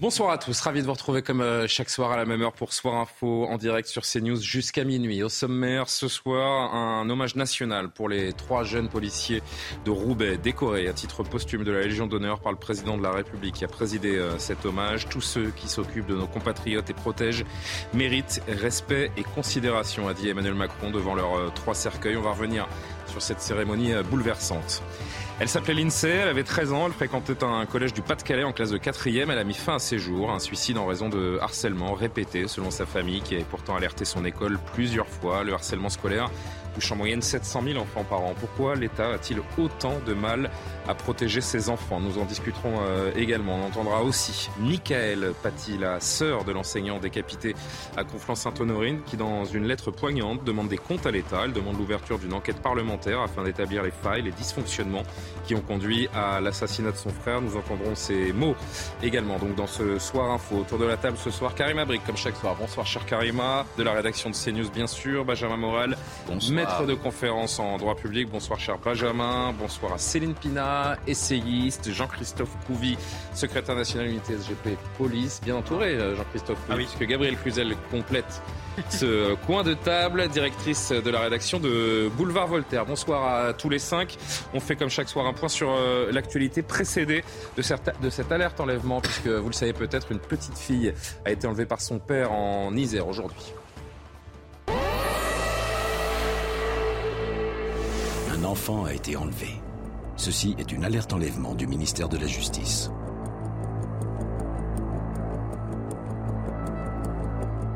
Bonsoir à tous, ravi de vous retrouver comme euh, chaque soir à la même heure pour Soir Info en direct sur CNews jusqu'à minuit. Au sommaire ce soir, un hommage national pour les trois jeunes policiers de Roubaix décorés à titre posthume de la Légion d'honneur par le président de la République qui a présidé euh, cet hommage. Tous ceux qui s'occupent de nos compatriotes et protègent méritent respect et considération, a dit Emmanuel Macron devant leurs euh, trois cercueils. On va revenir sur cette cérémonie bouleversante. Elle s'appelait Lindsay, elle avait 13 ans, elle fréquentait un collège du Pas-de-Calais en classe de 4e. Elle a mis fin à ses jours, un suicide en raison de harcèlement répété selon sa famille qui avait pourtant alerté son école plusieurs fois. Le harcèlement scolaire touche en moyenne 700 000 enfants par an. Pourquoi l'État a-t-il autant de mal à protéger ses enfants Nous en discuterons euh, également. On entendra aussi Michael Paty, la sœur de l'enseignant décapité à Conflans-Sainte-Honorine, qui dans une lettre poignante demande des comptes à l'État. Elle demande l'ouverture d'une enquête parlementaire afin d'établir les failles, les dysfonctionnements qui ont conduit à l'assassinat de son frère. Nous entendrons ces mots également donc dans ce Soir Info. Autour de la table ce soir, Karima Brick comme chaque soir. Bonsoir cher Karima, de la rédaction de CNews bien sûr, Benjamin Moral, Bonsoir de conférence en droit public. Bonsoir cher Benjamin. Bonsoir à Céline Pina, essayiste. Jean-Christophe Couvi, secrétaire national unité SGP Police. Bien entouré euh, Jean-Christophe Couvi, ah puisque Gabriel Cluzel complète ce coin de table, directrice de la rédaction de Boulevard Voltaire. Bonsoir à tous les cinq. On fait comme chaque soir un point sur euh, l'actualité précédée de, de cette alerte enlèvement, puisque vous le savez peut-être, une petite fille a été enlevée par son père en Isère aujourd'hui. Un enfant a été enlevé. Ceci est une alerte enlèvement du ministère de la Justice.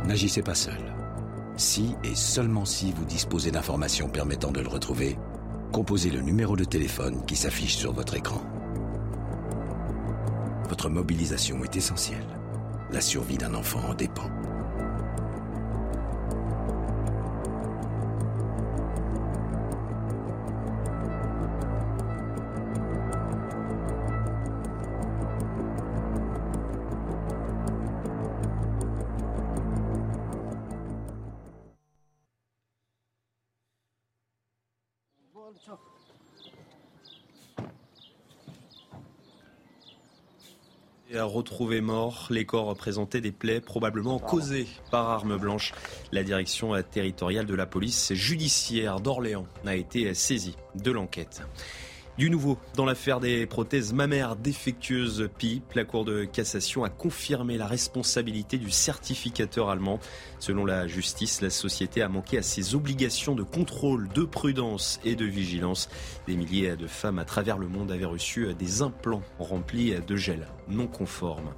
N'agissez pas seul. Si et seulement si vous disposez d'informations permettant de le retrouver, composez le numéro de téléphone qui s'affiche sur votre écran. Votre mobilisation est essentielle. La survie d'un enfant en dépend. Retrouvé mort. Les corps présentaient des plaies probablement causées par arme blanche. La direction territoriale de la police judiciaire d'Orléans a été saisie de l'enquête. Du nouveau, dans l'affaire des prothèses mammaires défectueuses PIP, la Cour de cassation a confirmé la responsabilité du certificateur allemand. Selon la justice, la société a manqué à ses obligations de contrôle, de prudence et de vigilance. Des milliers de femmes à travers le monde avaient reçu des implants remplis de gel non conforme.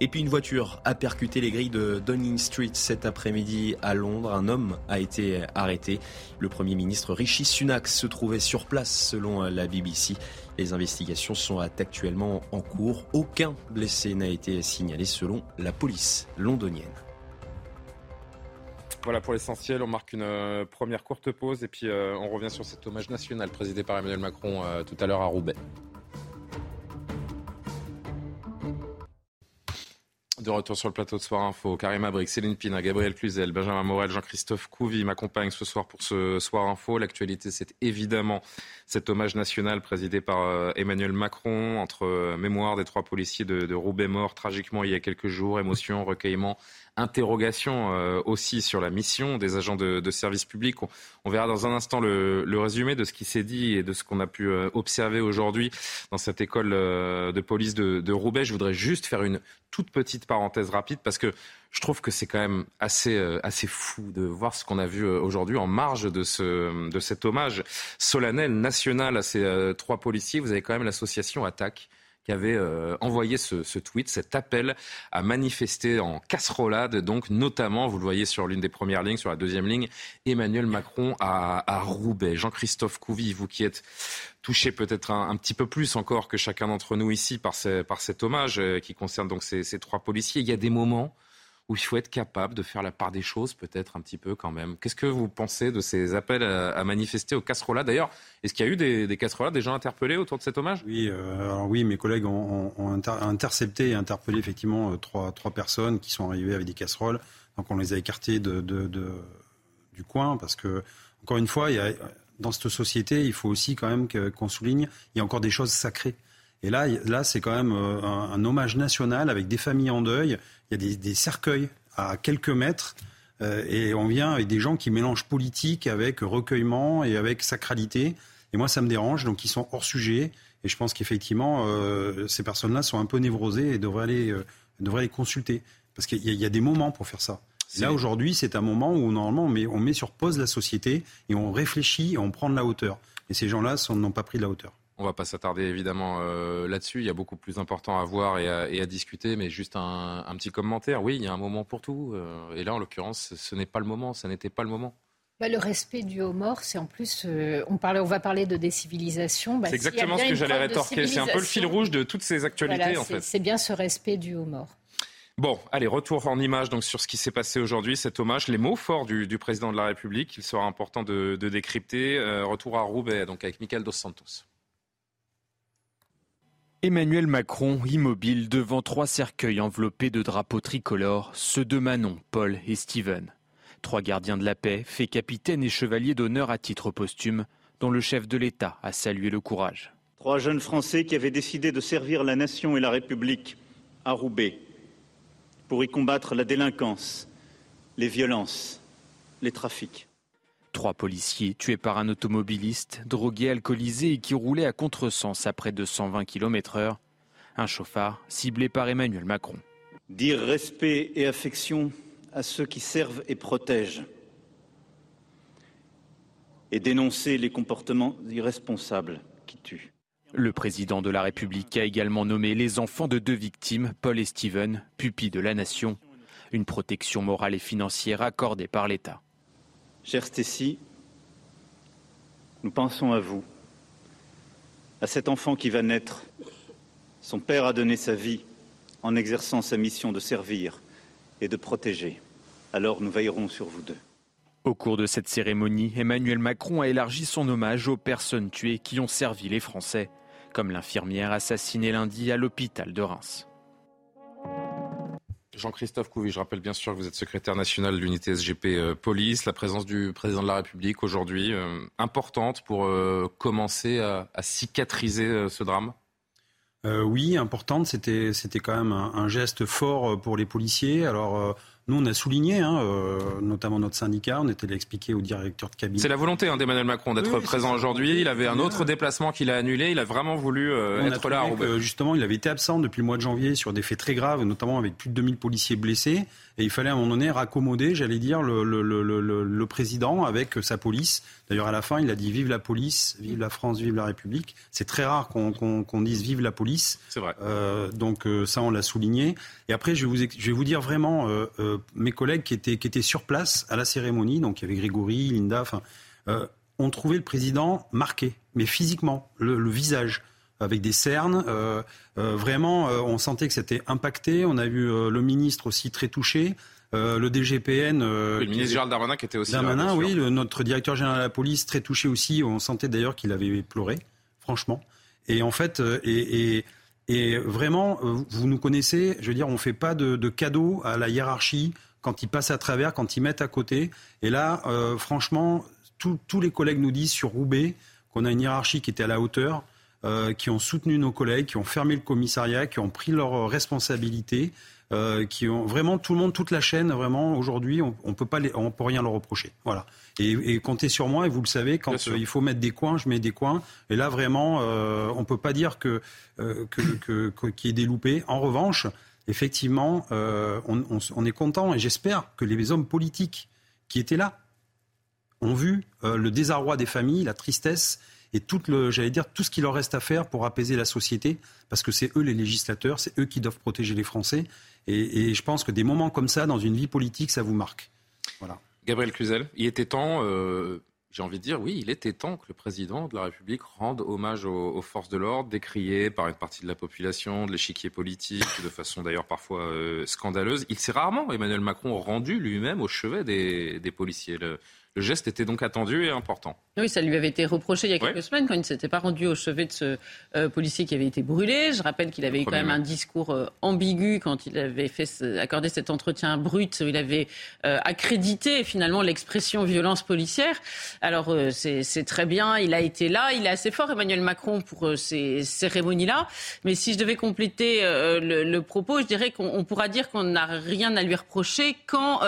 Et puis une voiture a percuté les grilles de Downing Street cet après-midi à Londres. Un homme a été arrêté. Le Premier ministre Rishi Sunak se trouvait sur place selon la BBC. Les investigations sont actuellement en cours. Aucun blessé n'a été signalé selon la police londonienne. Voilà pour l'essentiel. On marque une euh, première courte pause et puis euh, on revient sur cet hommage national présidé par Emmanuel Macron euh, tout à l'heure à Roubaix. De retour sur le plateau de Soir Info, Karim Abric, Céline Pina, Gabriel Cluzel, Benjamin Morel, Jean-Christophe Couvi m'accompagnent ce soir pour ce Soir Info. L'actualité, c'est évidemment cet hommage national présidé par euh, Emmanuel Macron entre euh, mémoire des trois policiers de, de Roubaix morts tragiquement il y a quelques jours, émotion, recueillement, interrogation euh, aussi sur la mission des agents de, de service public. On, verra dans un instant le, le résumé de ce qui s'est dit et de ce qu'on a pu euh, observer aujourd'hui dans cette école euh, de police de, de, Roubaix. Je voudrais juste faire une toute petite parenthèse rapide parce que je trouve que c'est quand même assez, assez fou de voir ce qu'on a vu aujourd'hui en marge de, ce, de cet hommage solennel national à ces trois policiers. Vous avez quand même l'association Attaque qui avait euh, envoyé ce, tweet, cet appel à manifester en casserolade, donc notamment, vous le voyez sur l'une des premières lignes, sur la deuxième ligne, Emmanuel Macron à, Roubaix. Jean-Christophe Couvi, vous qui êtes touché peut-être un, petit peu plus encore que chacun d'entre nous ici par, par cet hommage euh, qui concerne donc ces, trois policiers, il y a des moments où il faut être capable de faire la part des choses, peut-être un petit peu quand même. Qu'est-ce que vous pensez de ces appels à, manifester aux casserolas D'ailleurs, est-ce qu'il y a eu des, des casserolas, des gens interpellés autour de cet hommage? Oui, euh, oui, mes collègues ont, intercepté et interpellé effectivement euh, trois, trois personnes qui sont arrivées avec des casseroles. Donc on les a écartés du coin parce que, encore une fois, dans cette société, il faut aussi quand même qu'on souligne, il y a encore des choses sacrées. Et là, là c'est quand même euh, un, hommage national avec des familles en deuil. Il y a des, cercueils à quelques mètres. Euh, et on vient avec des gens qui mélangent politique avec recueillement et avec sacralité. Et moi, ça me dérange. Donc, ils sont hors sujet. Et je pense qu'effectivement, euh, ces personnes-là sont un peu névrosées et devraient aller, devraient les consulter. Parce qu'il y, a des moments pour faire ça. Là, aujourd'hui, c'est un moment où, normalement, on met, on met sur pause la société et on réfléchit et on prend de la hauteur. Et ces gens-là n'ont pas pris de la hauteur. On va pas s'attarder évidemment euh, là-dessus. Il y a beaucoup plus important à voir et à, discuter, mais juste un, petit commentaire. Oui, il y a un moment pour tout. Euh, et là, en l'occurrence, ce n'est pas le moment. Ça n'était pas le moment. Bah, le respect du haut mort, c'est en plus, euh, on, on va parler de décivilisation. Bah, c'est exactement ce que j'allais rétorquer. C'est un peu le fil rouge de toutes ces actualités, en fait. C'est bien ce respect du haut mort. Bon, allez, retour en image donc sur ce qui s'est passé aujourd'hui, cet hommage, les mots forts du, président de la République, il sera important de, décrypter. retour à Roubaix, donc avec Michael Dos Santos. Emmanuel Macron, immobile devant trois cercueils enveloppés de drapeaux tricolores, ceux de Manon, Paul et Steven. Trois gardiens de la paix, faits capitaine et chevalier d'honneur à titre posthume, dont le chef de l'État a salué le courage. Trois jeunes Français qui avaient décidé de servir la nation et la République à Roubaix pour y combattre la délinquance, les violences, les trafics. Trois policiers tués par un automobiliste, drogué, alcoolisé et qui roulait à contresens à près de 120 km/h. Un chauffard ciblé par Emmanuel Macron. Dire respect et affection à ceux qui servent et protègent. Et dénoncer les comportements irresponsables qui tuent. Le président de la République a également nommé les enfants de deux victimes, Paul et Steven, pupilles de la nation, une protection morale et financière accordée par l'État. Chère Stécie, nous pensons à vous, à cet enfant qui va naître. Son père a donné sa vie en exerçant sa mission de servir et de protéger. Alors nous veillerons sur vous deux. Au cours de cette cérémonie, Emmanuel Macron a élargi son hommage aux personnes tuées qui ont servi les Français, comme l'infirmière assassinée lundi à l'hôpital de Reims. Jean-Christophe Couvi, je rappelle bien sûr que vous êtes secrétaire national de l'unité SGP euh, Police. La présence du président de la République aujourd'hui, euh, importante pour euh, commencer à, cicatriser ce drame? Oui, importante. C'était, quand même un, un, geste fort pour les policiers. Alors nous, on a souligné, hein, euh, notamment notre syndicat, on était l'expliquer au directeur de cabinet. C'est la volonté hein, d'Emmanuel Macron d'être présent aujourd'hui. Il avait un autre déplacement qu'il a annulé. Il a vraiment voulu euh, être là. justement, il avait été absent depuis le mois de janvier sur des faits très graves, notamment avec plus de 2000 policiers blessés. Et il fallait à un moment donné raccommoder, j'allais dire, le, le, le, le, président avec sa police. D'ailleurs, à la fin, il a dit Vive la police, vive la France, vive la République. C'est très rare qu'on dise Vive la police. C'est vrai. Euh, donc ça, on l'a souligné. Et après, je vais vous, je vais vous dire vraiment mes collègues qui étaient, qui étaient sur place à la cérémonie. Donc il y avait Grégory, Linda. Enfin, euh, ont trouvé le président marqué, mais physiquement, le, le visage avec des cernes. Euh, euh, vraiment, euh, on sentait que c'était impacté. On a vu le ministre aussi très touché. le DGPN. le ministre Gérald Darmanin qui était aussi Darmanin, oui. notre directeur général de la police, très touché aussi. On sentait d'ailleurs qu'il avait pleuré, franchement. Et en fait, et, et, vraiment, vous nous connaissez, je veux dire, on ne fait pas de, de cadeaux à la hiérarchie quand ils passent à travers, quand ils mettent à côté. Et là, franchement, tous les collègues nous disent sur Roubaix qu'on a une hiérarchie qui était à la hauteur. Euh, qui ont soutenu nos collègues, qui ont fermé le commissariat, qui ont pris leurs responsabilités, euh, qui ont vraiment tout le monde, toute la chaîne. Vraiment, aujourd'hui, on, on peut pas, on peut rien leur reprocher. Voilà. Et, et, comptez sur moi. Et vous le savez, quand euh, il faut mettre des coins, je mets des coins. Et là, vraiment, euh, on peut pas dire que euh, que qu'il y ait des loupés. En revanche, effectivement, on, on, on, est content et j'espère que les hommes politiques qui étaient là ont vu le désarroi des familles, la tristesse et tout le, j'allais dire, tout ce qu'il leur reste à faire pour apaiser la société, parce que c'est eux les législateurs, c'est eux qui doivent protéger les Français. Et, je pense que des moments comme ça, dans une vie politique, ça vous marque. Voilà. Gabriel Cluzel, il était temps. Euh, j'ai envie de dire, oui, il était temps que le président de la République rende hommage aux, forces de l'ordre, décriées par une partie de la population, de l'échiquier politique, de façon d'ailleurs parfois euh, scandaleuse. Il s'est rarement, Emmanuel Macron, rendu lui-même au chevet des, policiers. Le geste était donc attendu et important. Oui, ça lui avait été reproché il y a quelques semaines quand il ne s'était pas rendu au chevet de ce euh, policier qui avait été brûlé. Je rappelle qu'il avait eu quand même un discours euh, ambigu quand il avait fait accordé cet entretien brut où il avait euh, accrédité finalement l'expression violence policière. Alors c'est très bien, il a été là, il est assez fort Emmanuel Macron pour ces cérémonies-là. Mais si je devais compléter le, le, propos, je dirais qu'on pourra dire qu'on n'a rien à lui reprocher quand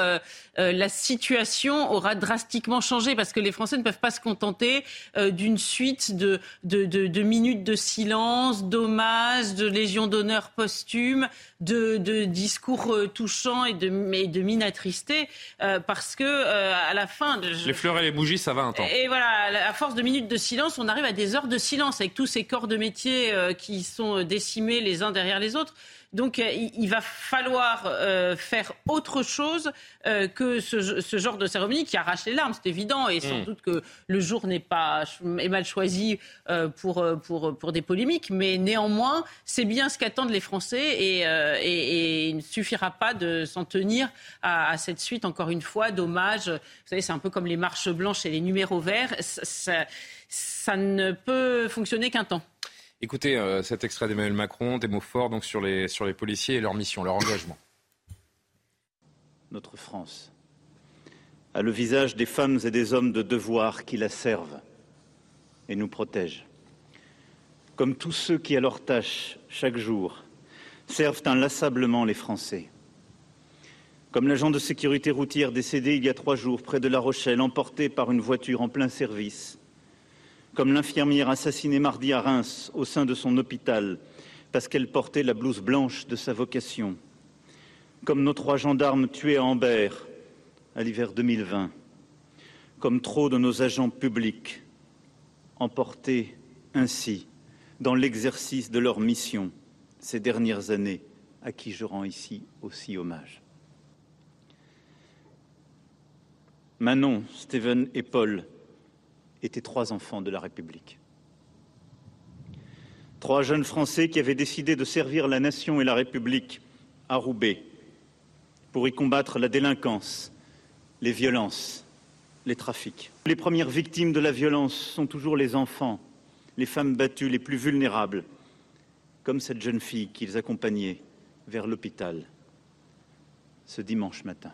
la situation aura drastiquement changé parce que les Français ne peuvent pas se contenter euh, d'une suite de, de, minutes de silence, d'hommages, de légion d'honneur posthume, de, discours euh, touchants et de, de mine attristée euh, parce que à la fin... Les fleurs et les bougies, ça va un temps. Et voilà, à force de minutes de silence, on arrive à des heures de silence avec tous ces corps de métier qui sont décimés les uns derrière les autres. Donc euh, il va falloir euh, faire autre chose euh, que ce, genre de cérémonie qui arrache les larmes, c'est évident, et sans mm. doute que le jour n'est pas est mal choisi pour, pour, pour des polémiques, mais néanmoins, c'est bien ce qu'attendent les Français et, et, il ne suffira pas de s'en tenir à, cette suite, encore une fois, d'hommages. Vous savez, c'est un peu comme les marches blanches et les numéros verts. ça ne peut fonctionner qu'un temps. Écoutez euh, cet extrait d'Emmanuel Macron, des mots forts sur, les, sur les policiers et leur mission, leur engagement. Notre France a le visage des femmes et des hommes de devoir qui la servent et nous protègent. Comme tous ceux qui, à leur tâche, chaque jour, servent inlassablement les Français. Comme l'agent de sécurité routière décédé il y a trois jours près de La Rochelle, emporté par une voiture en plein service, comme l'infirmière assassinée mardi à Reims au sein de son hôpital parce qu'elle portait la blouse blanche de sa vocation, comme nos trois gendarmes tués à Amber à l'hiver 2020, comme trop de nos agents publics emportés ainsi dans l'exercice de leur mission ces dernières années, à qui je rends ici aussi hommage. Manon, Stephen et Paul étaient trois enfants de la République. Trois jeunes Français qui avaient décidé de servir la nation et la République à Roubaix pour y combattre la délinquance, les violences, les trafics. Les premières victimes de la violence sont toujours les enfants, les femmes battues les plus vulnérables, comme cette jeune fille qu'ils accompagnaient vers l'hôpital ce dimanche matin.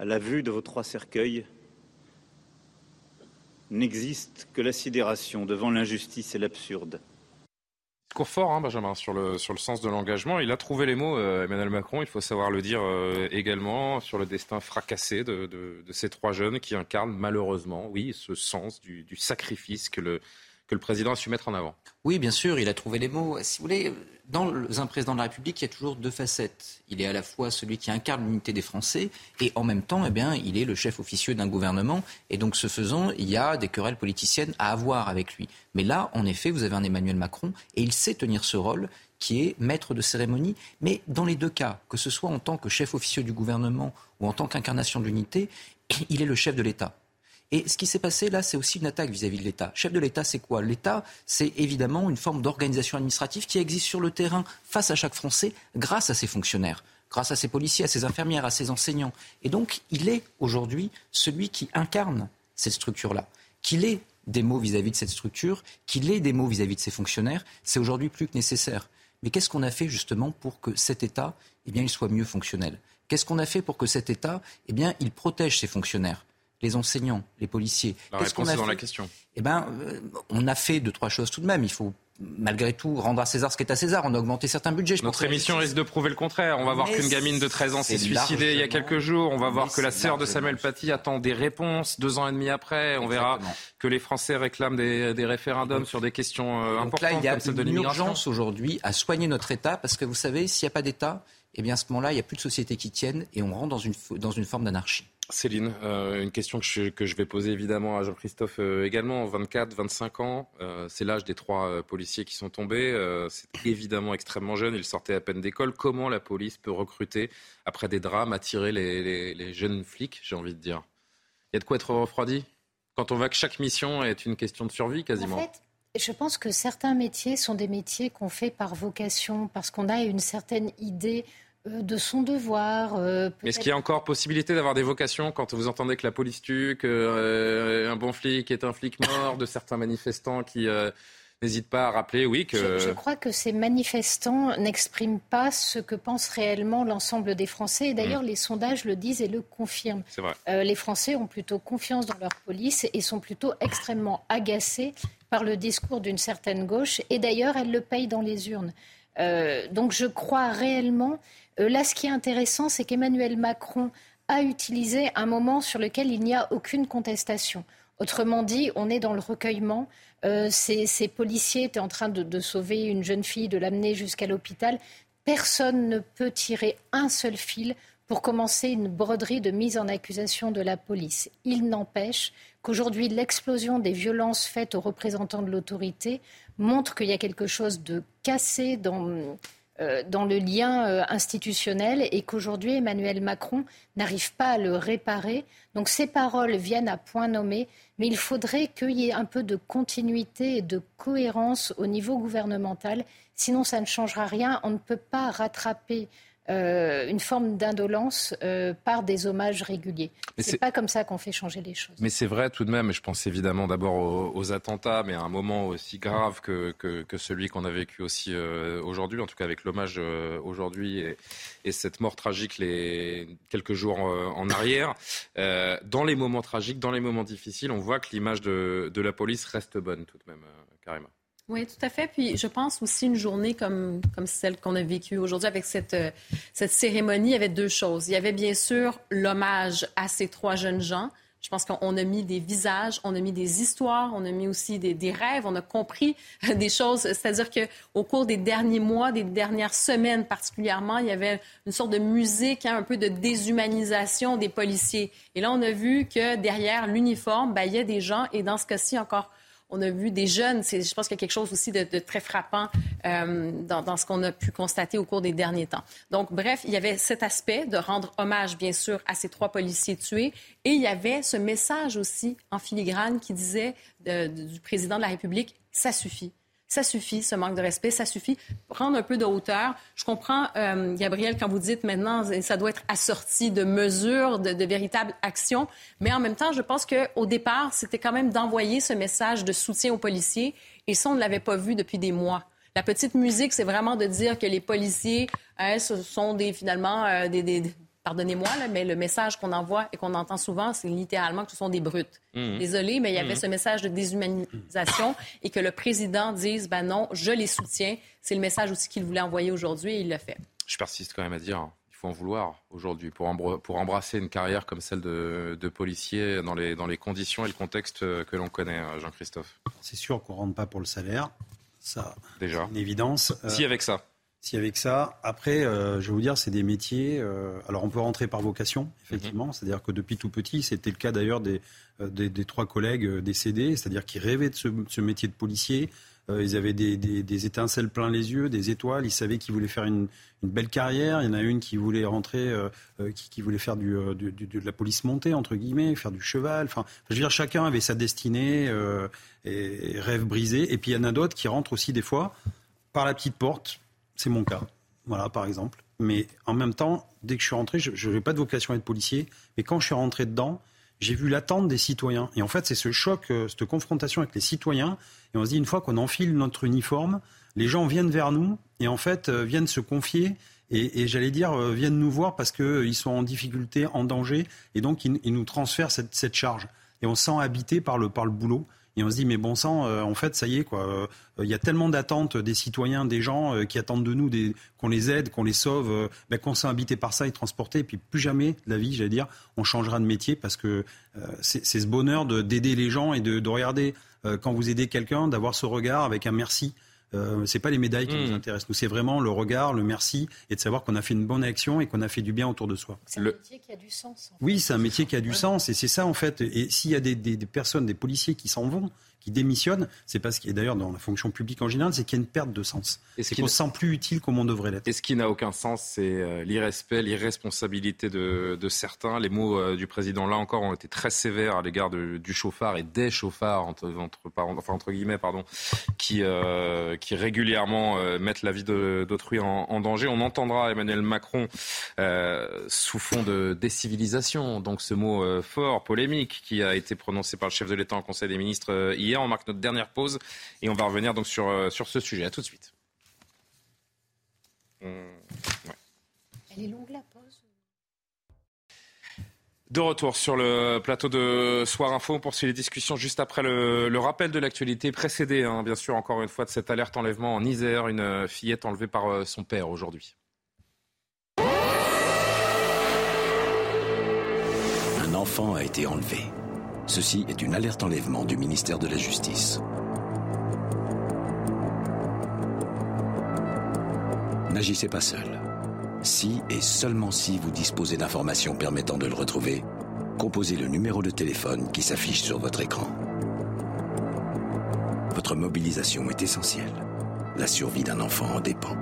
À la vue de vos trois cercueils, n'existe que la sidération devant l'injustice et l'absurde. Discours fort, hein, Benjamin, sur le, sur le sens de l'engagement. Il a trouvé les mots, euh, Emmanuel Macron, il faut savoir le dire euh, également, sur le destin fracassé de, ces trois jeunes qui incarnent malheureusement, oui, ce sens du, du sacrifice que le, que le président a su mettre en avant. Oui, bien sûr, il a trouvé les mots. Si vous voulez, dans un président de la République, il y a toujours deux facettes. Il est à la fois celui qui incarne l'unité des Français et en même temps, eh bien, il est le chef officieux d'un gouvernement. Et donc, ce faisant, il y a des querelles politiciennes à avoir avec lui. Mais là, en effet, vous avez un Emmanuel Macron et il sait tenir ce rôle qui est maître de cérémonie. Mais dans les deux cas, que ce soit en tant que chef officieux du gouvernement ou en tant qu'incarnation de l'unité, il est le chef de l'État. Et ce qui s'est passé là, c'est aussi une attaque vis-à-vis de l'État. Chef de l'État, c'est quoi? L'État, c'est évidemment une forme d'organisation administrative qui existe sur le terrain face à chaque Français grâce à ses fonctionnaires grâce à ses policiers, à ses infirmières, à ses enseignants. Et donc, il est aujourd'hui celui qui incarne cette structure-là. Qu'il ait des mots vis-à-vis de cette structure, qu'il ait des mots vis-à-vis de ses fonctionnaires, c'est aujourd'hui plus que nécessaire. Mais qu'est-ce qu'on a fait justement pour que cet État, eh bien, il soit mieux fonctionnel? Qu'est-ce qu'on a fait pour que cet État, eh bien, il protège ses fonctionnaires? Les enseignants, les policiers. La réponse est dans la question. Eh ben, euh, on a fait deux trois choses tout de même. Il faut malgré tout rendre à César ce qui est à César. On a augmenté certains budgets. Notre émission risque de prouver le contraire. On va voir qu'une gamine de 13 ans s'est suicidée il y a quelques jours. On va voir que la sœur de Samuel Paty attend des réponses deux ans et demi après. On verra que les Français réclament des, référendums sur des questions euh, importantes là, il y a une urgence aujourd'hui à soigner notre État parce que vous savez, s'il n'y a pas d'État, eh bien à ce moment-là, il n'y a plus de société qui tienne et on rentre dans une, dans une forme d'anarchie. Céline, euh, une question que je, vais poser évidemment à Jean-Christophe euh, également. 24, 25 ans, euh, c'est l'âge des trois policiers qui sont tombés. c'est évidemment extrêmement jeune, ils sortaient à peine d'école. Comment la police peut recruter, après des drames, attirer les, les jeunes flics, j'ai envie de dire? Il y a de quoi être refroidi? Quand on voit que chaque mission est une question de survie quasiment. En fait, je pense que certains métiers sont des métiers qu'on fait par vocation, parce qu'on a une certaine idée de son devoir. Euh, Est-ce qu'il y a encore possibilité d'avoir des vocations quand vous entendez que la police tue, qu'un euh, bon flic est un flic mort, de certains manifestants qui n'hésite pas à rappeler, oui, que... Je, crois que ces manifestants n'expriment pas ce que pense réellement l'ensemble des Français. Et d'ailleurs, mm. les sondages le disent et le confirment. Vrai. Euh, les Français ont plutôt confiance dans leur police et sont plutôt extrêmement agacés par le discours d'une certaine gauche. Et d'ailleurs, elle le paye dans les urnes. Euh, donc je crois réellement... Euh, là, ce qui est intéressant, c'est qu'Emmanuel Macron a utilisé un moment sur lequel il n'y a aucune contestation. Autrement dit, on est dans le recueillement. Euh, ces, policiers étaient en train de, sauver une jeune fille, de l'amener jusqu'à l'hôpital. Personne ne peut tirer un seul fil pour commencer une broderie de mise en accusation de la police. Il n'empêche qu'aujourd'hui, l'explosion des violences faites aux représentants de l'autorité montre qu'il y a quelque chose de cassé dans, dans le lien euh, institutionnel et qu'aujourd'hui Emmanuel Macron n'arrive pas à le réparer. Donc ces paroles viennent à point nommé, mais il faudrait qu'il y ait un peu de continuité et de cohérence au niveau gouvernemental. Sinon, ça ne changera rien. On ne peut pas rattraper euh, une forme d'indolence euh, par des hommages réguliers. C'est pas comme ça qu'on fait changer les choses. Mais c'est vrai tout de même, je pense évidemment d'abord aux, attentats, mais à un moment aussi grave que, que, celui qu'on a vécu aussi euh, aujourd'hui, en tout cas avec l'hommage aujourd'hui et, et, cette mort tragique les quelques jours en arrière. dans les moments tragiques, dans les moments difficiles, on voit que l'image de, de la police reste bonne tout de même, carrément. Oui, tout à fait. Puis je pense aussi une journée comme, comme celle qu'on a vécue aujourd'hui avec cette, euh, cette cérémonie, il y avait deux choses. Il y avait bien sûr l'hommage à ces trois jeunes gens. Je pense qu'on a mis des visages, on a mis des histoires, on a mis aussi des, des rêves, on a compris des choses. C'est-à-dire qu'au cours des derniers mois, des dernières semaines particulièrement, il y avait une sorte de musique, hein, un peu de déshumanisation des policiers. Et là, on a vu que derrière l'uniforme, ben, il y a des gens, et dans ce cas-ci encore on a vu des jeunes. Je pense qu'il y a quelque chose aussi de, très frappant euh, dans, ce qu'on a pu constater au cours des derniers temps. Donc, bref, il y avait cet aspect de rendre hommage, bien sûr, à ces trois policiers tués. Et il y avait ce message aussi en filigrane qui disait du président de la République, ça suffit. Ça suffit, ce manque de respect, ça suffit. Prendre un peu de hauteur. Je comprends, euh, Gabriel, quand vous dites maintenant, ça doit être assorti de mesures, de, véritables actions. Mais en même temps, je pense qu'au départ, c'était quand même d'envoyer ce message de soutien aux policiers. Et ça, on ne l'avait pas vu depuis des mois. La petite musique, c'est vraiment de dire que les policiers hein, ce sont des, finalement euh, des, pardonnez-moi, mais le message qu'on envoie et qu'on entend souvent, c'est littéralement que ce sont des brutes. Mmh. Désolé, mais il y avait mmh. ce message de déshumanisation et que le président dise, ben non, je les soutiens. C'est le message aussi qu'il voulait envoyer aujourd'hui et il l'a fait. Je persiste quand même à dire, hein, il faut en vouloir aujourd'hui pour, pour, embrasser une carrière comme celle de, policier dans les, dans les conditions et le contexte que l'on connaît, hein, Jean-Christophe. C'est sûr qu'on ne rentre pas pour le salaire. Ça, Déjà. C'est une évidence. Si, avec ça. Si avec ça, après, euh, je vais vous dire, c'est des métiers. Euh, alors, on peut rentrer par vocation, effectivement. Mhm. C'est-à-dire que depuis tout petit, c'était le cas d'ailleurs des, euh, des, trois collègues décédés, c'est-à-dire qui rêvaient de ce, métier de policier. ils avaient des, des, étincelles plein les yeux, des étoiles. Ils savaient qu'ils voulaient faire une, une, belle carrière. Il y en a une qui voulait rentrer, qui, qui, voulait faire du, de la police montée entre guillemets, faire du cheval. Enfin, je veux dire, chacun avait sa destinée et, et rêve brisé. Et puis il y en a d'autres qui rentrent aussi des fois par la petite porte c'est mon cas. Voilà, par exemple. Mais en même temps, dès que je suis rentré, je n'avais pas de vocation à être policier. Mais quand je suis rentré dedans, j'ai vu l'attente des citoyens. Et en fait, c'est ce choc, euh, cette confrontation avec les citoyens. Et on se dit, une fois qu'on enfile notre uniforme, les gens viennent vers nous et en fait euh, viennent se confier. Et, j'allais dire, euh, viennent nous voir parce qu'ils sont en difficulté, en danger. Et donc, ils, nous transfèrent cette, charge. Et on se sent habité par le, par le boulot. Et on se dit, mais bon sang, euh, en fait, ça y est, quoi. Euh, il y a tellement d'attentes des citoyens, des gens euh, qui attendent de nous qu'on les aide, qu'on les sauve, ben, qu'on s'est habité par ça et transporté. Et puis plus jamais de la vie, j'allais dire, on changera de métier parce que c'est ce bonheur d'aider les gens et de, de regarder quand vous aidez quelqu'un, d'avoir ce regard avec un merci. Euh, c'est pas les médailles qui nous hmm. intéressent. Nous, c'est vraiment le regard, le merci et de savoir qu'on a fait une bonne action et qu'on a fait du bien autour de soi. C'est un métier qui a du sens. Oui, c'est un métier qui a du sens et c'est ça en fait. Et s'il y a des, personnes, des policiers qui s'en vont, qui démissionnent, c'est parce qu'il d'ailleurs dans la fonction publique en général, c'est qu'il y a une perte de sens. Et qu'on se sent plus utile comme on devrait l'être. Et ce qui n'a aucun sens, c'est euh, l'irrespect, l'irresponsabilité de, de, certains. Les mots euh, du président, là encore, ont été très sévères à l'égard du chauffard et des chauffards, entre, entre, enfin, entre guillemets, pardon, qui, euh, qui régulièrement mettent la vie d'autrui en, en, danger. On entendra Emmanuel Macron sous fond de décivilisation, donc ce mot fort, polémique, qui a été prononcé par le chef de l'État en Conseil des ministres hier. On marque notre dernière pause et on va revenir donc sur, euh, sur ce sujet. À tout de suite. Elle est longue la pause. De retour sur le plateau de Soir Info, on poursuit les discussions juste après le, rappel de l'actualité précédé, hein, bien sûr, encore une fois, de cette alerte enlèvement en Isère, une fillette enlevée par euh, son père aujourd'hui. Un enfant a été enlevé. Ceci est une alerte enlèvement du ministère de la Justice. N'agissez pas seul. Si et seulement si vous disposez d'informations permettant de le retrouver, composez le numéro de téléphone qui s'affiche sur votre écran. Votre mobilisation est essentielle. La survie d'un enfant en dépend.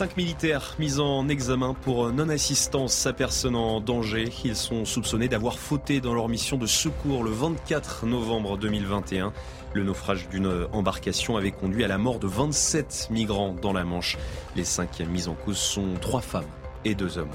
Cinq militaires mis en examen pour non-assistance à personne en danger. Ils sont soupçonnés d'avoir fauté dans leur mission de secours le 24 novembre 2021. Le naufrage d'une embarcation avait conduit à la mort de 27 migrants dans la Manche. Les cinq mis en cause sont trois femmes et deux hommes.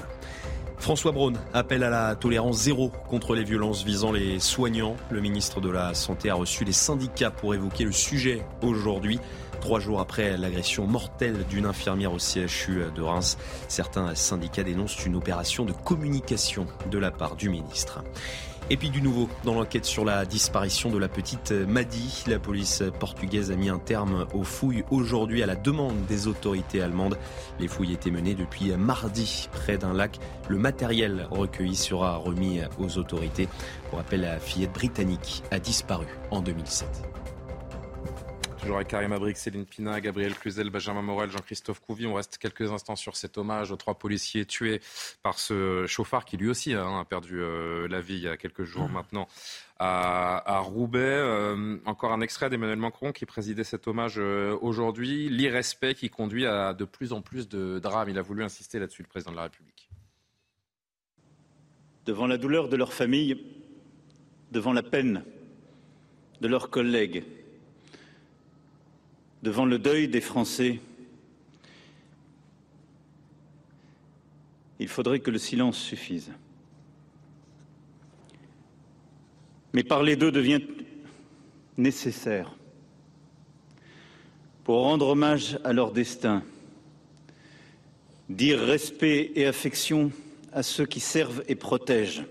François Braun appelle à la tolérance zéro contre les violences visant les soignants. Le ministre de la Santé a reçu les syndicats pour évoquer le sujet aujourd'hui. Trois jours après l'agression mortelle d'une infirmière au CHU de Reims, certains syndicats dénoncent une opération de communication de la part du ministre. Et puis du nouveau, dans l'enquête sur la disparition de la petite Madi, la police portugaise a mis un terme aux fouilles aujourd'hui à la demande des autorités allemandes. Les fouilles étaient menées depuis mardi près d'un lac. Le matériel recueilli sera remis aux autorités. Pour rappel, la fillette britannique a disparu en 2007. Toujours avec Karim Abrik, Céline Pina, Gabriel Cluzel, Benjamin Morel, Jean-Christophe Couvi. On reste quelques instants sur cet hommage aux trois policiers tués par ce chauffard qui lui aussi hein, a perdu euh, la vie il y a quelques jours mmh. maintenant à, Roubaix. Euh, encore un extrait d'Emmanuel Macron qui présidait cet hommage euh, aujourd'hui. L'irrespect qui conduit à de plus en plus de drames. Il a voulu insister là-dessus, le président de la République. Devant la douleur de leur famille, devant la peine de leurs collègues, devant le deuil des Français, il faudrait que le silence suffise. Mais parler d'eux devient nécessaire pour rendre hommage à leur destin, dire respect et affection à ceux qui servent et protègent,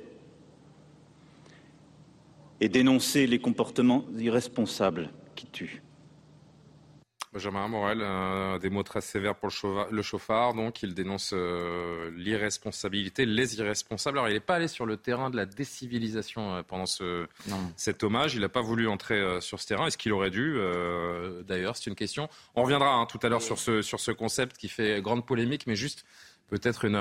et dénoncer les comportements irresponsables qui tuent. Benjamin Morel, euh, des mots très sévères pour le chauffard, donc il dénonce euh, l'irresponsabilité, les irresponsables. Alors il n'est pas allé sur le terrain de la décivilisation euh, pendant ce, cet hommage, il n'a pas voulu entrer sur ce terrain, est-ce qu'il aurait dû D'ailleurs, c'est une question. On reviendra hein, tout à l'heure sur ce, sur ce concept qui fait grande polémique, mais juste peut-être une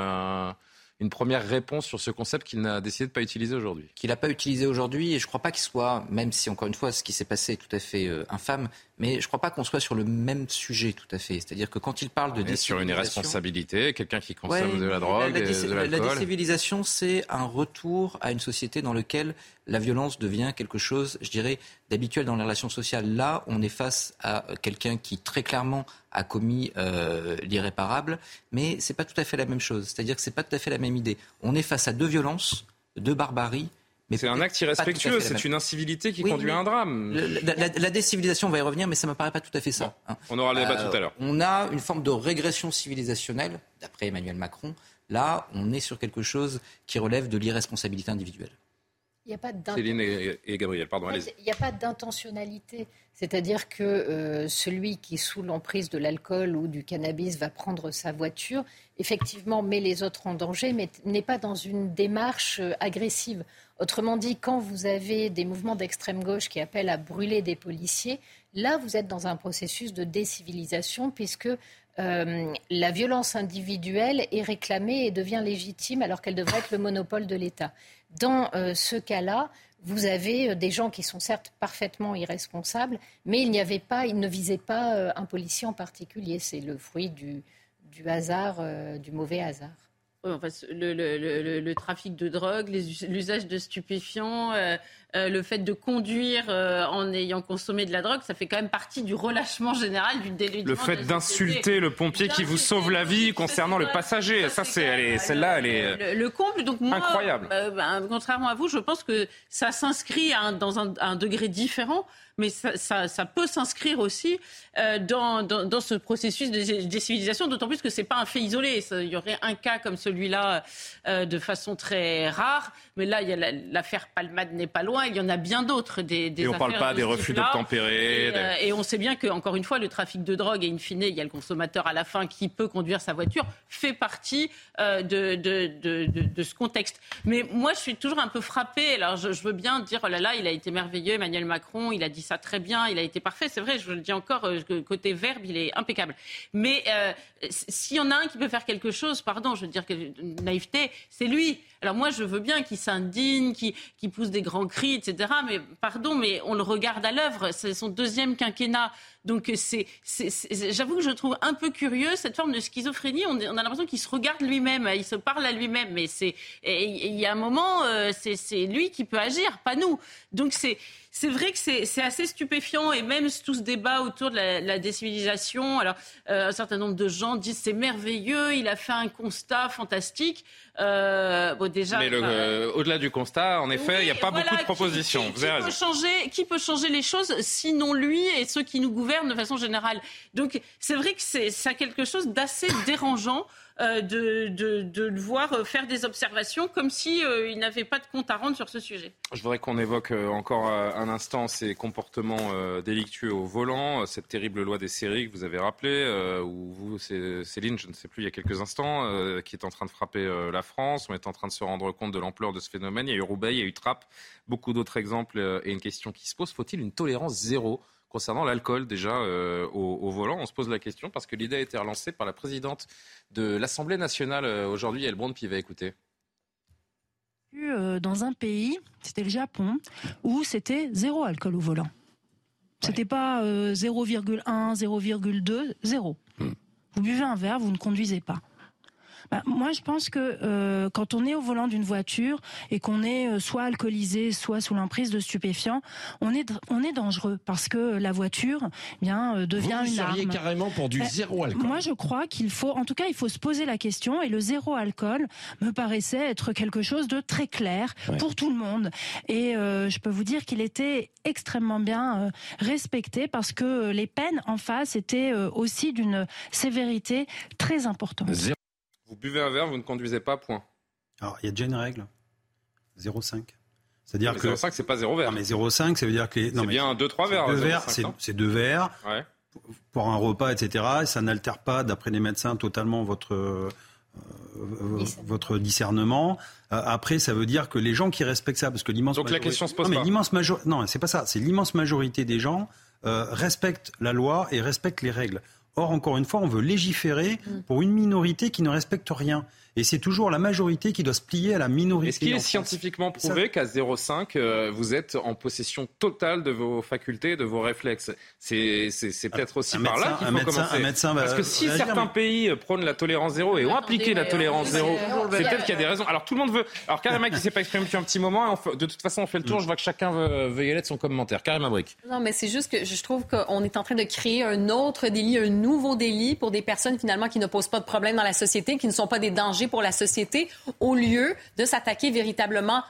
une première réponse sur ce concept qu'il n'a décidé de ne pas utiliser aujourd'hui. Qu'il n'a pas utilisé aujourd'hui, et je ne crois pas qu'il soit, même si encore une fois ce qui s'est passé est tout à fait euh, infâme, mais je ne crois pas qu'on soit sur le même sujet tout à fait. C'est-à-dire que quand il parle de décivilisation... sur une irresponsabilité, quelqu'un qui consomme de la drogue, la, de la, la décivilisation, c'est un retour à une société dans laquelle la violence devient quelque chose, je dirais, d'habituel dans les relations sociales. Là, on est face à quelqu'un qui très clairement a commis euh, l'irréparable, mais c'est pas tout à fait la même chose. C'est-à-dire que c'est pas tout à fait la même idée. On est face à deux violences, deux barbaries, c'est un acte irrespectueux, c'est une incivilité qui conduit à un drame. la, décivilisation, on va y revenir, mais ça ne me paraît pas tout à fait ça. Hein. On aura le débat tout à l'heure. Euh, on a une forme de régression civilisationnelle, d'après Emmanuel Macron. Là, on est sur quelque chose qui relève de l'irresponsabilité individuelle. Il n'y a pas Céline et, Gabriel, pardon, Il n'y a pas d'intentionnalité. C'est-à-dire que euh, celui qui, sous l'emprise de l'alcool ou du cannabis, va prendre sa voiture, effectivement, met les autres en danger, mais n'est pas dans une démarche euh, agressive. Autrement dit, quand vous avez des mouvements d'extrême gauche qui appellent à brûler des policiers, là, vous êtes dans un processus de décivilisation, puisque euh, la violence individuelle est réclamée et devient légitime alors qu'elle devrait être le monopole de l'État. Dans euh, ce cas-là, vous avez euh, des gens qui sont certes parfaitement irresponsables, mais il n'y avait pas, ils ne visaient pas un policier en particulier. C'est le fruit du, du hasard, du mauvais hasard le, trafic de drogue, l'usage de stupéfiants, euh, euh, le fait de conduire euh, en ayant consommé de la drogue, ça fait quand même partie du relâchement général du délit. Le fait d'insulter le pompier qui vous sauve la vie concernant le passager, ça, c'est, celle-là, elle est le, comble. Donc moi, incroyable. Ben, contrairement à vous, je pense que ça s'inscrit dans un, degré différent mais ça, peut s'inscrire aussi dans, ce processus de décivilisation, d'autant plus que ce n'est pas un fait isolé. il y aurait un cas comme celui-là de façon très rare, mais là, l'affaire Palmade n'est pas loin il y en a bien d'autres. Des, des et on ne parle pas des refus d'obtempérer. Et, euh, et, on sait bien que, encore une fois, le trafic de drogue, et in fine, il y a le consommateur à la fin qui peut conduire sa voiture, fait partie euh, de, de, de, de, ce contexte. Mais moi, je suis toujours un peu frappée. Alors, je, veux bien dire, oh là là, il a été merveilleux, Emmanuel Macron, il a dit ça très bien, il a été parfait. C'est vrai, je le dis encore, euh, côté verbe, il est impeccable. Mais s'il y en a un qui peut faire quelque chose, pardon, je veux dire que naïveté, c'est lui. Alors moi, je veux bien qu'il s'indigne, qu'il pousse des grands cris, etc. Mais pardon, mais on le regarde à l'œuvre. C'est son deuxième quinquennat. Donc c'est, j'avoue que je trouve un peu curieux cette forme de schizophrénie. On, a l'impression qu'il se regarde lui-même, il se parle à lui-même. Mais c'est, il y a un moment, euh, c'est lui qui peut agir, pas nous. Donc c'est c'est vrai que c'est assez stupéfiant et même tout ce débat autour de la, la décivilisation. Alors, euh, un certain nombre de gens disent c'est merveilleux, il a fait un constat fantastique. Euh, bon, déjà, Mais euh, au-delà du constat, en effet, il n'y a pas beaucoup de propositions. Qui, peut changer, qui peut changer les choses sinon lui et ceux qui nous gouvernent de façon générale Donc, c'est vrai que c'est ça quelque chose d'assez dérangeant. Euh, de, de, le voir euh, faire des observations comme s'il euh, il n'avait pas de compte à rendre sur ce sujet. Je voudrais qu'on évoque encore un instant ces comportements délictueux au volant, cette terrible loi des séries que vous avez rappelé, où vous, Céline, je ne sais plus, il y a quelques instants, qui est en train de frapper la France. On est en train de se rendre compte de l'ampleur de ce phénomène. Il y a eu Roubaix, il y a eu Trappes, beaucoup d'autres exemples et une question qui se pose. Faut-il une tolérance zéro concernant l'alcool déjà euh, au, volant. On se pose la question parce que l'idée a été relancée par la présidente de l'Assemblée nationale euh, aujourd'hui, Elbrond va écouter. Euh, dans un pays, c'était le Japon, où c'était zéro alcool au volant. C'était pas 0,1, 0,2, zéro. Hmm. Vous buvez un verre, vous ne conduisez pas. Bah, moi, je pense que euh, quand on est au volant d'une voiture et qu'on est euh, soit alcoolisé, soit sous l'emprise de stupéfiants, on est on est dangereux parce que la voiture, eh bien, euh, devient Vous une arme. carrément pour du bah, zéro alcool. Moi, je crois qu'il faut, en tout cas, il faut se poser la question et le zéro alcool me paraissait être quelque chose de très clair pour tout le monde. Et je peux vous dire qu'il était extrêmement bien respecté parce que les peines en face étaient aussi d'une sévérité très importante. Vous buvez un verre, vous ne conduisez pas, point. Alors, il y a déjà une règle. 0,5. C'est-à-dire que 0,5 c'est pas 0 verre. Non, mais 0,5 ça veut dire que les... c'est bien 2 3 verres. Deux verres, c'est deux verres. Ouais. Pour un repas etc. ça n'altère pas d'après les médecins totalement votre euh, votre discernement. Euh, après, ça veut dire que les gens qui respectent ça, parce que l'immense donc la question se pose non, mais l'immense majorité, non, c'est pas ça. C'est l'immense majorité des gens euh, respectent la loi et respectent les règles. Or, encore une fois, on veut légiférer mm. pour une minorité qui ne respecte rien. Et c'est toujours la majorité qui doit se plier à la minorité. Est-ce qu'il est scientifiquement prouvé qu'à 0,5, euh, vous êtes en possession totale de vos facultés, de vos réflexes? C'est peut-être aussi par là qu'il faut commencer. Parce que si certains pays euh, prônent la tolérance zéro et ont appliqué la tolérance zéro, c'est peut-être qu'il y a des raisons. Alors tout le monde veut. Alors Karim qui s'est pas exprimé depuis un petit moment, de toute façon on fait le tour. Je vois que chacun veut, y aller de son commentaire. Karim Abric. Non, mais c'est juste que je trouve qu'on est en train de créer un autre délit, un nouveau délit pour des personnes finalement qui ne posent pas de problème dans la société, qui ne sont pas des dangers pour la société au lieu de s'attaquer véritablement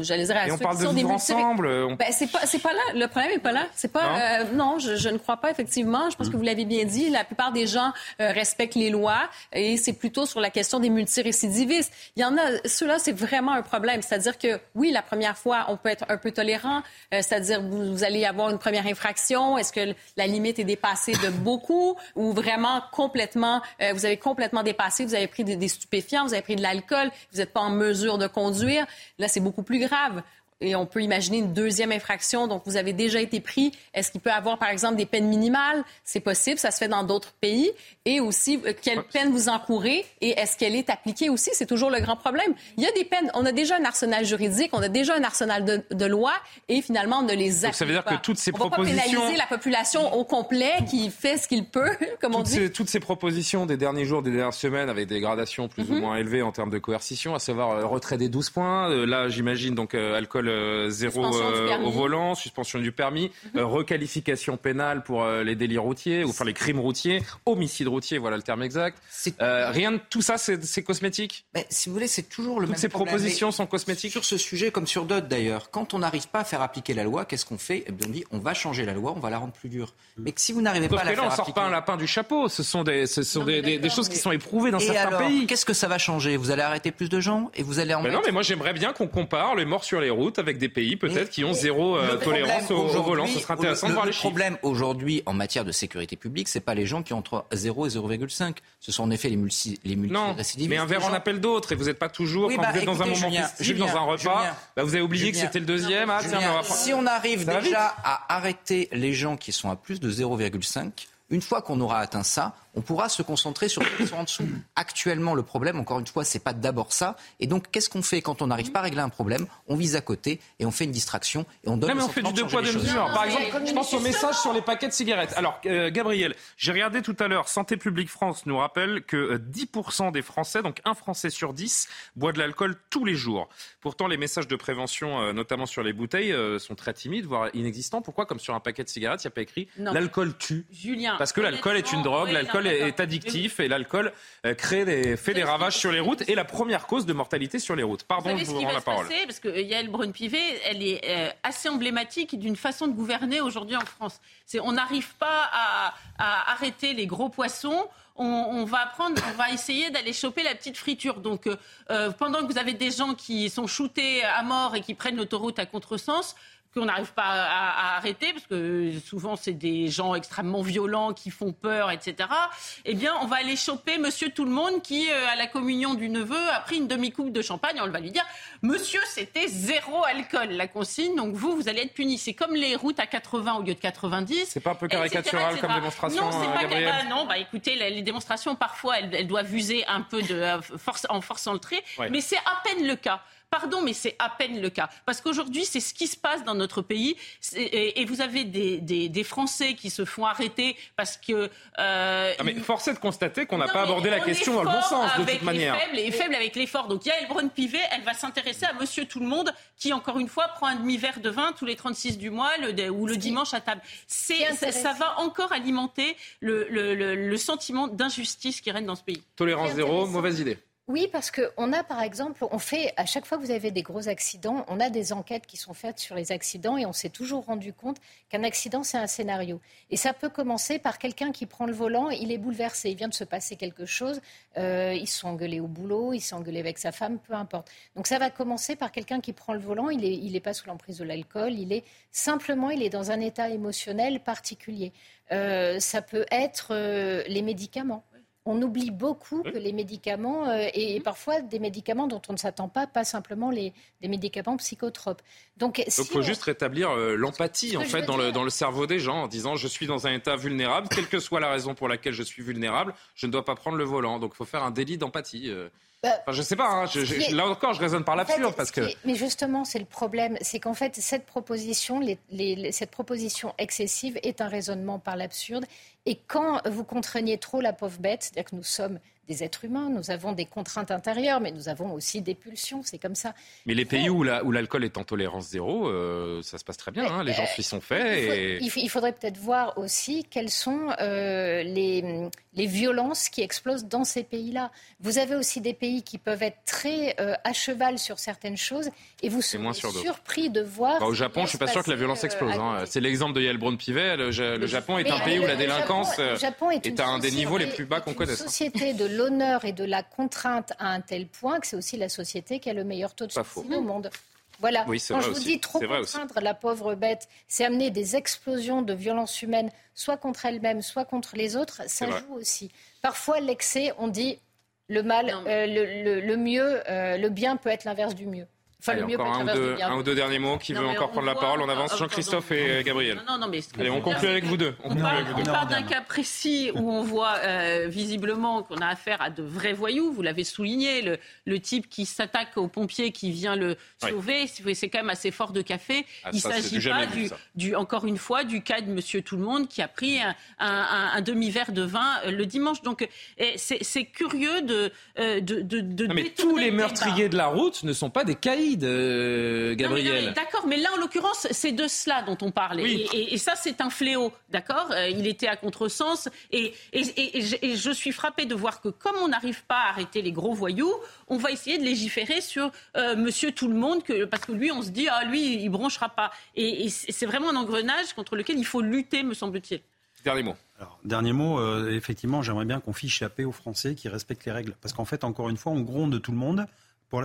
j'allais dire, à Et on parle de vivre ensemble. On... Ben, c'est pas, c'est pas là. Le problème est pas là. C'est pas, non, euh, non je, je, ne crois pas effectivement. Je pense mm. que vous l'avez bien dit. La plupart des gens euh, respectent les lois et c'est plutôt sur la question des multirécidivistes. Il y en a, ceux-là, c'est vraiment un problème. C'est-à-dire que oui, la première fois, on peut être un peu tolérant. Euh, c'est-à-dire vous, vous, allez avoir une première infraction. Est-ce que la limite est dépassée de beaucoup ou vraiment complètement, euh, vous avez complètement dépassé. Vous avez pris des, des stupéfiants, vous avez pris de l'alcool, vous n'êtes pas en mesure de conduire? Là, c'est beaucoup plus grave et on peut imaginer une deuxième infraction. Donc, vous avez déjà été pris. Est-ce qu'il peut avoir, par exemple, des peines minimales? C'est possible. Ça se fait dans d'autres pays. Et aussi, euh, quelle peine vous encourez et est-ce qu'elle est appliquée aussi? C'est toujours le grand problème. Il y a des peines. On a déjà un arsenal juridique, on a déjà un arsenal de, de lois et finalement, on ne les applique Donc, ça veut dire pas. que toutes ces on propositions... va pas pénaliser la population au complet qui fait ce qu'il peut, comme toutes on dit. Ces, toutes ces propositions des derniers jours, des dernières semaines, avec des gradations plus ou moins élevées en termes de coercition, à savoir euh, retrait des 12 points. Euh, là, j'imagine, donc, euh, alcool euh, zéro euh, au volant, suspension du permis, Mhm. euh, requalification pénale pour euh, les délits routiers, ou enfin les crimes routiers, homicide routier, voilà le terme exact. Euh, rien de tout ça, c'est cosmétique? Mais si vous voulez, c'est toujours le Toutes même ces problème. propositions Mais sont cosmétiques? Sur ce sujet, comme sur d'autres d'ailleurs, quand on n'arrive pas à faire appliquer la loi, qu'est-ce qu'on fait? Eh bien, On dit on va changer la loi, on va la rendre plus dure. Mais que si vous n'arrivez pas à la là, on faire sort appliquer... pas un lapin du chapeau. Ce sont des, ce sont Non, des, des- des choses qui sont éprouvées dans Et certains alors, pays. Qu'est-ce que ça va changer? Vous allez arrêter plus de gens et vous allez en Mais non, mettre- mais moi j'aimerais bien qu'on compare les morts sur les routes avec des pays peut-être qui ont zéro euh, Le tolérance au, au volant. Ce serait intéressant le, de voir le les chiffres. problème aujourd'hui en matière de sécurité publique, c'est pas les gens qui ont entre 0 et 0,5. Ce sont en effet les multi les Non, mais un verre en appelle d'autres et vous n'êtes pas toujours, Oui, quand bah, vous êtes dans un moment Julien, festif, dans un repas, Julien, bah, vous avez oublié que c'était le deuxième. Ah, tiens, on va si on arrive déjà à arrêter les gens qui sont à plus de 0,5, une fois qu'on aura atteint ça, on pourra se concentrer sur ceux qui sont en dessous. Actuellement, le problème, encore une fois, c'est pas d'abord ça. Et donc, qu'est-ce qu'on fait quand on n'arrive pas à régler un problème On vise à côté et on fait une distraction et on donne. Non, mais on fait du de deux poids, deux mesures. Par exemple, je pense au message sur les paquets de cigarettes. Alors, euh, Gabriel, j'ai regardé tout à l'heure, Santé publique France nous rappelle que euh, 10% des Français, donc un Français sur 10, boit de l'alcool tous les jours. Pourtant, les messages de prévention, euh, notamment sur les bouteilles, euh, sont très timides, voire inexistants. Pourquoi Comme sur un paquet de cigarettes, il n'y a pas écrit l'alcool tue. Julien. Parce que l'alcool est une drogue, l'alcool est, addictif et l'alcool euh, crée des, fait des ravages sur les routes et la première cause de mortalité sur les routes. Vous Pardon, savez je vous rends la parole. passer? Parce que Yael Braun-Pivet, elle est euh, assez emblématique d'une façon de gouverner aujourd'hui en France. C'est on n'arrive pas à, à arrêter les gros poissons. On, on va prendre, on va essayer d'aller choper la petite friture. Donc, euh, euh, pendant que vous avez des gens qui sont shootés à mort et qui prennent l'autoroute à contresens, qu'on n'arrive pas à, à arrêter, parce que souvent c'est des gens extrêmement violents qui font peur, etc. Eh bien, on va aller choper Monsieur Tout le Monde qui, euh, à la communion du neveu, a pris une demi-coupe de champagne. On va lui dire, Monsieur, c'était zéro alcool la consigne, donc vous, vous allez être puni. C'est comme les routes à 80 au lieu de 90. C'est pas un peu etc., caricatural comme démonstration, Non, c'est euh, pas Gabriel car- Non, bah écoutez, les, les démonstrations parfois elles, elles doivent user un peu de euh, force en forçant le trait, Ouais. mais c'est à peine le cas. Pardon, mais c'est à peine le cas. Parce qu'aujourd'hui, c'est ce qui se passe dans notre pays. Et, et vous avez des, des- des Français qui se font arrêter parce que... euh, Ah, mais force est de constater qu'on n'a pas abordé la on question est dans le bon sens, de toute manière. Les faibles et faible avec les forts. Donc Yael Braun-Pivet, elle va s'intéresser à Monsieur Tout le Monde, qui encore une fois prend un demi-verre de vin tous les 36 du mois le, ou le dimanche à table. C'est, ça, ça va encore alimenter le, le- le- le sentiment d'injustice qui règne dans ce pays. Tolérance zéro, mauvaise idée. Oui, parce qu'on a par exemple, on fait, à chaque fois que vous avez des gros accidents, on a des enquêtes qui sont faites sur les accidents et on s'est toujours rendu compte qu'un accident, c'est un scénario. Et ça peut commencer par quelqu'un qui prend le volant, il est bouleversé, il vient de se passer quelque chose, euh, ils se sont engueulés au boulot, ils se sont engueulés avec sa femme, peu importe. Donc ça va commencer par quelqu'un qui prend le volant, il n'est il est pas sous l'emprise de l'alcool, il est simplement, il est dans un état émotionnel particulier. Euh, ça peut être euh, les médicaments. On oublie beaucoup que les médicaments, euh, et, et parfois des médicaments dont on ne s'attend pas, pas simplement les, des médicaments psychotropes. Donc, si il faut on- juste rétablir euh, l'empathie en fait dans le, dans le cerveau des gens en disant je suis dans un état vulnérable, quelle que soit la raison pour laquelle je suis vulnérable, je ne dois pas prendre le volant. Donc il faut faire un délit d'empathie. euh. Bah, Enfin, je sais pas, hein, je- je- là encore je raisonne par En fait, l'absurde parce que... est- Mais justement, c'est le problème, c'est qu'en fait, cette proposition, les- les- les- cette proposition excessive est un raisonnement par l'absurde. Et quand vous contraignez trop la pauvre bête, c'est-à-dire que nous sommes des êtres humains, nous avons des contraintes intérieures, mais nous avons aussi des pulsions, c'est comme ça. Mais les pays où l'alcool est en tolérance zéro, euh, ça se passe très bien, hein, les gens s'y sont faits. Il, faudrait peut-être voir aussi quelles sont euh, les, les violences qui explosent dans ces pays-là. Vous avez aussi des pays qui peuvent être très euh, à cheval sur certaines choses et vous serez surpris de voir. Bah, au Japon, je ne suis pas sûr que la violence explose. Hein. C'est l'exemple de Yael Braun-Pivet. Le, Japon est un pays où la délinquance est, à un des niveaux les plus bas qu'on connaisse. Une société de l'honneur et de la contrainte à un tel point que c'est aussi la société qui a le meilleur taux de suicide au monde. Voilà. Quand je vous dis trop contraindre la pauvre bête, c'est amener des explosions de violence humaine, soit contre elle-même, soit contre les autres, ça joue aussi. Parfois, l'excès, on dit le mal, euh, le, mieux, euh, le bien peut être l'inverse du mieux. Enfin, le mieux encore un, ou deux, un ou deux derniers mots qui veut encore prendre la parole. On avance. Jean-Christophe et Gabriel. Non, non, mais Allez, on conclut avec vous deux. On, parle, d'un cas précis où on voit euh, visiblement qu'on a affaire à de vrais voyous. Vous l'avez souligné, le, le, type qui s'attaque au pompier qui vient le sauver. C'est quand même assez fort de café. Ah, Il ne s'agit pas, du, du, encore une fois, du cas de Monsieur Tout le Monde qui a pris un, un, un demi-verre de vin euh, le dimanche. Donc, c'est curieux de, euh, de, de, de non, Mais tous les meurtriers de la route ne sont pas des caïds. Gabriel. D'accord, mais là, en l'occurrence, c'est de cela dont on parle. Et, ça, c'est un fléau, d'accord euh, Il était à contresens. Et, et, je suis frappée de voir que comme on n'arrive pas à arrêter les gros voyous, on va essayer de légiférer sur euh, Monsieur Tout le Monde, que, parce que lui, on se dit, ah, lui, il bronchera pas. Et, c'est vraiment un engrenage contre lequel il faut lutter, me semble-t-il. Dernier mot. Alors, dernier mot, euh, effectivement, j'aimerais bien qu'on fiche la paix aux Français qui respectent les règles. Parce qu'en fait, encore une fois, on gronde tout le monde. Pour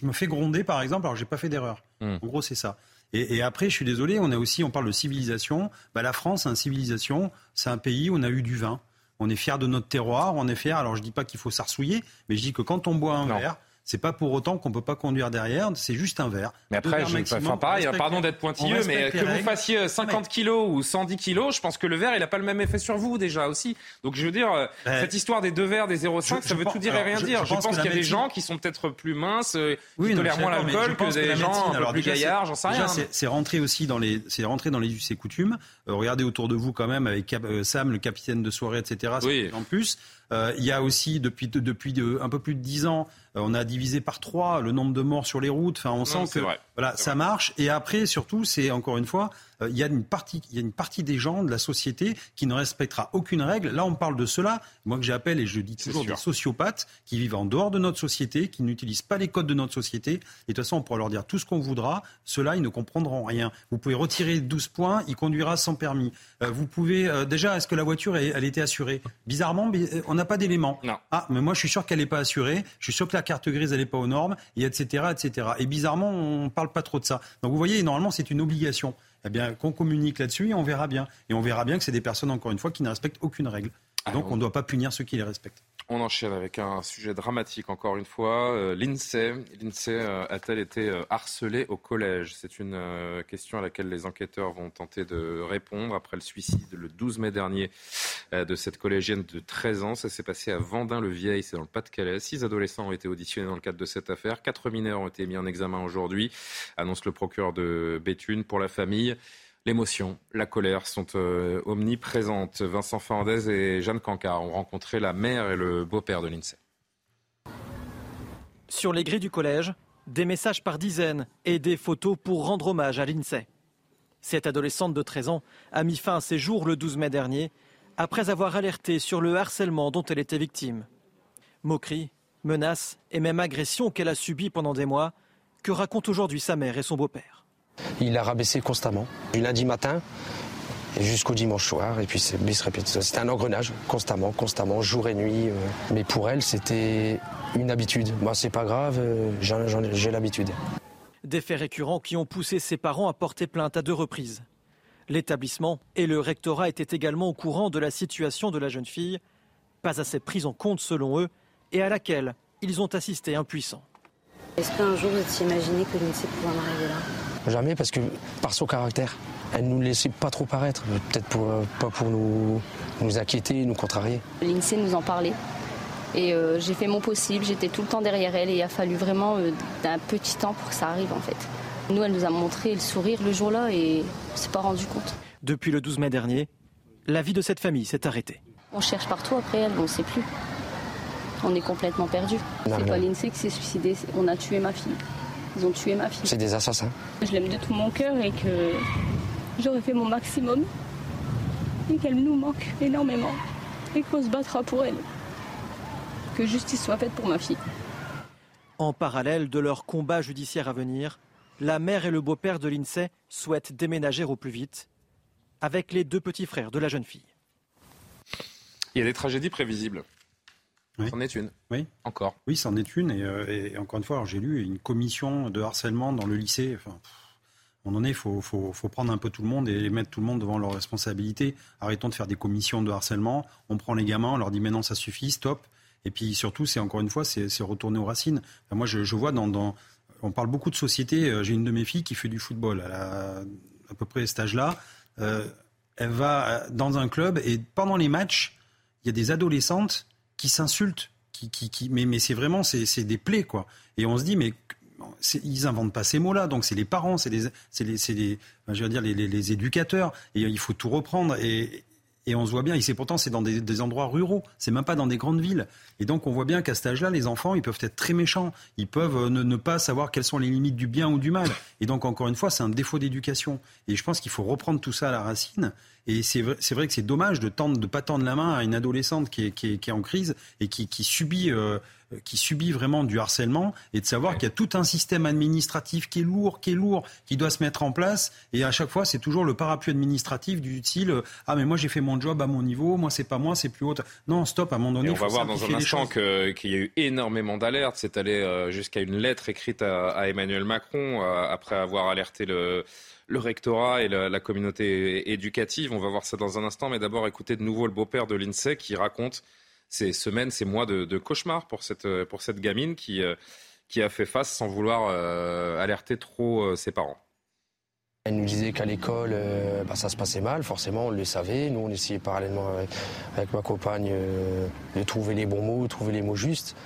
je me fais gronder, par exemple, alors j'ai pas fait d'erreur. Hmm. En gros, c'est ça. Et, après, je suis désolé, on a aussi, on parle de civilisation. Bah, la France, une civilisation, c'est un pays où on a eu du vin. On est fier de notre terroir, on est fier. Alors, je dis pas qu'il faut s'arsouiller, mais je dis que quand on boit un verre, c'est pas pour autant qu'on peut pas conduire derrière, c'est juste un verre. Mais après, enfin, pareil, pardon d'être pointilleux, mais que vous fassiez 50 kilos ou 110 kilos, je pense que le verre, il a pas le même effet sur vous déjà aussi. Donc je veux dire, euh, ben, cette histoire des deux verres, des 0,5, ça veut tout dire et rien dire. Je, pense, qu'il y a des gens qui sont peut-être plus minces, euh, qui tolèrent moins l'alcool que des gens un peu plus gaillards, j'en sais rien. C'est rentré aussi dans les, c'est rentré dans les us et coutumes. Euh, regardez autour de vous quand même avec Sam, le capitaine de soirée, etc. En plus, il y a aussi depuis depuis un peu plus de 10 ans on a divisé par trois le nombre de morts sur les routes. Enfin, on sent que voilà, ça marche. Et après, surtout, c'est encore une fois, euh, il y a une partie, y a une partie des gens de la société qui ne respectera aucune règle. Là, on parle de cela. Moi, que j'appelle et je dis toujours des sociopathes qui vivent en dehors de notre société, qui n'utilisent pas les codes de notre société. Et de toute façon, on pourra leur dire tout ce qu'on voudra. Ceux-là, ils ne comprendront rien. Vous pouvez retirer 12 points, il conduira sans permis. Euh, vous pouvez déjà, est-ce que la voiture, elle, était assurée? Bizarrement, on n'a pas d'éléments. Ah, mais moi, je suis sûr qu'elle n'est pas assurée. Je suis sûr que la carte grise, elle n'est pas aux normes, et etc., etc. Et bizarrement, on ne parle pas trop de ça. Donc vous voyez, normalement, c'est une obligation. Eh bien, qu'on communique là-dessus et on verra bien. Et on verra bien que c'est des personnes, encore une fois, qui ne respectent aucune règle. donc, on ne doit pas punir ceux qui les respectent. On enchaîne avec un sujet dramatique encore une fois. Euh, L'INSEE, euh, a-t-elle été euh, harcelée au collège? C'est une question à laquelle les enquêteurs vont tenter de répondre après le suicide le 12 mai dernier de cette collégienne de 13 ans. Ça s'est passé à Vendin-le-Vieil, c'est dans le Pas-de-Calais. Six adolescents ont été auditionnés dans le cadre de cette affaire. Quatre mineurs ont été mis en examen aujourd'hui, annonce le procureur de Béthune pour la famille. L'émotion, la colère sont euh, omniprésentes. Vincent Fernandez et Jeanne Cancard ont rencontré la mère et le beau-père de l'INSEE. Sur les grilles du collège, des messages par dizaines et des photos pour rendre hommage à l'INSEE. Cette adolescente de 13 ans a mis fin à ses jours le 12 mai dernier, après avoir alerté sur le harcèlement dont elle était victime. Moqueries, menaces et même agressions qu'elle a subies pendant des mois, que racontent aujourd'hui sa mère et son beau-père. Il l'a rabaissé constamment, du lundi matin jusqu'au dimanche soir, et puis c'est bis C'était un engrenage, constamment, constamment, jour et nuit. Euh. Mais pour elle, c'était une habitude. Moi, c'est pas grave, euh, j'ai l'habitude. Des faits récurrents qui ont poussé ses parents à porter plainte à deux reprises. L'établissement et le rectorat étaient également au courant de la situation de la jeune fille, pas assez prise en compte selon eux, et à laquelle ils ont assisté impuissants. Est-ce qu'un jour vous êtes imaginé que l'INSEE pouvait en arriver là? Jamais, parce que par son caractère, elle ne nous laissait pas trop paraître, peut-être pour, euh, pas pour nous, nous inquiéter, nous contrarier. L'INSEE nous en parlait. Et euh, j'ai fait mon possible, j'étais tout le temps derrière elle et il a fallu vraiment euh, d'un petit temps pour que ça arrive en fait. Nous, elle nous a montré le sourire le jour-là et on s'est pas rendu compte. Depuis le 12 mai dernier, la vie de cette famille s'est arrêtée. On cherche partout après elle, on ne sait plus. On est complètement perdu. C'est pas l'INSEE qui s'est suicidé. On a tué ma fille. Ils ont tué ma fille. C'est des assassins. Je l'aime de tout mon cœur et que j'aurais fait mon maximum. Et qu'elle nous manque énormément. Et qu'on se battra pour elle. Que justice soit faite pour ma fille. En parallèle de leur combat judiciaire à venir, la mère et le beau-père de l'INSEE souhaitent déménager au plus vite avec les deux petits frères de la jeune fille. Il y a des tragédies prévisibles. Oui. C'en est une. Oui. Encore. Oui, c'en est une. Et, euh, et encore une fois, j'ai lu une commission de harcèlement dans le lycée. Enfin, pff, à un moment donné, il faut, faut, faut, prendre un peu tout le monde et mettre tout le monde devant leurs responsabilités. Arrêtons de faire des commissions de harcèlement. On prend les gamins, on leur dit mais non, ça suffit, stop. Et puis surtout, c'est encore une fois, c'est retourner aux racines. Enfin, moi, je, je vois dans, dans, On parle beaucoup de société. J'ai une de mes filles qui fait du football. Elle a à peu près cet âge-là. Euh, elle va dans un club et pendant les matchs, il y a des adolescentes qui s'insultent, qui, qui, qui, mais, mais c'est vraiment c'est des plaies quoi. Et on se dit mais ils inventent pas ces mots-là, donc c'est les parents, c'est les, c'est les, les, je veux dire les, les, éducateurs, et il faut tout reprendre. Et, et on se voit bien, et c'est pourtant c'est dans des, endroits ruraux, c'est même pas dans des grandes villes. Et donc on voit bien qu'à cet âge-là, les enfants, ils peuvent être très méchants, ils peuvent ne, ne, pas savoir quelles sont les limites du bien ou du mal. Et donc encore une fois, c'est un défaut d'éducation. Et je pense qu'il faut reprendre tout ça à la racine. Et c'est vrai, vrai, que c'est dommage de tendre, de pas tendre la main à une adolescente qui est, en crise et qui, qui subit. Euh, qui subit vraiment du harcèlement et de savoir ouais. qu'il y a tout un système administratif qui est lourd, qui est lourd, qui doit se mettre en place. Et à chaque fois, c'est toujours le parapluie administratif du style ah mais moi j'ai fait mon job à mon niveau, moi c'est pas moi, c'est plus haut. Non, stop. À un moment donné, et on va voir dans un instant qu'il qu y a eu énormément d'alertes. C'est allé euh, jusqu'à une lettre écrite à, à Emmanuel Macron euh, après avoir alerté le le rectorat et la, la, communauté éducative. On va voir ça dans un instant, mais d'abord écouter de nouveau le beau-père de l'INSEE qui raconte ces semaines, ces mois de, de cauchemar pour cette, gamine qui, euh, qui a fait face sans vouloir euh, alerter trop euh, ses parents. Elle nous disait qu'à l'école, bah, ça se passait mal, forcément, on le savait. Nous, on essayait parallèlement avec, ma compagne de trouver les bons mots, trouver les mots justes.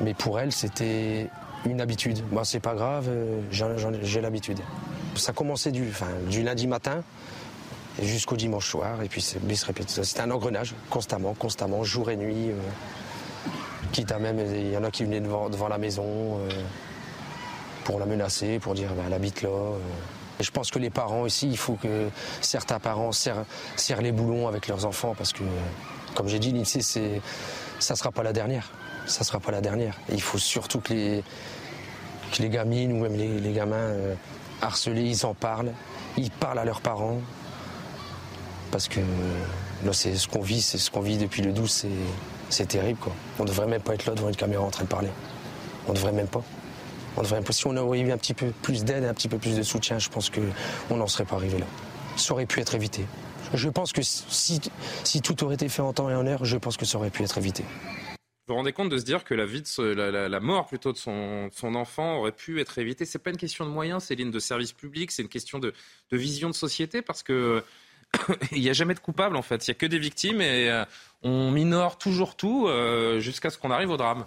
Mais pour elle, c'était une habitude. Moi, c'est pas grave, j'ai l'habitude. Ça commençait du lundi matin jusqu'au dimanche soir, et puis c'est bis répétition. C'était un engrenage, constamment, constamment, jour et nuit. Euh, quitte à même, il y en a qui venaient devant, devant la maison euh, pour la menacer, pour dire bah, elle habite là. Euh. Et je pense que les parents aussi, il faut que certains parents serrent, serrent les boulons avec leurs enfants, parce que, comme j'ai dit, l'INSEE, c'est, ça sera pas la dernière. Ça sera pas la dernière. Il faut surtout que les, que les gamines ou même les, les gamins euh, harcelés, ils en parlent, ils parlent à leurs parents, parce que là, c'est ce qu'on vit, c'est ce qu'on vit depuis le 12, c'est, c'est terrible. On ne devrait même pas être là devant une caméra en train de parler. On ne devrait même pas. On devrait, si on aurait eu un petit peu plus d'aide, un petit peu plus de soutien, je pense qu'on n'en serait pas arrivé là. Ça aurait pu être évité. Je pense que si, si tout aurait été fait en temps et en heure, je pense que ça aurait pu être évité. Vous vous rendez compte de se dire que la mort plutôt de son, enfant aurait pu être évitée? C'est pas une question de moyens, Céline, de service public, c'est une question de, de, vision de société parce que il n'y a jamais de coupable en fait. Il n'y a que des victimes et euh, on minore toujours tout euh, jusqu'à ce qu'on arrive au drame.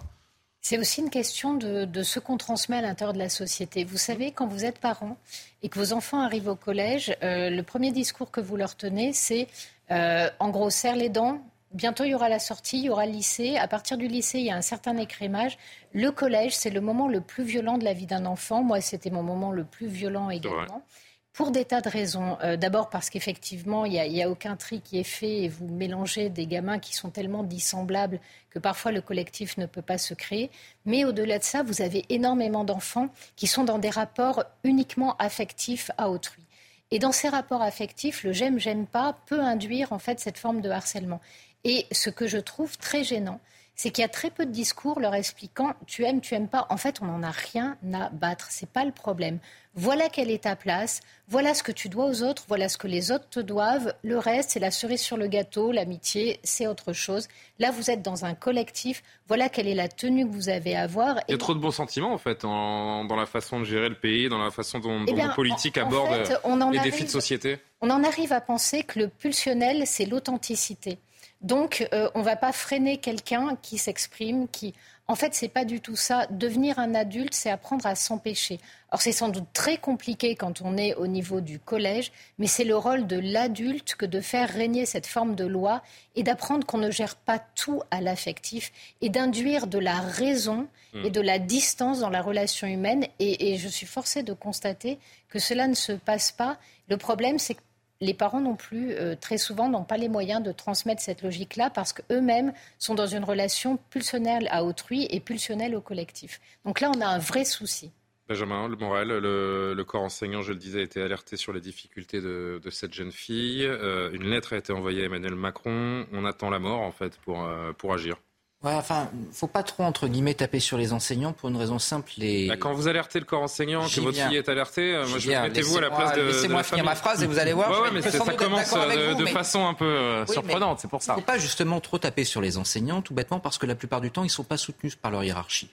C'est aussi une question de, de ce qu'on transmet à l'intérieur de la société. Vous savez, quand vous êtes parent et que vos enfants arrivent au collège, euh, le premier discours que vous leur tenez, c'est en gros, serre les dents. Bientôt, il y aura la sortie, il y aura le lycée. À partir du lycée, il y a un certain écrémage. Le collège, c'est le moment le plus violent de la vie d'un enfant. Moi, c'était mon moment le plus violent également. Pour des tas de raisons. Euh, D'abord parce qu'effectivement, il n'y a, a, aucun tri qui est fait et vous mélangez des gamins qui sont tellement dissemblables que parfois le collectif ne peut pas se créer. Mais au-delà de ça, vous avez énormément d'enfants qui sont dans des rapports uniquement affectifs à autrui. Et dans ces rapports affectifs, le j'aime, j'aime pas peut induire en fait cette forme de harcèlement. Et ce que je trouve très gênant, c'est qu'il y a très peu de discours leur expliquant tu aimes, tu aimes pas. En fait, on n'en a rien à battre. C'est pas le problème. Voilà quelle est ta place, voilà ce que tu dois aux autres, voilà ce que les autres te doivent. Le reste, c'est la cerise sur le gâteau, l'amitié, c'est autre chose. Là, vous êtes dans un collectif, voilà quelle est la tenue que vous avez à avoir. Il y a trop de bons sentiments, en fait, en, dans la façon de gérer le pays, dans la façon dont, dont eh bien, nos politiques en, abordent en fait, les arrive, défis de société. On en arrive à penser que le pulsionnel, c'est l'authenticité. Donc, euh, on ne va pas freiner quelqu'un qui s'exprime, qui... En fait, c'est pas du tout ça. Devenir un adulte, c'est apprendre à s'empêcher. Alors, c'est sans doute très compliqué quand on est au niveau du collège, mais c'est le rôle de l'adulte que de faire régner cette forme de loi et d'apprendre qu'on ne gère pas tout à l'affectif et d'induire de la raison et hmm. de la distance dans la relation humaine. Et, et je suis forcée de constater que cela ne se passe pas. Le problème, c'est que les parents non plus, euh, très souvent, n'ont pas les moyens de transmettre cette logique-là parce qu'eux-mêmes sont dans une relation pulsionnelle à autrui et pulsionnelle au collectif. Donc là, on a un vrai souci. Benjamin Morel, le, corps enseignant, je le disais, a été alerté sur les difficultés de, cette jeune fille. Euh, une lettre a été envoyée à Emmanuel Macron. On attend la mort, en fait, pour, euh, pour agir. Ouais, enfin, faut pas trop entre guillemets taper sur les enseignants pour une raison simple. Les... Bah, quand vous alertez le corps enseignant, que votre fille est alertée, euh, moi je mettez-vous à la place de. Laissez-moi finir ma phrase et vous allez voir. Ouais, mais ça commence euh, de, façon un peu euh, surprenante, c'est pour ça. Faut pas justement trop taper sur les enseignants, tout bêtement parce que la plupart du temps ils sont pas soutenus par leur hiérarchie.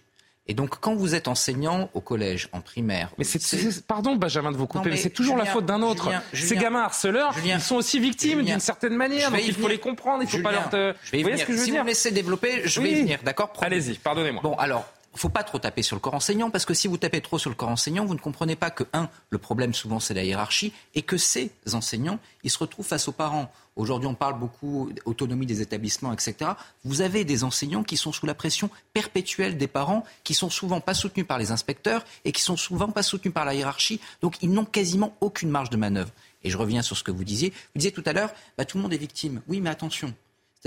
Et donc, quand vous êtes enseignant au collège, en primaire. Mais c'est, pardon, Benjamin, de vous couper, mais, c'est toujours la faute d'un autre. Ces gamins harceleurs, ils sont aussi victimes d'une certaine manière, donc il faut les comprendre, il faut pas leur. Te... Je vais vous voyez ce que je veux si dire vous me laissez développer, je vais y venir, d'accord? Allez-y, pardonnez-moi. Bon, alors, ne faut pas trop taper sur le corps enseignant, parce que si vous tapez trop sur le corps enseignant, vous ne comprenez pas que, un, le problème souvent c'est la hiérarchie, et que ces enseignants, ils se retrouvent face aux parents. Aujourd'hui, on parle beaucoup d'autonomie des établissements, etc. Vous avez des enseignants qui sont sous la pression perpétuelle des parents, qui sont souvent pas soutenus par les inspecteurs et qui sont souvent pas soutenus par la hiérarchie. Donc, ils n'ont quasiment aucune marge de manœuvre. Et je reviens sur ce que vous disiez. Vous disiez tout à l'heure, bah, tout le monde est victime. Oui, mais attention,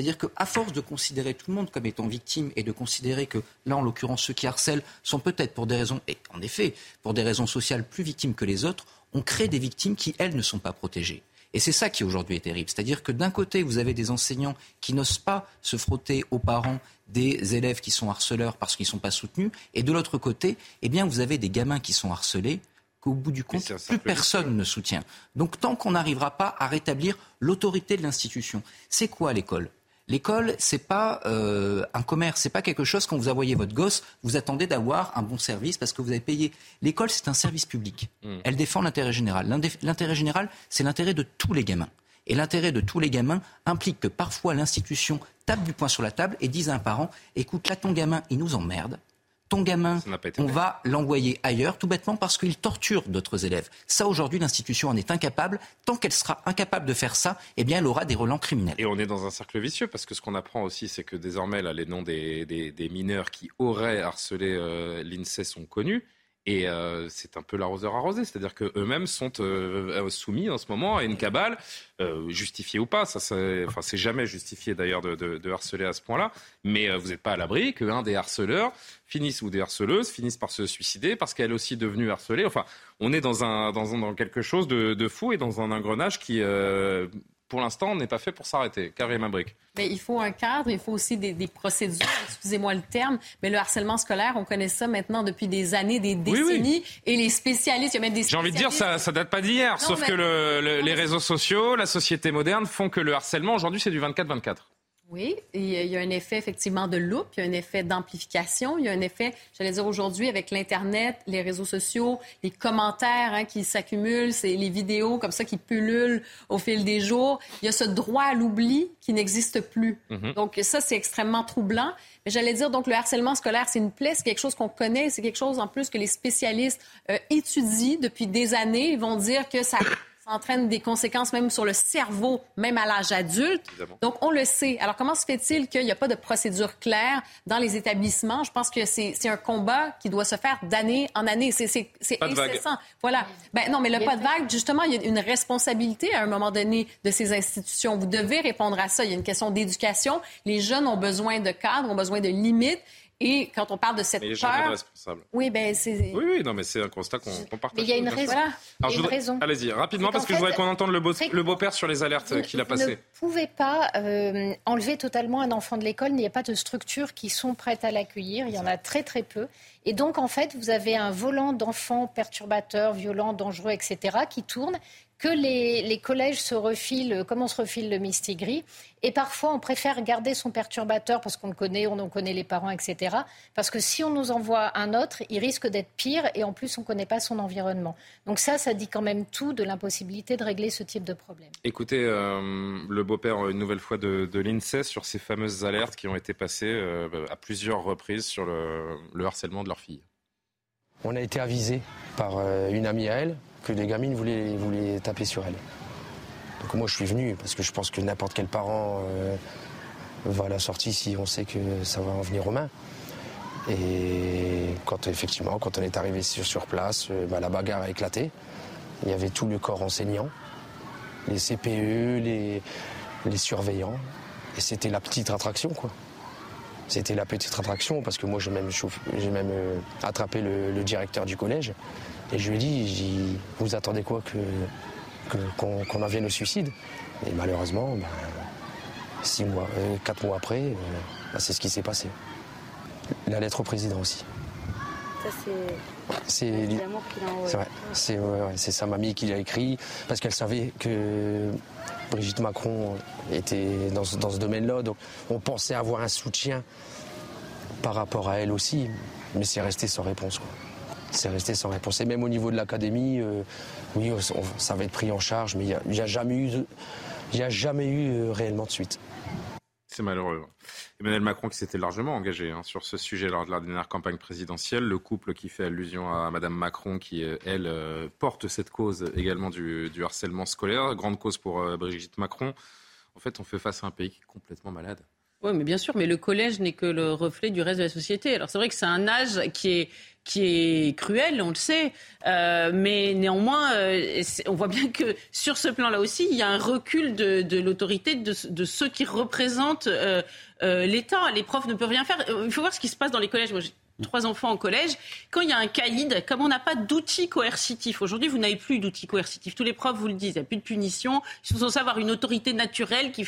c'est-à-dire qu'à force de considérer tout le monde comme étant victime et de considérer que là, en l'occurrence, ceux qui harcèlent sont peut-être pour des raisons, et en effet, pour des raisons sociales plus victimes que les autres, on crée des victimes qui, elles, ne sont pas protégées. Et c'est ça qui aujourd'hui est terrible. C'est-à-dire que d'un côté, vous avez des enseignants qui n'osent pas se frotter aux parents des élèves qui sont harceleurs parce qu'ils ne sont pas soutenus. Et de l'autre côté, eh bien, vous avez des gamins qui sont harcelés qu'au bout du compte, plus personne ne soutient. Donc tant qu'on n'arrivera pas à rétablir l'autorité de l'institution, c'est quoi l'école? L'école, c'est pas euh, un commerce, c'est pas quelque chose quand vous envoyez votre gosse, vous attendez d'avoir un bon service parce que vous avez payé. L'école, c'est un service public. Hmm. Elle défend l'intérêt général. L'intérêt général, c'est l'intérêt de tous les gamins. Et l'intérêt de tous les gamins implique que parfois l'institution tape du poing sur la table et dise à un parent écoute, là ton gamin, il nous emmerde ton gamin, on va l'envoyer ailleurs, tout bêtement parce qu'il torture d'autres élèves. Ça, aujourd'hui, l'institution en est incapable. Tant qu'elle sera incapable de faire ça, eh bien, elle aura des relents criminels. Et on est dans un cercle vicieux parce que ce qu'on apprend aussi, c'est que désormais, là, les noms des, mineurs qui auraient harcelé euh, l'INSEE sont connus. Et euh, c'est un peu l'arroseur arrosé, c'est-à-dire qu'eux-mêmes sont euh, soumis en ce moment à une cabale, euh, justifiée ou pas. Ça, c'est, enfin, c'est jamais justifié d'ailleurs de, harceler à ce point-là. Mais vous n'êtes pas à l'abri qu'un des harceleurs finisse ou des harceleuses finissent par se suicider parce qu'elle est aussi devenue harcelée. Enfin, on est dans quelque chose de, fou et dans un engrenage qui pour l'instant, n'est pas fait pour s'arrêter. Karim Abric. Mais il faut un cadre, il faut aussi des, procédures, excusez-moi le terme, mais le harcèlement scolaire, on connaît ça maintenant depuis des années, des décennies, et les spécialistes, il y a même des J'ai envie de dire, ça, ça date pas d'hier, sauf que les réseaux sociaux, la société moderne font que le harcèlement, aujourd'hui, c'est du 24-24. Oui, il y a un effet effectivement de loupe, il y a un effet d'amplification, il y a un effet, j'allais dire aujourd'hui, avec l'Internet, les réseaux sociaux, les commentaires hein, qui s'accumulent, c'est les vidéos comme ça qui pullulent au fil des jours. Il y a ce droit à l'oubli qui n'existe plus. Mhm. Donc ça, c'est extrêmement troublant. Mais j'allais dire, donc le harcèlement scolaire, c'est une plaie, c'est quelque chose qu'on connaît, c'est quelque chose en plus que les spécialistes euh, étudient depuis des années. Ils vont dire que ça entraîne des conséquences même sur le cerveau, même à l'âge adulte. Donc, on le sait. Alors, comment se fait-il qu'il n'y a pas de procédure claire dans les établissements? Je pense que c'est un combat qui doit se faire d'année en année. C'est incessant. Voilà. Ben, non, mais le pas de vague, justement, il y a une responsabilité à un moment donné de ces institutions. Vous devez répondre à ça. Il y a une question d'éducation. Les jeunes ont besoin de cadres, ont besoin de limites. Et quand on parle de cette mais peur... responsable. Oui, ben c'est... Oui, oui, non, mais c'est un constat qu'on partage. Mais il y a une raison. Alors, une raison. Allez-y, rapidement, parce que je voudrais qu'on entende le, beau... le beau-père sur les alertes qu'il a passées. Vous ne pouvez pas euh, enlever totalement un enfant de l'école. Il n'y a pas de structures qui sont prêtes à l'accueillir. Il y en a très, très peu. Et donc, en fait, vous avez un volant d'enfants perturbateurs, violents, dangereux, etc., qui tourne que les, collèges se refilent, comme on se refile le mistigris. Et parfois, on préfère garder son perturbateur parce qu'on le connaît, on en connaît les parents, etc. Parce que si on nous envoie un autre, il risque d'être pire et en plus, on ne connaît pas son environnement. Donc ça, ça dit quand même tout de l'impossibilité de régler ce type de problème. Écoutez, euh, le beau-père, une nouvelle fois, de, de l'INSEE sur ces fameuses alertes qui ont été passées euh, à plusieurs reprises sur le, le harcèlement de leur fille. On a été avisé par euh, une amie à elle que les gamines voulaient, taper sur elle. Donc moi je suis venu parce que je pense que n'importe quel parent euh, va à la sortie si on sait que ça va en venir aux mains. Et quand effectivement, quand on est arrivé sur, place, euh, bah, la bagarre a éclaté. Il y avait tout le corps enseignant, les CPE, les, surveillants. Et c'était la petite attraction quoi. C'était la petite attraction parce que moi j'ai même, j'ai même euh, attrapé le, directeur du collège et je lui ai dit, vous attendez quoi que, qu'on, en vienne au suicide? Et malheureusement, ben, six mois, euh, quatre mois après, euh, ben, c'est ce qui s'est passé. La lettre au président aussi. Ça c'est. C'est c'est sa mamie qui l'a écrit parce qu'elle savait que Brigitte Macron était dans ce, domaine-là. Donc on pensait avoir un soutien par rapport à elle aussi, mais c'est resté sans réponse. C'est resté sans réponse. Et même au niveau de l'académie, euh, oui, ça va être pris en charge, mais il n'y a, jamais eu, a jamais eu euh, réellement de suite. C'est malheureux. Emmanuel Macron qui s'était largement engagé hein, sur ce sujet lors de la dernière campagne présidentielle. Le couple qui fait allusion à Madame Macron, qui euh, elle euh, porte cette cause également du, harcèlement scolaire, grande cause pour euh, Brigitte Macron. En fait, on fait face à un pays qui est complètement malade. Oui, mais bien sûr, mais le collège n'est que le reflet du reste de la société. Alors c'est vrai que c'est un âge qui est qui est cruel, on le sait, mais néanmoins, on voit bien que sur ce plan-là aussi, il y a un recul de, l'autorité de, de, ceux qui représentent euh, l'État. Les profs ne peuvent rien faire. Euh, il faut voir ce qui se passe dans les collèges. Trois enfants en collège, quand il y a un caïd, comme on n'a pas d'outils coercitifs, aujourd'hui vous n'avez plus d'outils coercitifs, tous les profs vous le disent, il n'y a plus de punition, ils sont censés avoir une autorité naturelle qui,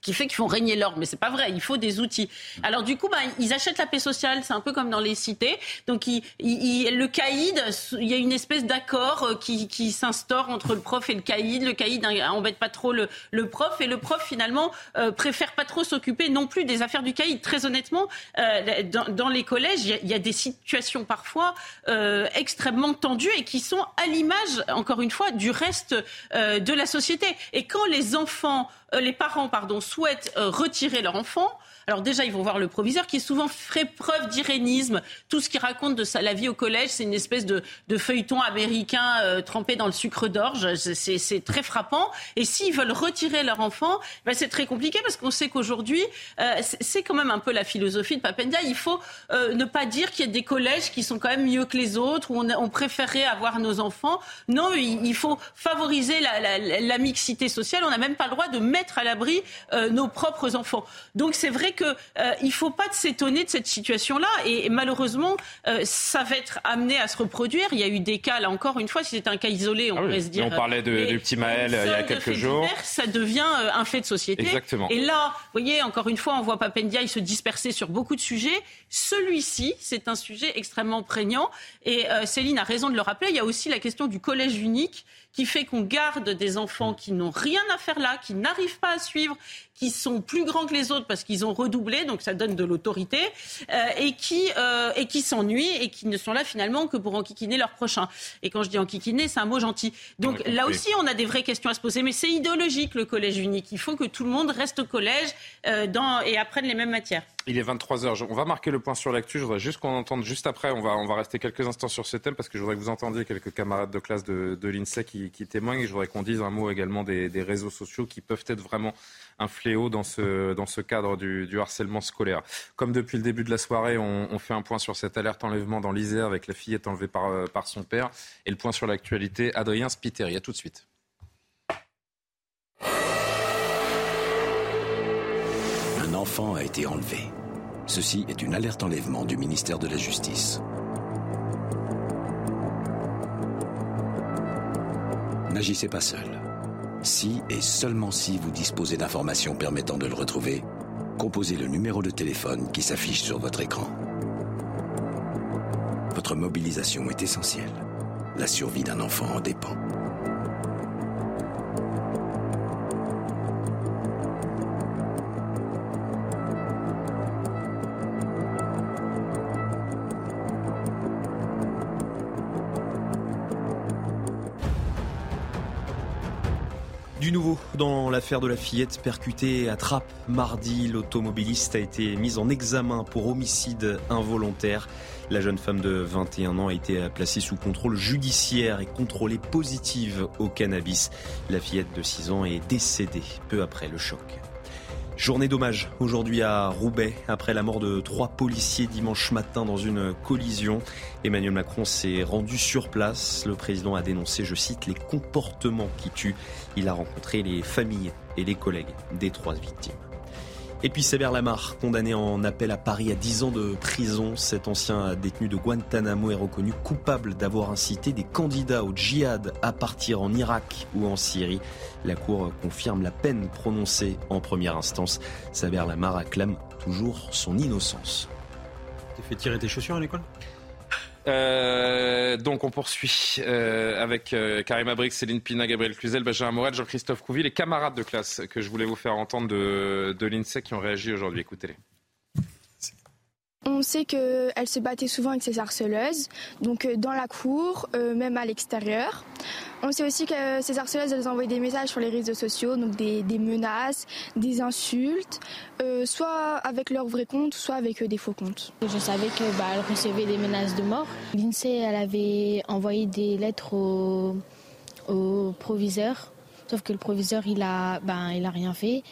qui fait qu'ils font régner l'ordre, mais c'est pas vrai, il faut des outils. Alors du coup, bah, ils achètent la paix sociale, c'est un peu comme dans les cités, donc le caïd, il y a une espèce d'accord euh, qui, qui s'instaure entre le prof et le caïd, le caïd embête pas trop le, le prof, et le prof finalement euh, préfère pas trop s'occuper non plus des affaires du caïd. Très honnêtement, euh, dans, les collèges, il y a des situations parfois euh, extrêmement tendues et qui sont à l'image, encore une fois, du reste euh, de la société. Et quand les enfants, euh, les parents, souhaitent retirer leur enfant, alors déjà, ils vont voir le proviseur qui souvent fait preuve d'irénisme. Tout ce qu'il raconte de sa, la vie au collège, c'est une espèce de, feuilleton américain euh, trempé dans le sucre d'orge. C'est très frappant. Et s'ils veulent retirer leur enfant, ben c'est très compliqué parce qu'on sait qu'aujourd'hui, euh, c'est quand même un peu la philosophie de Papendia. Il faut euh, ne pas dire qu'il y a des collèges qui sont quand même mieux que les autres, où on, on préférerait avoir nos enfants. Non, il, faut favoriser la, la, mixité sociale. On n'a même pas le droit de mettre à l'abri nos propres enfants. Donc c'est vrai qu'il euh, ne faut pas s'étonner de cette situation-là. Et, malheureusement, euh, ça va être amené à se reproduire. Il y a eu des cas, là encore une fois, si c'est un cas isolé, on ah pourrait se dire. on parlait de, du petit Maël euh, il y a quelques jours. ça devient un fait de société. Exactement. Et là, vous voyez, encore une fois, on voit Papendia se disperser sur beaucoup de sujets. Celui-ci, c'est un sujet extrêmement prégnant. Et Céline a raison de le rappeler. Il y a aussi la question du collège unique qui fait qu'on garde des enfants qui n'ont rien à faire là, qui n'arrivent pas à suivre, qui sont plus grands que les autres parce qu'ils ont redoublé, donc ça donne de l'autorité, euh, et qui euh, et qui s'ennuient et qui ne sont là finalement que pour enquiquiner leur prochain. Et quand je dis enquiquiner, c'est un mot gentil. Donc là aussi, on a des vraies questions à se poser, mais c'est idéologique le collège unique. Il faut que tout le monde reste au collège euh, dans, et apprenne les mêmes matières. Il est 23h. On va marquer le point sur l'actu. Je voudrais juste qu'on entende juste après. On va, on va rester quelques instants sur ce thème parce que je voudrais que vous entendiez quelques camarades de classe de, de l'INSEE qui, qui, témoignent. Et je voudrais qu'on dise un mot également des, des réseaux sociaux qui peuvent être vraiment un fléau dans ce, dans ce cadre du, harcèlement scolaire. Comme depuis le début de la soirée, on, fait un point sur cette alerte enlèvement dans l'Isère avec la fille est enlevée par, euh, par son père. Et le point sur l'actualité, Adrien Spiteri. À tout de suite. A été enlevé. Ceci est une alerte enlèvement du ministère de la Justice. N'agissez pas seul. Si et seulement si vous disposez d'informations permettant de le retrouver, composez le numéro de téléphone qui s'affiche sur votre écran. Votre mobilisation est essentielle. La survie d'un enfant en dépend. L'affaire de la fillette percutée à Trappes mardi, l'automobiliste a été mis en examen pour homicide involontaire. La jeune femme de 21 ans a été placée sous contrôle judiciaire et contrôlée positive au cannabis. La fillette de 6 ans est décédée peu après le choc. Journée d'hommage aujourd'hui à Roubaix après la mort de trois policiers dimanche matin dans une collision. Emmanuel Macron s'est rendu sur place. Le président a dénoncé, je cite, les comportements qui tuent. Il a rencontré les familles et les collègues des trois victimes. Et puis Séver Lamar, condamné en appel à Paris à 10 ans de prison. Cet ancien détenu de Guantanamo est reconnu coupable d'avoir incité des candidats au djihad à partir en Irak ou en Syrie. La Cour confirme la peine prononcée en première instance. Séver Lamar acclame toujours son innocence. T'es fait tirer tes chaussures à l'école? Euh, donc on poursuit euh, avec euh, Karim Abrik, Céline Pina, Gabriel Cluzel, Benjamin Morel, Jean-Christophe Couvi, les camarades de classe que je voulais vous faire entendre de, de l'INSEE qui ont réagi aujourd'hui. Écoutez-les. On sait qu'elle se battait souvent avec ses harceleuses, donc euh, dans la cour, même à l'extérieur. On sait aussi que ces harceleuses, elles envoyaient des messages sur les réseaux sociaux, donc des, menaces, des insultes, euh, soit avec leur vrai compte, soit avec des faux comptes. Je savais qu'elle bah, recevait des menaces de mort. L'INSEE, elle avait envoyé des lettres au, au proviseur, sauf que le proviseur, il a, ben, il a rien fait.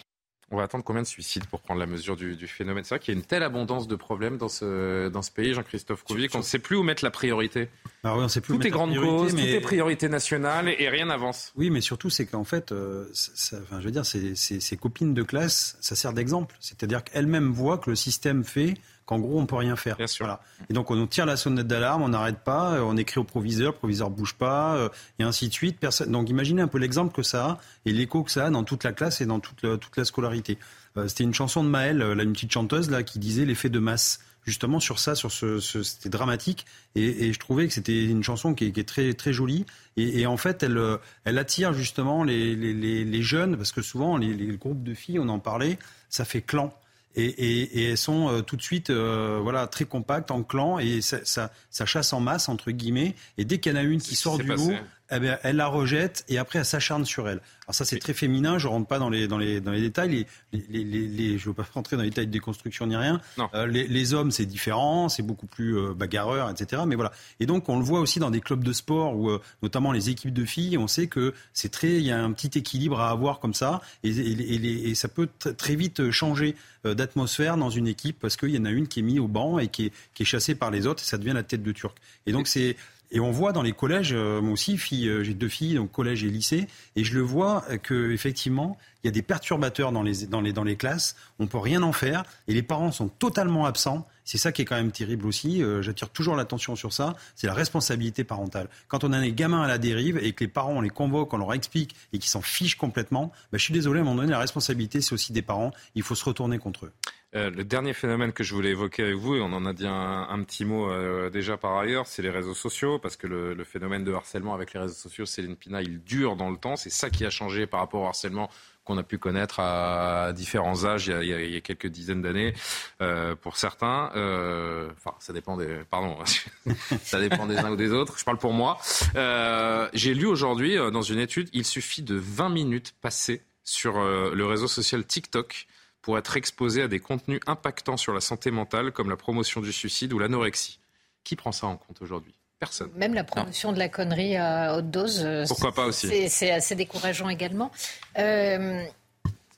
On va attendre combien de suicides pour prendre la mesure du, phénomène C'est vrai qu'il y a une telle abondance de problèmes dans ce, dans ce pays, Jean-Christophe Couvier, qu'on ne sait plus où mettre la priorité. Alors oui, on sait plus tout est grande cause, mais... tout est priorité nationale et, rien n'avance. Oui, mais surtout, c'est qu'en fait, euh, enfin, je veux dire, ces copines de classe, ça sert d'exemple. C'est-à-dire qu'elles-mêmes voient que le système fait qu'en gros, on peut rien faire. Bien sûr. Et donc, on nous tire la sonnette d'alarme, on n'arrête pas, euh, on écrit au proviseur, le proviseur bouge pas, euh, et ainsi de suite. Personne... Donc, imaginez un peu l'exemple que ça a et l'écho que ça a dans toute la classe et dans toute, toute la scolarité. Euh, c'était une chanson de Maëlle, là, une petite chanteuse là, qui disait l'effet de masse justement sur ça, sur ce, c'était dramatique, et, et, je trouvais que c'était une chanson qui est, qui est, très très jolie, et, et, en fait elle elle attire justement les, les, les, jeunes parce que souvent les, groupes de filles, on en parlait, ça fait clan et, et, et, elles sont euh, tout de suite euh, voilà très compactes en clan et ça, ça, ça, chasse en masse entre guillemets. Et dès qu'il y en a une qui sort du lot eh bien, elle la rejette et après elle s'acharne sur elle. Alors ça c'est très féminin, je rentre pas dans les, dans les, dans les détails, les, les, les, je veux pas rentrer dans les détails de déconstruction ni rien. Euh, les, hommes c'est différent, c'est beaucoup plus euh, bagarreur, etc. Mais voilà. Et donc on le voit aussi dans des clubs de sport où notamment les équipes de filles, on sait que c'est très, il y a un petit équilibre à avoir comme ça et, et, et ça peut très vite changer d'atmosphère dans une équipe parce qu'il y en a une qui est mise au banc et qui est, qui est chassée par les autres et ça devient la tête de Turc. Et donc c'est et on voit dans les collèges, euh, moi aussi, euh, j'ai deux filles, donc collège et lycée, et je le vois euh, que effectivement, il y a des perturbateurs dans les, dans les, dans les classes, on peut rien en faire, et les parents sont totalement absents. C'est ça qui est quand même terrible aussi. J'attire toujours l'attention sur ça. C'est la responsabilité parentale. Quand on a des gamins à la dérive et que les parents, on les convoque, on leur explique et qu'ils s'en fichent complètement, bah, je suis désolé, à un moment donné, la responsabilité, c'est aussi des parents. Il faut se retourner contre eux. Euh, le dernier phénomène que je voulais évoquer avec vous, et on en a dit un, petit mot euh, déjà par ailleurs, c'est les réseaux sociaux, parce que le, phénomène de harcèlement avec les réseaux sociaux, Céline Pina, il dure dans le temps. C'est ça qui a changé par rapport au harcèlement qu'on a pu connaître à différents âges il y a, quelques dizaines d'années euh, pour certains. enfin, ça dépend des, pardon, ça dépend des uns ou des autres. Je parle pour moi. J'ai lu aujourd'hui dans une étude, il suffit de 20 minutes passées sur le réseau social TikTok pour être exposé à des contenus impactants sur la santé mentale comme la promotion du suicide ou l'anorexie. Qui prend ça en compte aujourd'hui? Personne. Même la promotion de la connerie à haute dose. Euh, Pourquoi pas aussi? C'est assez décourageant également. Euh,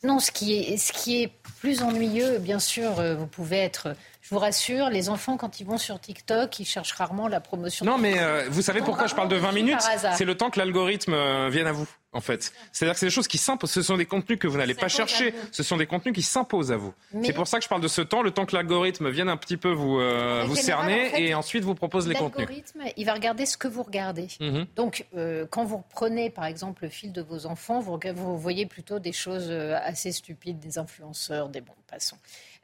non, ce qui, est, ce qui est plus ennuyeux, bien sûr, euh, vous pouvez être je vous rassure, les enfants, quand ils vont sur TikTok, ils cherchent rarement la promotion. Non, mais vous savez pourquoi je parle de 20 minutes C'est le temps que l'algorithme vienne à vous en fait. C'est-à-dire que c'est des choses qui s'imposent. Ce sont des contenus que vous n'allez pas chercher. Ce sont des contenus qui s'imposent à vous. C'est pour ça que je parle de ce temps, le temps que l'algorithme vienne un petit peu vous, euh, vous cerner et ensuite vous propose les contenus. L'algorithme, il va regarder ce que vous regardez. Mhm. Donc, euh, quand vous prenez, par exemple, le fil de vos enfants, vous, vous voyez plutôt des choses euh, assez stupides, des influenceurs, des bons passants.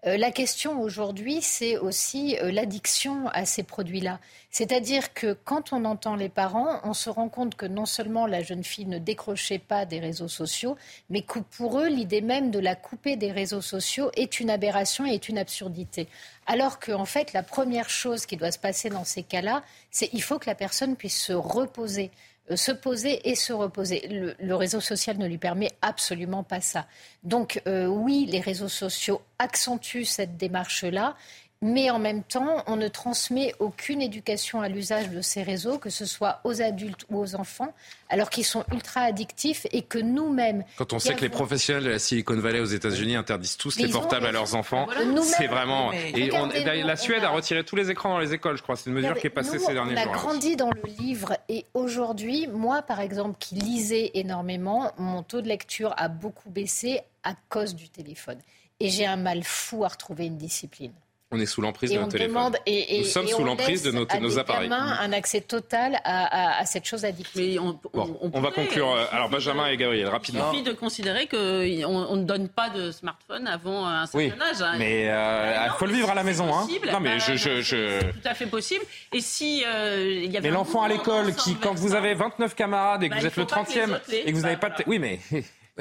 Euh, la question aujourd'hui, c'est aussi euh, l'addiction à ces produits-là. C'est-à-dire que quand on entend les parents, on se rend compte que non seulement la jeune fille ne décrochait pas des réseaux sociaux, mais que pour eux, l'idée même de la couper des réseaux sociaux est une aberration et est une absurdité. Alors qu'en fait, la première chose qui doit se passer dans ces cas-là, c'est qu'il faut que la personne puisse se reposer. Se poser et se reposer. Le, réseau social ne lui permet absolument pas ça. Donc oui, les réseaux sociaux accentuent cette démarche-là mais en même temps, on ne transmet aucune éducation à l'usage de ces réseaux, que ce soit aux adultes ou aux enfants, alors qu'ils sont ultra addictifs et que nous-mêmes. Quand on sait que les professionnels de la Silicon Valley aux États-Unis interdisent tous les portables à leurs enfants, c'est vraiment. Et la Suède a... retiré tous les écrans dans les écoles, je crois. C'est une mesure qui est passée ces derniers jours. On a grandi dans le livre et aujourd'hui, moi par exemple, qui lisais énormément, mon taux de lecture a beaucoup baissé à cause du téléphone. Et j'ai un mal fou à retrouver une discipline. On est sous l'emprise de nos téléphones. Et, Nous sommes sous l'emprise de nos, nos appareils. un accès total à, à, cette chose addictive. On, on, va conclure. Euh, alors Benjamin et Gabriel, rapidement. Il suffit de considérer qu'on on ne donne pas de smartphone avant un certain oui, âge. Hein. Mais euh, il faut le vivre à la maison. Hein. Non, mais bah, je, je, je... C'est tout à fait possible. Et si euh, il y avait Mais l'enfant à l'école, qui, quand vous avez 29 camarades et que bah, vous êtes le 30e et que vous n'avez pas de... Oui, mais...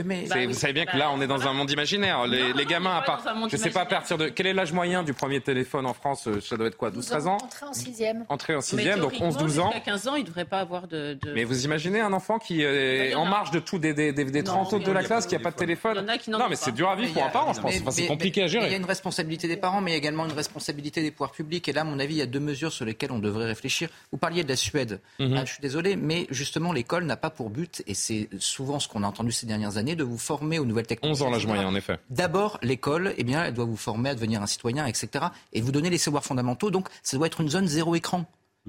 Mais bah vous savez bien que là, on est dans un monde imaginaire. Les, gamins, à part, je ne sais pas à partir de quel est l'âge moyen du premier téléphone en France euh, Ça doit être quoi 12-13 ans Entrée en sixième. Entrée en sixième, donc 11-12 ans. À 15 ans, il ne devrait pas avoir de, Mais vous imaginez un enfant qui est en marge de tout des, des, des, 30 autres de la classe qui n'a pas de téléphone Non, mais c'est dur à vivre pour un parent, je pense. c'est compliqué à gérer. Il y a une responsabilité des parents, mais il y a également une responsabilité des pouvoirs publics. Et là, à mon avis, il y a deux mesures sur lesquelles on devrait réfléchir. Vous parliez de la Suède. Mhm. Ah, je suis désolé, mais justement, l'école n'a pas pour but, et c'est souvent ce qu'on a entendu ces dernières années, de vous former au nouvelles technologies. 11 ans l'âge moyen, en effet. D'abord, l'école, eh bien, elle doit vous former à devenir un citoyen, etc. Et vous donner les savoirs fondamentaux. Donc, ça doit être une zone zéro écran.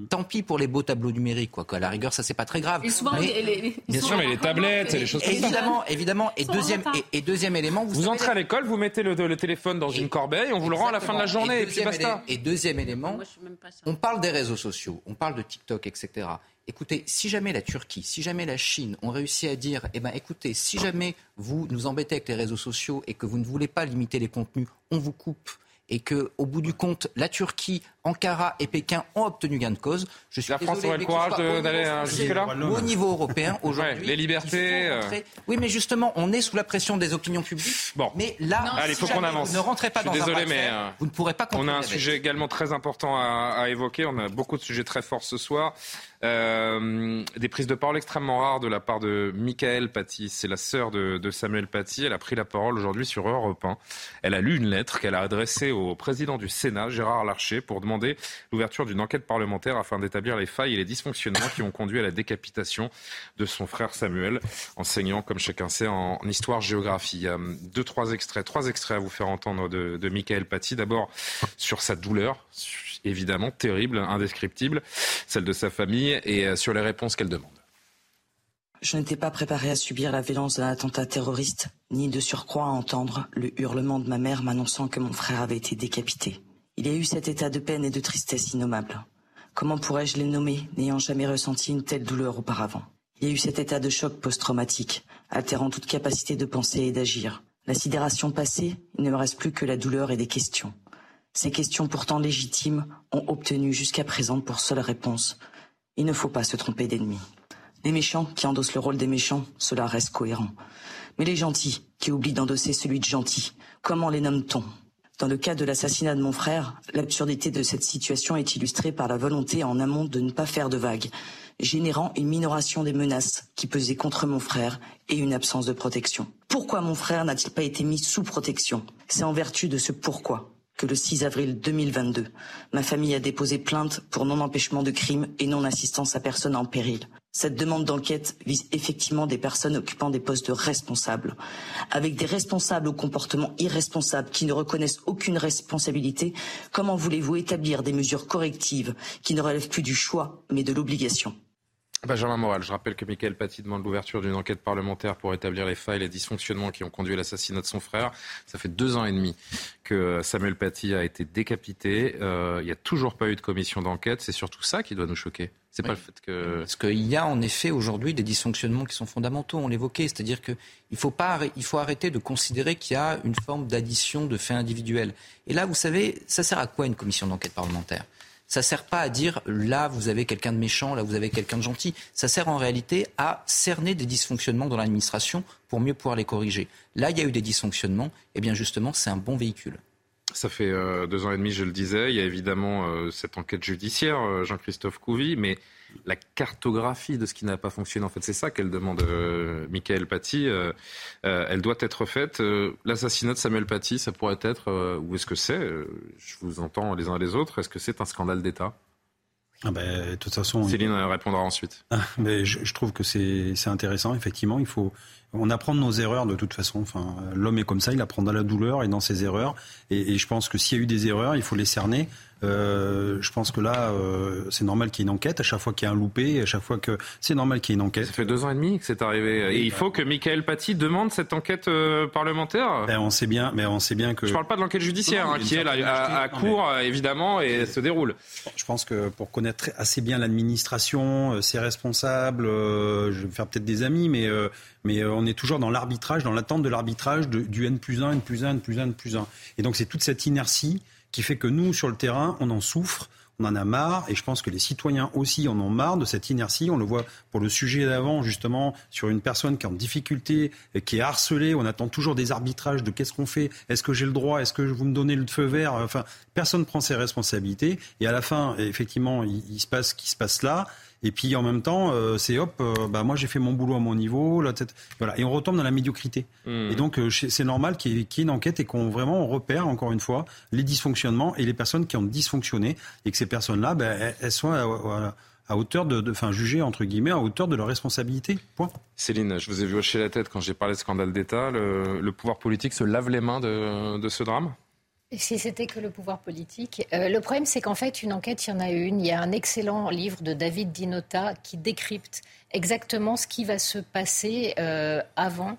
Tant pis pour les beaux tableaux numériques, quoi. À la rigueur, ça c'est pas très grave. mais, bien sûr, mais les tablettes, et les choses comme ça. Évidemment, évidemment. Et deuxième, et, deuxième élément, vous, entrez à l'école, vous mettez le, téléphone dans une corbeille, on vous le rend à la fin de la journée, et, puis basta. Et deuxième élément, on parle des réseaux sociaux, on parle de TikTok, etc. Écoutez, si jamais la Turquie, si jamais la Chine ont réussi à dire, eh ben, écoutez, si jamais vous nous embêtez avec les réseaux sociaux et que vous ne voulez pas limiter les contenus, on vous coupe. Et que, au bout du compte, la Turquie, Ankara et Pékin ont obtenu gain de cause. Je suis la France aurait le courage d'aller jusque-là Au niveau européen, aujourd'hui, les libertés. Euh. Oui, mais justement, on est sous la pression des opinions publiques. Bon, mais là, il faut qu'on avance. ne rentrez pas dans désolé, un mais euh, vous ne pourrez pas. On a un sujet également très important à, à évoquer. On a beaucoup de sujets très forts ce soir. Euh, des prises de parole extrêmement rares de la part de Michael Paty. C'est la sœur de, de, Samuel Paty. Elle a pris la parole aujourd'hui sur Europe 1. Elle a lu une lettre qu'elle a adressée au président du Sénat, Gérard Larcher, pour demander l'ouverture d'une enquête parlementaire afin d'établir les failles et les dysfonctionnements qui ont conduit à la décapitation de son frère Samuel, enseignant, comme chacun sait, en, histoire-géographie. A deux, trois extraits, trois extraits à vous faire entendre de, de Michael Paty. D'abord sur sa douleur, évidemment terrible, indescriptible, celle de sa famille, et euh, sur les réponses qu'elle demande. Je n'étais pas préparé à subir la violence d'un attentat terroriste, ni de surcroît à entendre le hurlement de ma mère m'annonçant que mon frère avait été décapité. Il y a eu cet état de peine et de tristesse innommable. Comment pourrais-je les nommer, n'ayant jamais ressenti une telle douleur auparavant? Il y a eu cet état de choc post-traumatique, altérant toute capacité de penser et d'agir. La sidération passée, il ne me reste plus que la douleur et des questions. Ces questions pourtant légitimes ont obtenu jusqu'à présent pour seule réponse il ne faut pas se tromper d'ennemis. Les méchants qui endossent le rôle des méchants, cela reste cohérent. Mais les gentils qui oublient d'endosser celui de gentil, comment les nomme-t-on? Dans le cas de l'assassinat de mon frère, l'absurdité de cette situation est illustrée par la volonté en amont de ne pas faire de vagues, générant une minoration des menaces qui pesaient contre mon frère et une absence de protection. Pourquoi mon frère n'a-t-il pas été mis sous protection? C'est en vertu de ce pourquoi que le 6 avril 2022, ma famille a déposé plainte pour non-empêchement de crime et non-assistance à personne en péril. Cette demande d'enquête vise effectivement des personnes occupant des postes de responsables, avec des responsables au comportement irresponsable qui ne reconnaissent aucune responsabilité. Comment voulez-vous établir des mesures correctives qui ne relèvent plus du choix mais de l'obligation? Benjamin Moral, je rappelle que Michael Paty demande l'ouverture d'une enquête parlementaire pour établir les failles et les dysfonctionnements qui ont conduit à l'assassinat de son frère. Ça fait deux ans et demi que Samuel Paty a été décapité. Euh, il n'y a toujours pas eu de commission d'enquête. C'est surtout ça qui doit nous choquer. C'est pas le fait que. Parce qu'il y a en effet aujourd'hui des dysfonctionnements qui sont fondamentaux. On l'évoquait, c'est-à-dire qu'il faut pas, il faut arrêter de considérer qu'il y a une forme d'addition de faits individuels. Et là, vous savez, ça sert à quoi une commission d'enquête parlementaire? Ça sert pas à dire là vous avez quelqu'un de méchant, là vous avez quelqu'un de gentil. Ça sert en réalité à cerner des dysfonctionnements dans l'administration pour mieux pouvoir les corriger. Là, il y a eu des dysfonctionnements, et bien justement, c'est un bon véhicule. Ça fait euh, deux ans et demi, je le disais. Il y a évidemment euh, cette enquête judiciaire, euh, Jean-Christophe Couvi, mais la cartographie de ce qui n'a pas fonctionné. En fait, c'est ça qu'elle demande, euh, Michael Paty. Euh, euh, elle doit être faite. L'assassinat de Samuel Paty, ça pourrait être, ou est-ce que c'est Je vous entends les uns les autres. Est-ce que c'est un scandale d'État? Ah ben, de toute façon, Céline répondra ensuite. Ah, mais je, je, trouve que c'est intéressant. Effectivement, il faut on apprend de nos erreurs de toute façon. Enfin, l'homme est comme ça, il apprend dans la douleur et dans ses erreurs. Et, et je pense que s'il y a eu des erreurs, il faut les cerner. Euh, je pense que là, euh, c'est normal qu'il y ait une enquête. À chaque fois qu'il y a un loupé, à chaque fois que c'est normal qu'il y ait une enquête. Ça fait deux ans et demi que c'est arrivé. Et il faut que Michael Paty demande cette enquête euh, parlementaire? Ben, on sait bien, mais on sait bien que. Je parle pas de l'enquête judiciaire, hein, qui est là, à, à court évidemment et se déroule. Je pense que pour connaître assez bien l'administration, ses responsables, je vais faire peut-être des amis, mais mais on est toujours dans l'arbitrage, dans l'attente de l'arbitrage du N plus 1, N plus 1, N plus 1, N plus 1. Et donc c'est toute cette inertie qui fait que nous, sur le terrain, on en souffre. On en a marre et je pense que les citoyens aussi en ont marre de cette inertie. On le voit pour le sujet d'avant, justement, sur une personne qui est en difficulté, qui est harcelée. On attend toujours des arbitrages de qu'est-ce qu'on fait, est-ce que j'ai le droit, est-ce que vous me donnez le feu vert. Enfin, personne ne prend ses responsabilités. Et à la fin, effectivement, il se passe ce qui se passe là. Et puis en même temps, euh, c'est hop, euh, bah moi j'ai fait mon boulot à mon niveau, la tête, voilà, et on retombe dans la médiocrité. Hmm. Et donc euh, c'est normal qu'il y, ait une enquête et qu'on vraiment on repère encore une fois les dysfonctionnements et les personnes qui ont dysfonctionné et que ces personnes-là, ben, elles, soient à, hauteur de, enfin jugées entre guillemets à hauteur de leur responsabilité. Point. Céline, je vous ai vu hocher la tête quand j'ai parlé de scandale d'État. Le, pouvoir politique se lave les mains de ce drame? Si c'était que le pouvoir politique. Euh, le problème, c'est qu'en fait, une enquête, il y en a une. Il y a un excellent livre de David Dinota qui décrypte exactement ce qui va se passer euh, avant,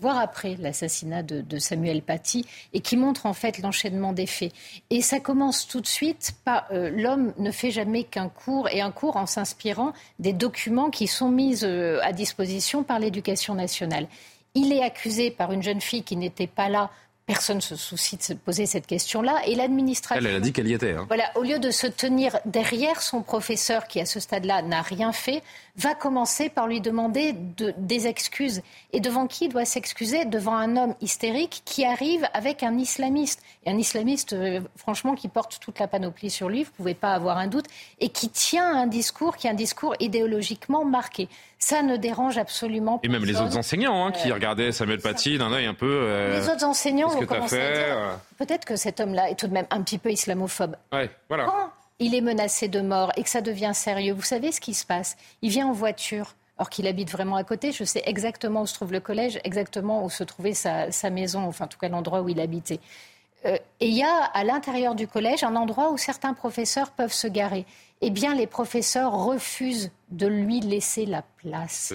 voire après l'assassinat de, Samuel Paty, et qui montre en fait l'enchaînement des faits. Et ça commence tout de suite euh, l'homme ne fait jamais qu'un cours, et un cours en s'inspirant des documents qui sont mis à disposition par l'éducation nationale. Il est accusé par une jeune fille qui n'était pas là Personne ne se soucie de se poser cette question-là. Et l'administration. Elle, a dit qu'elle y était. Hein. Voilà, au lieu de se tenir derrière son professeur, qui à ce stade-là n'a rien fait, va commencer par lui demander des excuses. Et devant qui il doit s'excuser? Devant un homme hystérique qui arrive avec un islamiste. Et un islamiste, euh, franchement, qui porte toute la panoplie sur lui, vous ne pouvez pas avoir un doute, et qui tient un discours qui est un discours idéologiquement marqué. Ça ne dérange absolument pas. Et même les autres enseignants hein, qui euh, regardaient Samuel Paty d'un œil un peu. Euh, les autres enseignants euh peut-être que cet homme-là est tout de même un petit peu islamophobe. Ouais, voilà. Quand il est menacé de mort et que ça devient sérieux, vous savez ce qui se passe? Il vient en voiture. Or qu'il habite vraiment à côté, je sais exactement où se trouve le collège, exactement où se trouvait sa, maison, enfin en tout cas l'endroit où il habitait. et il y a à l'intérieur du collège un endroit où certains professeurs peuvent se garer eh bien, les professeurs refusent de lui laisser la place.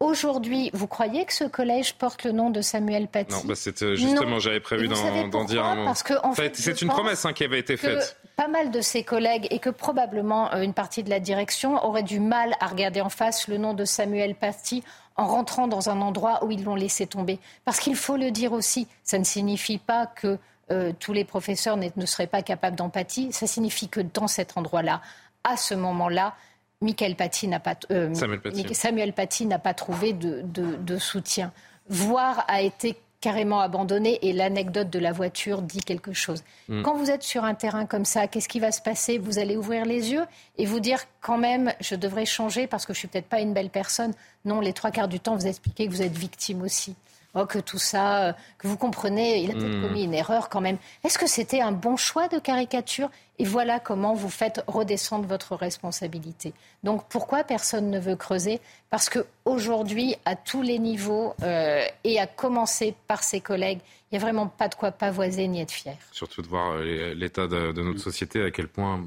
Aujourd'hui, vous croyez que ce collège porte le nom de Samuel Paty Non, bah c'est justement, j'avais prévu d'en dire un mot. Parce que, en fait, c'est une promesse hein, qui avait été faite. Pas mal de ses collègues et que probablement euh, une partie de la direction aurait du mal à regarder en face le nom de Samuel Paty en rentrant dans un endroit où ils l'ont laissé tomber. Parce qu'il faut le dire aussi, ça ne signifie pas que euh, tous les professeurs ne seraient pas capables d'empathie. Ça signifie que dans cet endroit-là, à ce moment-là, Michael Paty n'a pas, euh, Samuel, Paty. n'a pas trouvé de, soutien, voire a été carrément abandonné et l'anecdote de la voiture dit quelque chose. Hmm. Quand vous êtes sur un terrain comme ça, qu'est-ce qui va se passer? Vous allez ouvrir les yeux et vous dire quand même, je devrais changer parce que je suis peut-être pas une belle personne. Non, les trois quarts du temps, vous expliquez que vous êtes victime aussi. Oh, que tout ça, euh, que vous comprenez, il a peut-être hmm. commis une erreur quand même. Est-ce que c'était un bon choix de caricature? Et voilà comment vous faites redescendre votre responsabilité. Donc pourquoi personne ne veut creuser? Parce qu'aujourd'hui, à tous les niveaux, euh, et à commencer par ses collègues, il n'y a vraiment pas de quoi pavoiser ni être fier. Surtout de voir euh, l'état de, de notre société, à quel point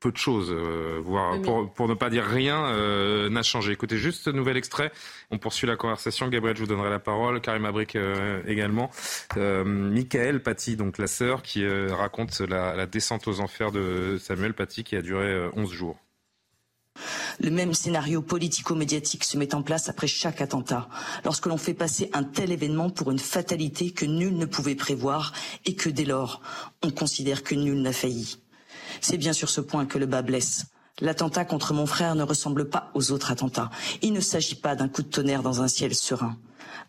peu de choses, euh, voire pour, ne pas dire rien, euh, n'a changé. Écoutez juste ce nouvel extrait. On poursuit la conversation. Gabriel, je vous donnerai la parole. Karim Abric euh, également. Michael Paty, donc la sœur, qui raconte la, descente aux enfers de Samuel Paty qui a duré 11 jours. Le même scénario politico-médiatique se met en place après chaque attentat, lorsque l'on fait passer un tel événement pour une fatalité que nul ne pouvait prévoir et que dès lors, on considère que nul n'a failli. C'est bien sur ce point que le bas blesse. L'attentat contre mon frère ne ressemble pas aux autres attentats. Il ne s'agit pas d'un coup de tonnerre dans un ciel serein.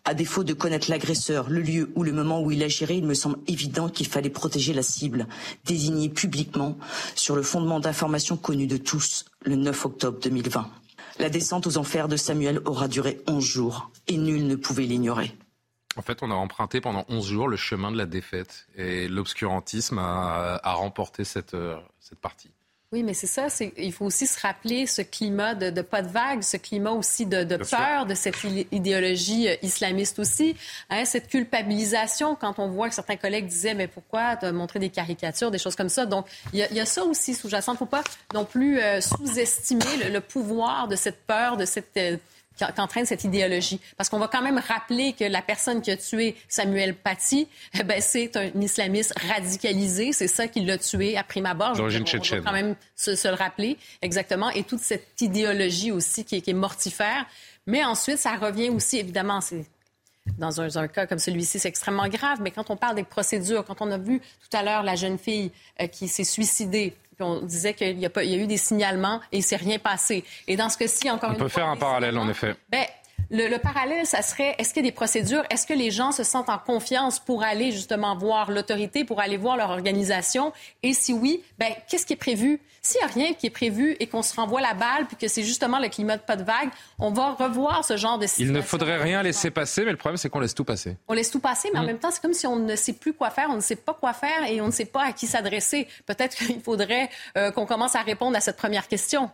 À défaut de connaître l'agresseur, le lieu ou le moment où il agirait, il me semble évident qu'il fallait protéger la cible, désignée publiquement, sur le fondement d'informations connues de tous, le 9 octobre 2020. La descente aux enfers de Samuel aura duré 11 jours et nul ne pouvait l'ignorer. En fait, on a emprunté pendant 11 jours le chemin de la défaite et l'obscurantisme a, remporté cette, euh, cette partie. Oui, mais c'est ça. Il faut aussi se rappeler ce climat de, pas de vague, ce climat aussi de, peur de cette idéologie euh, islamiste aussi. Hein, cette culpabilisation, quand on voit que certains collègues disaient, mais pourquoi montrer des caricatures, des choses comme ça. Donc, il y, a ça aussi sous-jacent. Il ne faut pas non plus euh, sous-estimer le, pouvoir de cette peur, de cette... Euh, qu'entraîne cette idéologie. Parce qu'on va quand même rappeler que la personne qui a tué Samuel Paty, eh ben, c'est un islamiste radicalisé. C'est ça qui l'a tué à prime abord. D'origine tchétchène. quand même se, le rappeler, exactement. Et toute cette idéologie aussi qui est, mortifère. Mais ensuite, ça revient aussi, évidemment, c'est dans un, cas comme celui-ci, c'est extrêmement grave, mais quand on parle des procédures, quand on a vu tout à l'heure la jeune fille euh, qui s'est suicidée, on disait qu'il y, a eu des signalements et il ne s'est rien passé. Et dans ce cas-ci, encore on une fois... On peut faire un parallèle, en effet. Ben, le, parallèle, ça serait, est-ce qu'il y a des procédures? Est-ce que les gens se sentent en confiance pour aller justement voir l'autorité, pour aller voir leur organisation? Et si oui, ben, qu'est-ce qui est prévu? S'il n'y a rien qui est prévu et qu'on se renvoie la balle, puis que c'est justement le climat de pas de vague, on va revoir ce genre de situation. Il ne faudrait rien laisser passer, mais le problème, c'est qu'on laisse tout passer. On laisse tout passer, mais en mm. même temps, c'est comme si on ne sait plus quoi faire, on ne sait pas quoi faire et on ne sait pas à qui s'adresser. Peut-être qu'il faudrait euh, qu'on commence à répondre à cette première question.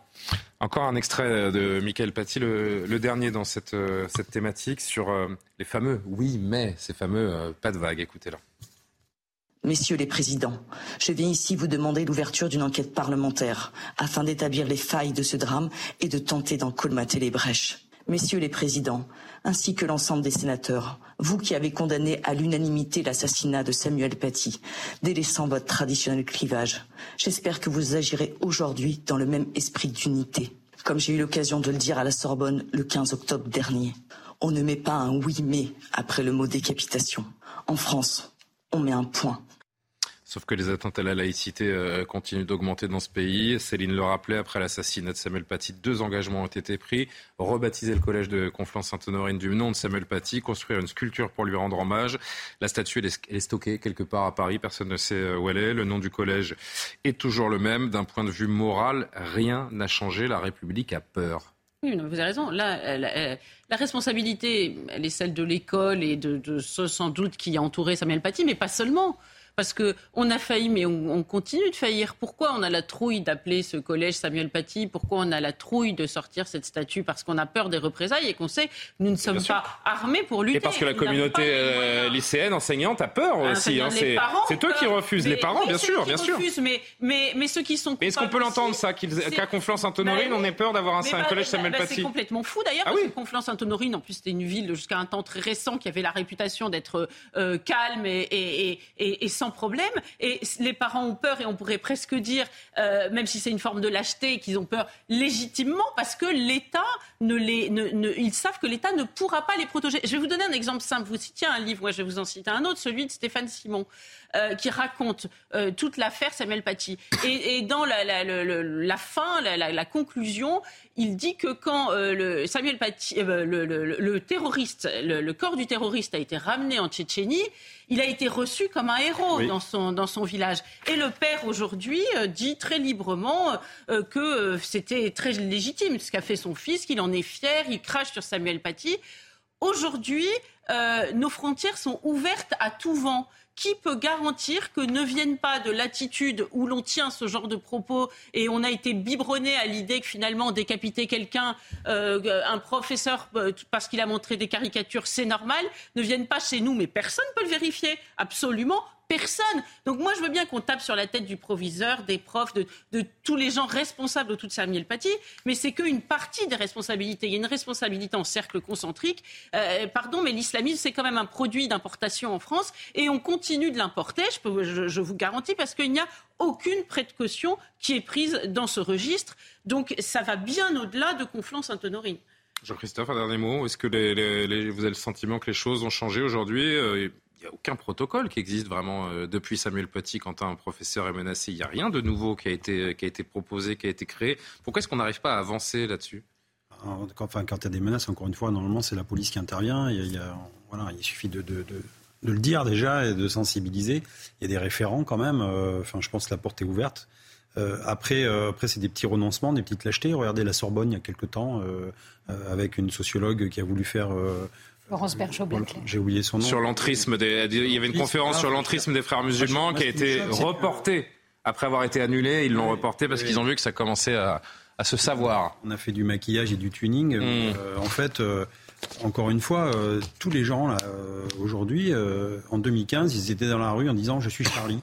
Encore un extrait de Michael Paty, le, dernier dans cette, euh, thématique sur euh, les fameux oui, mais, ces fameux pas de vague. Écoutez-le. Messieurs les présidents, je viens ici vous demander l'ouverture d'une enquête parlementaire afin d'établir les failles de ce drame et de tenter d'en colmater les brèches. Messieurs les présidents, ainsi que l'ensemble des sénateurs, vous qui avez condamné à l'unanimité l'assassinat de Samuel Paty, délaissant votre traditionnel clivage, j'espère que vous agirez aujourd'hui dans le même esprit d'unité. Comme j'ai eu l'occasion de le dire à la Sorbonne le 15 octobre dernier, on ne met pas un oui mais après le mot décapitation. En France, on met un point. Sauf que les atteintes à la laïcité euh, continuent d'augmenter dans ce pays. Céline le rappelait, après l'assassinat de Samuel Paty, deux engagements ont été pris. Rebaptiser le collège de Conflans-Sainte-Honorine du nom de Samuel Paty, construire une sculpture pour lui rendre hommage. La statue, est, stockée quelque part à Paris, personne ne sait euh, où elle est. Le nom du collège est toujours le même. D'un point de vue moral, rien n'a changé. La République a peur. Oui, vous avez raison. La, responsabilité, elle est celle de l'école et de, de ceux sans doute qui a entouré Samuel Paty, mais pas seulement parce qu'on a failli, mais on, continue de faillir. Pourquoi on a la trouille d'appeler ce collège Samuel Paty? Pourquoi on a la trouille de sortir cette statue? Parce qu'on a peur des représailles et qu'on sait que nous ne sommes pas armés pour lutter. Et parce que la communauté euh, lycéenne, enseignante a peur ah, aussi. Hein, c'est eux qui refusent. les parents, bien sûr, bien sûr. mais, mais, mais ceux qui sont. Est-ce qu'on peut l'entendre, ça Qu'à Conflans-Sainte-Honorine, bah on ait peur d'avoir un, bah, collège Samuel bah, Paty? C'est complètement fou d'ailleurs, ah parce que Conflans-Sainte-Honorine, en plus, c'était une ville jusqu'à un temps très récent qui avait la réputation d'être euh, calme et, et, et, et sans problème. Et les parents ont peur, et on pourrait presque dire, euh, même si c'est une forme de lâcheté, qu'ils ont peur légitimement, parce que l'État ne les, ils savent que l'État ne pourra pas les protéger. Je vais vous donner un exemple simple. Vous citez un livre, moi je vais vous en citer un autre, celui de Stéphane Simon. Euh, qui raconte euh, toute l'affaire Samuel Paty. Et, dans la, la, fin, la, conclusion, il dit que quand le Samuel Paty, le, terroriste, le, corps du terroriste a été ramené en Tchétchénie, il a été reçu comme un héros dans, son, dans son village. Et le père, aujourd'hui, euh, dit très librement euh, que euh, c'était très légitime ce qu'a fait son fils, qu'il en est fier, il crache sur Samuel Paty. Aujourd'hui, nos frontières sont ouvertes à tout vent qui peut garantir que ne viennent pas de l'attitude où l'on tient ce genre de propos et on a été biberonné à l'idée que finalement décapiter quelqu'un, euh, un professeur euh, parce qu'il a montré des caricatures, c'est normal, ne viennent pas chez nous, mais personne ne peut le vérifier, absolument personne. Donc moi, je veux bien qu'on tape sur la tête du proviseur, des profs, de, tous les gens responsables autour de Samuel Paty, mais c'est qu'une partie des responsabilités. Il y a une responsabilité en cercle concentrique. Euh, pardon, mais l'islamisme, c'est quand même un produit d'importation en France et on continue de l'importer, je, vous garantis, parce qu'il n'y a aucune précaution qui est prise dans ce registre. Donc ça va bien au-delà de Conflans-Sainte-Honorine. Jean-Christophe, un dernier mot. Est-ce que vous avez le sentiment que les choses ont changé aujourd'hui euh, n'y a aucun protocole qui existe vraiment euh, depuis Samuel Paty quand un professeur est menacé. Il n'y a rien de nouveau qui a été, qui a été proposé, qui a été créé. Pourquoi est-ce qu'on n'arrive pas à avancer là-dessus? Enfin, quand il y a des menaces, encore une fois, normalement, c'est la police qui intervient. Il, suffit de, le dire déjà et de sensibiliser. Il y a des référents quand même. Euh, enfin, je pense que la porte est ouverte. après, après c'est des petits renoncements, des petites lâchetés. Regardez la Sorbonne il y a quelque temps, avec une sociologue qui a voulu faire Bergeau J'ai oublié son nom. Sur l'entrisme des, il y avait une conférence sur l'entrisme des frères musulmans qui a été reportée après avoir été annulée. Ils l'ont reportée parce qu'ils ont vu que ça commençait à, se savoir. On a fait du maquillage et du tuning. Mm. Euh, en fait, euh, encore une fois, euh, tous les gens là aujourd'hui, en 2015, ils étaient dans la rue en disant je suis Charlie.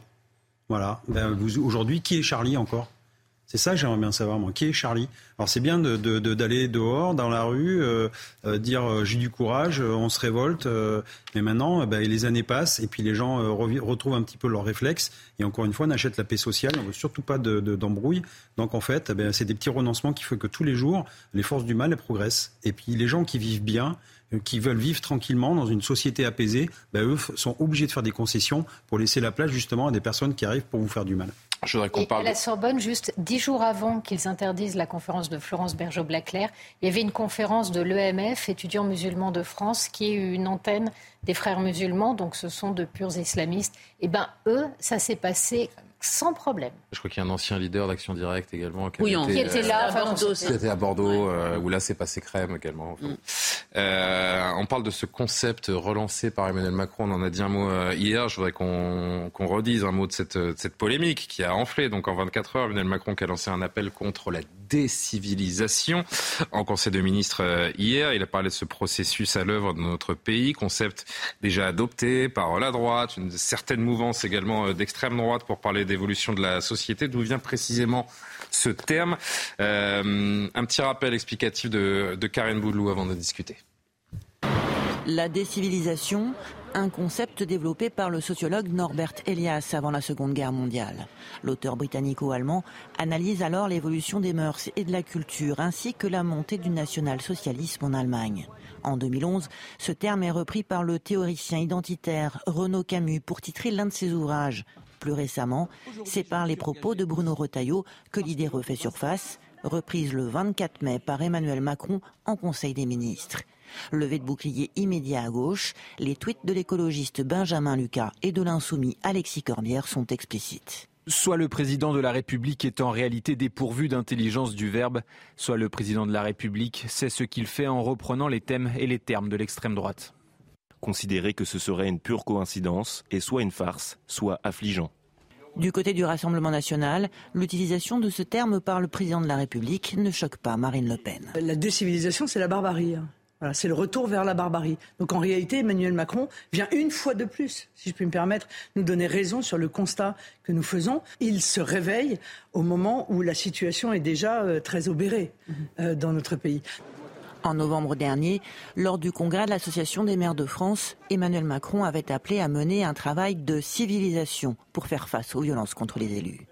Voilà. Ben, aujourd'hui, qui est Charlie encore? C'est ça que j'aimerais bien savoir, moi. Qui est Charlie? Alors c'est bien d'aller de, de, dehors, dans la rue, euh, euh, dire euh, j'ai du courage, on se révolte, mais maintenant, bah, les années passent et puis les gens retrouvent un petit peu leurs réflexes. Et encore une fois, on achète la paix sociale, on veut surtout pas d'embrouille. Donc en fait, ben, c'est des petits renoncements qui font que tous les jours, les forces du mal elles progressent. Et puis les gens qui vivent bien, qui veulent vivre tranquillement dans une société apaisée, bah, eux sont obligés de faire des concessions pour laisser la place justement à des personnes qui arrivent pour vous faire du mal. Je voudrais qu'on parle. À la Sorbonne, juste dix jours avant qu'ils interdisent la conférence de Florence Bergeau-Blaclair, il y avait une conférence de l'EMF, étudiants musulmans de France, qui est une antenne des frères musulmans, donc ce sont de purs islamistes. Et eh ben eux, ça s'est passé sans problème. Je crois qu'il y a un ancien leader d'Action Directe également qui, oui, était, était, là, à Bordeaux, qui était à Bordeaux, euh, où là c'est passé crème également. Mm. Euh, on parle de ce concept relancé par Emmanuel Macron. On en a dit un mot euh, hier. Je voudrais qu'on redise un mot de cette, de cette, polémique qui a enflé. Donc en 24 heures, Emmanuel Macron qui a lancé un appel contre la décivilisation en Conseil de ministres euh, hier. Il a parlé de ce processus à l'œuvre dans notre pays, concept déjà adopté par la droite, une certaine mouvance également euh, d'extrême droite pour parler d'évolution de la société. D'où vient précisément ce terme euh, Un petit rappel explicatif de, Karen Boudlou avant de discuter. La décivilisation, un concept développé par le sociologue Norbert Elias avant la Seconde Guerre mondiale. L'auteur britannico-allemand analyse alors l'évolution des mœurs et de la culture ainsi que la montée du national-socialisme en Allemagne. En 2011, ce terme est repris par le théoricien identitaire Renaud Camus pour titrer l'un de ses ouvrages. Plus récemment, c'est par les propos de Bruno Retailleau que l'idée refait surface, reprise le 24 mai par Emmanuel Macron en Conseil des ministres. Levé de bouclier immédiat à gauche, les tweets de l'écologiste Benjamin Lucas et de l'insoumis Alexis Corbière sont explicites. Soit le président de la République est en réalité dépourvu d'intelligence du verbe, soit le président de la République sait ce qu'il fait en reprenant les thèmes et les termes de l'extrême droite. Considérer que ce serait une pure coïncidence est soit une farce, soit affligeant. Du côté du Rassemblement national, l'utilisation de ce terme par le président de la République ne choque pas Marine Le Pen. La décivilisation, c'est la barbarie. Hein c'est le retour vers la barbarie. Donc en réalité, Emmanuel Macron vient une fois de plus, si je puis me permettre, nous donner raison sur le constat que nous faisons. Il se réveille au moment où la situation est déjà euh, très obérée euh, dans notre pays. En novembre dernier, lors du congrès de l'Association des maires de France, Emmanuel Macron avait appelé à mener un travail de civilisation pour faire face aux violences contre les élus.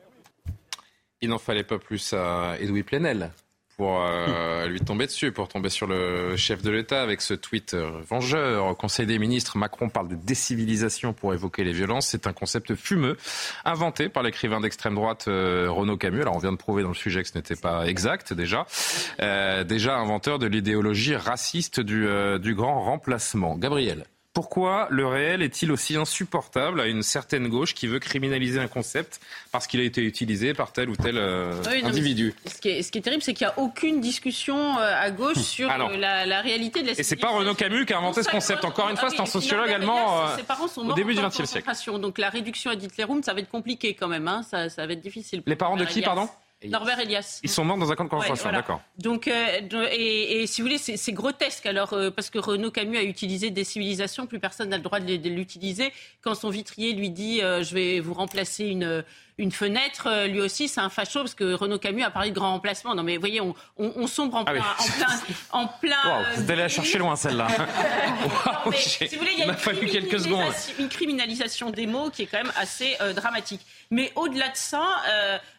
Il n'en fallait pas plus à Edoui Plenel pour euh, lui tomber dessus, pour tomber sur le chef de l'État avec ce tweet euh, vengeur. Au Conseil des ministres, Macron parle de décivilisation pour évoquer les violences. C'est un concept fumeux, inventé par l'écrivain d'extrême droite euh, Renaud Camus. Alors on vient de prouver dans le sujet que ce n'était pas exact déjà. déjà inventeur de l'idéologie raciste du, du grand remplacement. Gabriel. Pourquoi le réel est-il aussi insupportable à une certaine gauche qui veut criminaliser un concept parce qu'il a été utilisé par tel ou tel euh, individu? ce, qui est, terrible, c'est qu'il n'y a aucune discussion euh, à gauche hum. sur euh, la, réalité de la Et c'est pas Renaud Camus qui a inventé ce concept. Encore une fois, c'est un sociologue allemand au début du XXe siècle. Donc la réduction à Hitlerum, ça va être compliqué quand même. Hein. Ça, ça, va être difficile. Les parents de qui, pardon? Norbert Elias. Ils sont morts dans un camp de concentration, d'accord. Donc, euh, et, si vous voulez, c'est grotesque. Alors, euh, parce que Renaud Camus a utilisé des civilisations, plus personne n'a le droit de l'utiliser. Quand son vitrier lui dit, euh, je vais vous remplacer une une fenêtre, lui aussi, c'est un facho, parce que Renaud Camus a parlé de grand remplacement. Non, mais vous voyez, on, sombre en ah plein. en plein, en plein vous allez la chercher loin, celle-là. si vous voulez, il y a, fallu quelques secondes. Une criminalisation des mots qui est quand même assez euh, dramatique. Mais au-delà de ça,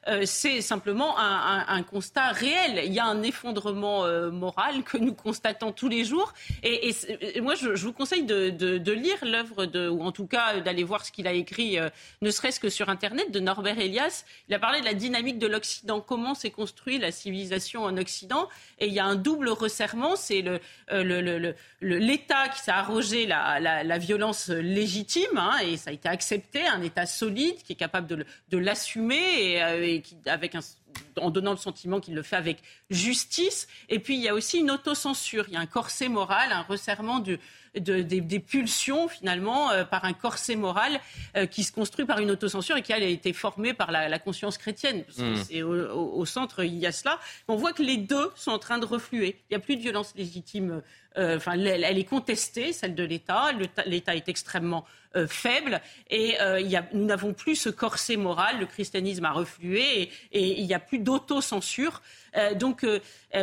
euh, c'est simplement un, constat réel. Il y a un effondrement moral que nous constatons tous les jours. Et, moi, je, vous conseille de, lire l'œuvre, ou en tout cas d'aller voir ce qu'il a écrit, ne serait-ce que sur Internet, de Norbert Elias, il a parlé de la dynamique de l'Occident, comment s'est construite la civilisation en Occident. Et il y a un double resserrement, c'est euh, l'État qui s'est arrogé la, violence légitime, hein, et ça a été accepté, un État solide qui est capable de, l'assumer et, euh, et qui, avec un en donnant le sentiment qu'il le fait avec justice. Et puis, il y a aussi une autocensure. Il y a un corset moral, un resserrement des, pulsions, finalement, euh, par un corset moral euh, qui se construit par une autocensure et qui a été formée par la, conscience chrétienne. Mmh. au, centre, il y a cela. On voit que les deux sont en train de refluer. Il n'y a plus de violence légitime. Euh, enfin, elle, est contestée, celle de l'État. L'État est extrêmement euh, faible. Et euh, y a, nous n'avons plus ce corset moral. Le christianisme a reflué et, il n'y a plus d'autocensure. Euh, donc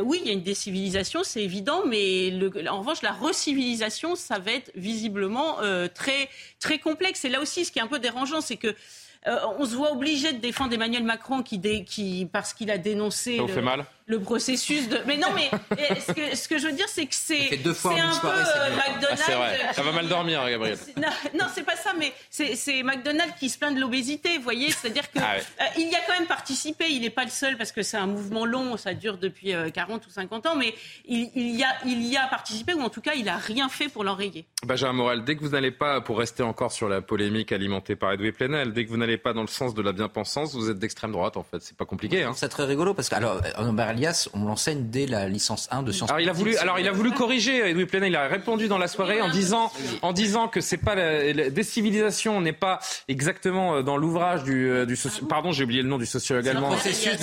oui, il y a une décivilisation, c'est évident, mais le, en revanche, la recivilisation, ça va être visiblement très, très complexe. Et là aussi, ce qui est un peu dérangeant, c'est que on se voit obligé de défendre Emmanuel Macron qui, qui parce qu'il a dénoncé. Ça fait mal? Le processus de. Mais non, mais ce que, ce que je veux dire, c'est que c'est. deux fois un peu euh, McDonald's. Ah, vrai. Ça va mal dormir, Gabriel. Non, non c'est pas ça, mais c'est McDonald's qui se plaint de l'obésité, vous voyez. C'est-à-dire qu'il ah euh, il y a quand même participé. Il n'est pas le seul parce que c'est un mouvement long, ça dure depuis 40 euh, ou 50 ans, mais il, il, y a, il y a participé, ou en tout cas, il n'a rien fait pour l'enrayer. Benjamin Morel, dès que vous n'allez pas, pour rester encore sur la polémique alimentée par Edouard Plenel, dès que vous n'allez pas dans le sens de la bien-pensance, vous êtes d'extrême droite, en fait. C'est pas compliqué. Hein. C'est très rigolo parce que, alors, Alias, on l'enseigne dès la licence 1 de sciences alors, il a voulu, Alors il a voulu corriger, Edoui Plenel, il a répondu dans la soirée en disant, en disant que c'est pas la, décivilisation n'est pas exactement euh, dans l'ouvrage du, euh, pardon j'ai oublié le nom du sociologue allemand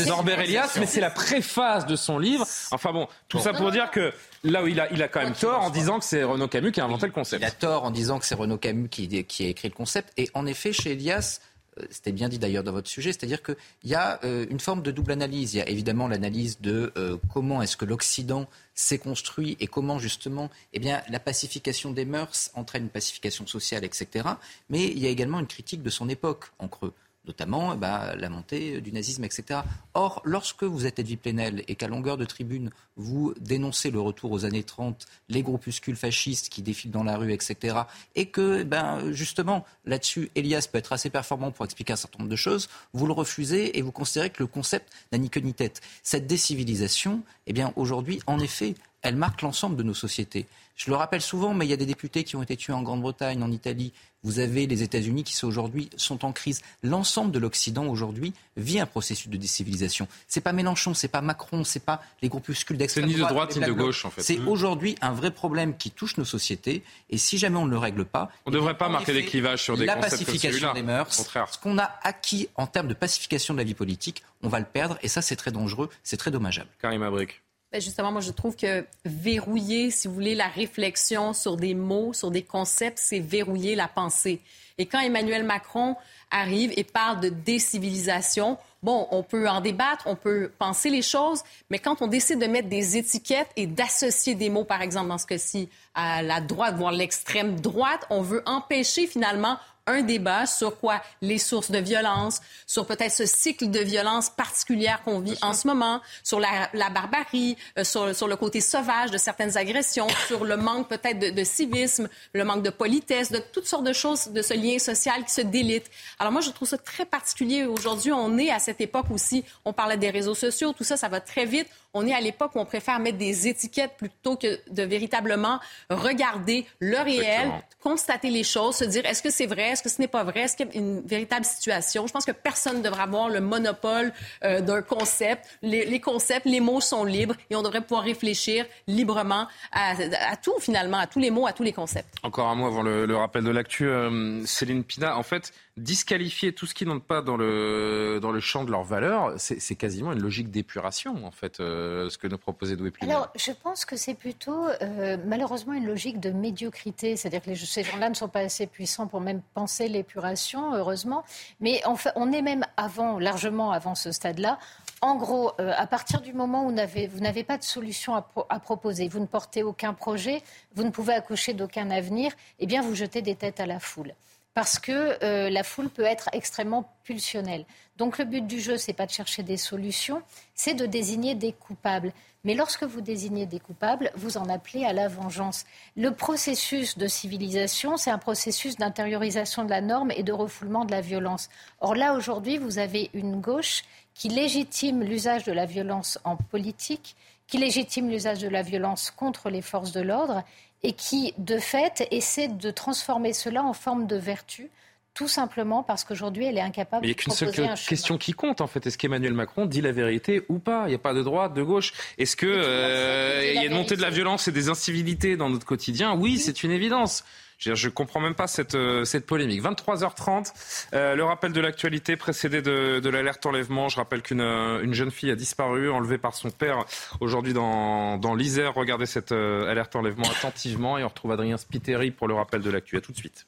Norbert Elias, mais c'est la préface de son livre. Enfin bon, tout ça pour dire que là où il a, il a quand même tort en disant que c'est Renaud Camus qui a inventé le concept. Il a tort en disant que c'est Renaud Camus qui, qui a écrit le concept. Et en effet, chez Elias, euh, c'était bien dit d'ailleurs dans votre sujet, c'est-à-dire qu'il y a euh, une forme de double analyse. Il y a évidemment l'analyse de euh, comment est-ce que l'Occident s'est construit et comment justement eh la pacification des mœurs entraîne une pacification sociale, etc. Mais il y a également une critique de son époque en creux notamment bah, la montée du nazisme, etc. Or, lorsque vous êtes Edwy Plenel et qu'à longueur de tribune, vous dénoncez le retour aux années 30, les groupuscules fascistes qui défilent dans la rue, etc., et que, ben, justement, là-dessus, Elias peut être assez performant pour expliquer un certain nombre de choses, vous le refusez et vous considérez que le concept n'a ni queue ni tête. Cette décivilisation, eh bien, aujourd'hui, en effet, elle marque l'ensemble de nos sociétés. Je le rappelle souvent, mais il y a des députés qui ont été tués en Grande-Bretagne, en Italie. Vous avez les États-Unis qui sont aujourd'hui sont en crise. L'ensemble de l'Occident aujourd'hui vit un processus de décivilisation. C'est pas Mélenchon, c'est pas Macron, c'est pas les groupuscules d'extrême droite. ni de droite ni de gauche en fait. C'est mmh. aujourd'hui un vrai problème qui touche nos sociétés. Et si jamais on ne le règle pas, on ne devrait pas marquer des clivages sur des la concepts pacification des mœurs, ce qu'on a acquis en termes de pacification de la vie politique, on va le perdre. Et ça, c'est très dangereux, c'est très dommageable. Karim Abrik. Ben, justement, moi, je trouve que verrouiller, si vous voulez, la réflexion sur des mots, sur des concepts, c'est verrouiller la pensée. Et quand Emmanuel Macron arrive et parle de décivilisation, bon, on peut en débattre, on peut penser les choses, mais quand on décide de mettre des étiquettes et d'associer des mots, par exemple, dans ce cas-ci, à la droite, voire l'extrême droite, on veut empêcher finalement un débat sur quoi les sources de violence, sur peut-être ce cycle de violence particulière qu'on vit en ce moment, sur la, barbarie, euh, sur, sur, le côté sauvage de certaines agressions, sur le manque peut-être de, de, civisme, le manque de politesse, de toutes sortes de choses, de ce lien social qui se délite. Alors moi, je trouve ça très particulier. Aujourd'hui, on est à cette époque aussi, on parlait des réseaux sociaux, tout ça, ça va très vite. On est à l'époque où on préfère mettre des étiquettes plutôt que de véritablement regarder le réel, constater les choses, se dire est-ce que c'est vrai, est-ce que ce n'est pas vrai, est-ce qu'il y a une véritable situation? Je pense que personne ne devrait avoir le monopole euh, d'un concept. Les, concepts, les mots sont libres et on devrait pouvoir réfléchir librement à, tout finalement, à tous les mots, à tous les concepts. Encore un mot avant le, rappel de l'actu. Euh, Céline Pina, en fait, disqualifier tout ce qui n'entre pas dans le, dans le champ de leurs valeurs, c'est quasiment une logique d'épuration, en fait, euh, ce que nous proposait Doué Alors, je pense que c'est plutôt, euh, malheureusement, une logique de médiocrité. C'est-à-dire que ces gens-là ne sont pas assez puissants pour même penser l'épuration, heureusement. Mais fait, on est même avant, largement avant ce stade-là. En gros, euh, à partir du moment où vous n'avez pas de solution à, à, proposer, vous ne portez aucun projet, vous ne pouvez accoucher d'aucun avenir, eh bien, vous jetez des têtes à la foule. Parce que euh, la foule peut être extrêmement pulsionnelle. Donc le but du jeu, c'est pas de chercher des solutions, c'est de désigner des coupables. Mais lorsque vous désignez des coupables, vous en appelez à la vengeance. Le processus de civilisation, c'est un processus d'intériorisation de la norme et de refoulement de la violence. Or là, aujourd'hui, vous avez une gauche qui légitime l'usage de la violence en politique, qui légitime l'usage de la violence contre les forces de l'ordre et qui, de fait, essaie de transformer cela en forme de vertu tout simplement parce qu'aujourd'hui, elle est incapable un Il n'y a qu'une seule question qui compte, en fait. Est-ce qu'Emmanuel Macron dit la vérité ou pas? Il n'y a pas de droite, de gauche. Est-ce qu'il euh, y a une montée de la violence et des incivilités dans notre quotidien? Oui, c'est une évidence. Je ne comprends même pas cette, euh, polémique. 23h30, euh, le rappel de l'actualité précédé de, l'alerte enlèvement. Je rappelle qu'une euh, une jeune fille a disparu, enlevée par son père aujourd'hui dans, dans l'Isère. Regardez cette alerte enlèvement attentivement et on retrouve Adrien Spiteri pour le rappel de l'actu. À tout de suite.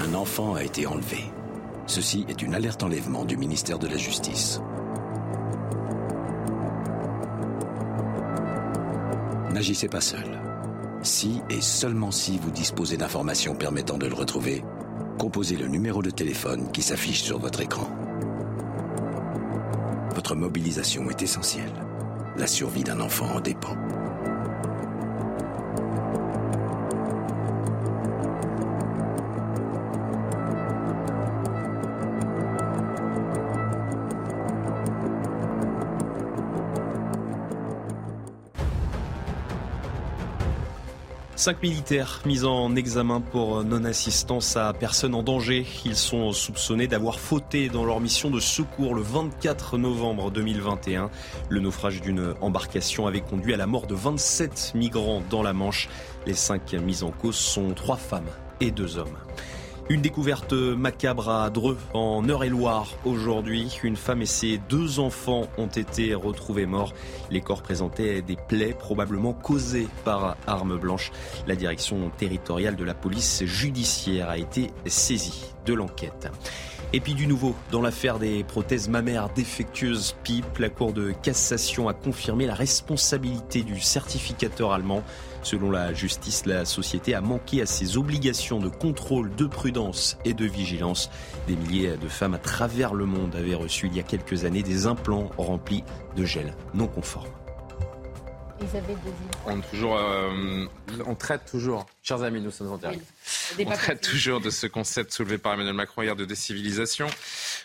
Un enfant a été enlevé. Ceci est une alerte enlèvement du ministère de la Justice. N'agissez pas seul. Si et seulement si vous disposez d'informations permettant de le retrouver, composez le numéro de téléphone qui s'affiche sur votre écran. Votre mobilisation est essentielle. La survie d'un enfant en dépend. Cinq militaires mis en examen pour non-assistance à personne en danger. Ils sont soupçonnés d'avoir fauté dans leur mission de secours le 24 novembre 2021. Le naufrage d'une embarcation avait conduit à la mort de 27 migrants dans la Manche. Les cinq mis en cause sont trois femmes et deux hommes. Une découverte macabre à Dreux, en Eure-et-Loire, aujourd'hui. Une femme et ses deux enfants ont été retrouvés morts. Les corps présentaient des plaies probablement causées par arme blanche. La direction territoriale de la police judiciaire a été saisie de l'enquête. Et puis du nouveau, dans l'affaire des prothèses mammaires défectueuses PIP, la Cour de cassation a confirmé la responsabilité du certificateur allemand. Selon la justice, la société a manqué à ses obligations de contrôle, de prudence et de vigilance. Des milliers de femmes à travers le monde avaient reçu il y a quelques années des implants remplis de gel non conforme. On, toujours, euh, on traite toujours, chers amis, nous sommes en direct. On traite toujours de ce concept soulevé par Emmanuel Macron hier de décivilisation.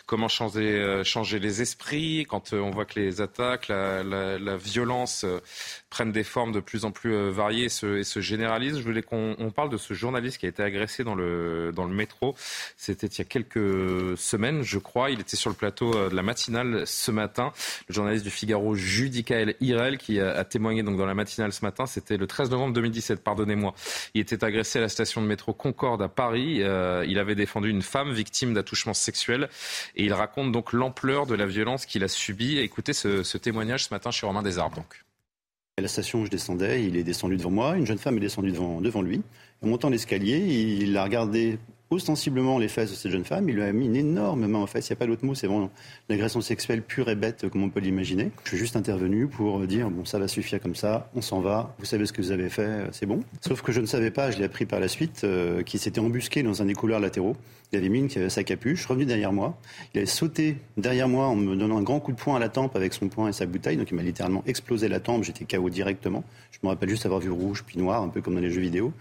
Comment changer, euh, changer les esprits quand euh, on voit que les attaques, la, la, la violence euh, prennent des formes de plus en plus variées et se, et se généralisent. Je voulais qu'on on parle de ce journaliste qui a été agressé dans le, dans le métro. C'était il y a quelques semaines, je crois. Il était sur le plateau de la matinale ce matin. Le journaliste du Figaro, Judicaël Irel, qui a, a témoigné donc dans la matinale ce matin. C'était le 13 novembre 2017, pardonnez-moi. Il était agressé à la station de métro Concorde à Paris. Euh, il avait défendu une femme victime d'attouchements sexuels et il raconte donc l'ampleur de la violence qu'il a subie. Écoutez ce, ce, témoignage ce matin chez Romain Desarbes. Donc. À la station où je descendais, il est descendu devant moi, une jeune femme est descendue devant, devant lui. En montant l'escalier, il a regardé ostensiblement les fesses de cette jeune femme. Il lui a mis une énorme main en fesses. Il n'y a pas d'autre mot. C'est vraiment l'agression sexuelle pure et bête, comme on peut l'imaginer. Je suis juste intervenu pour dire bon, ça va suffire comme ça. On s'en va. Vous savez ce que vous avez fait. C'est bon. Sauf que je ne savais pas. Je l'ai appris par la suite euh, qu'il s'était embusqué dans un des couloirs latéraux. Il avait mis une sa capuche, revenu derrière moi. Il avait sauté derrière moi en me donnant un grand coup de poing à la tempe avec son poing et sa bouteille. Donc il m'a littéralement explosé la tempe. J'étais KO directement. Je me rappelle juste avoir vu rouge puis noir, un peu comme dans les jeux vidéo.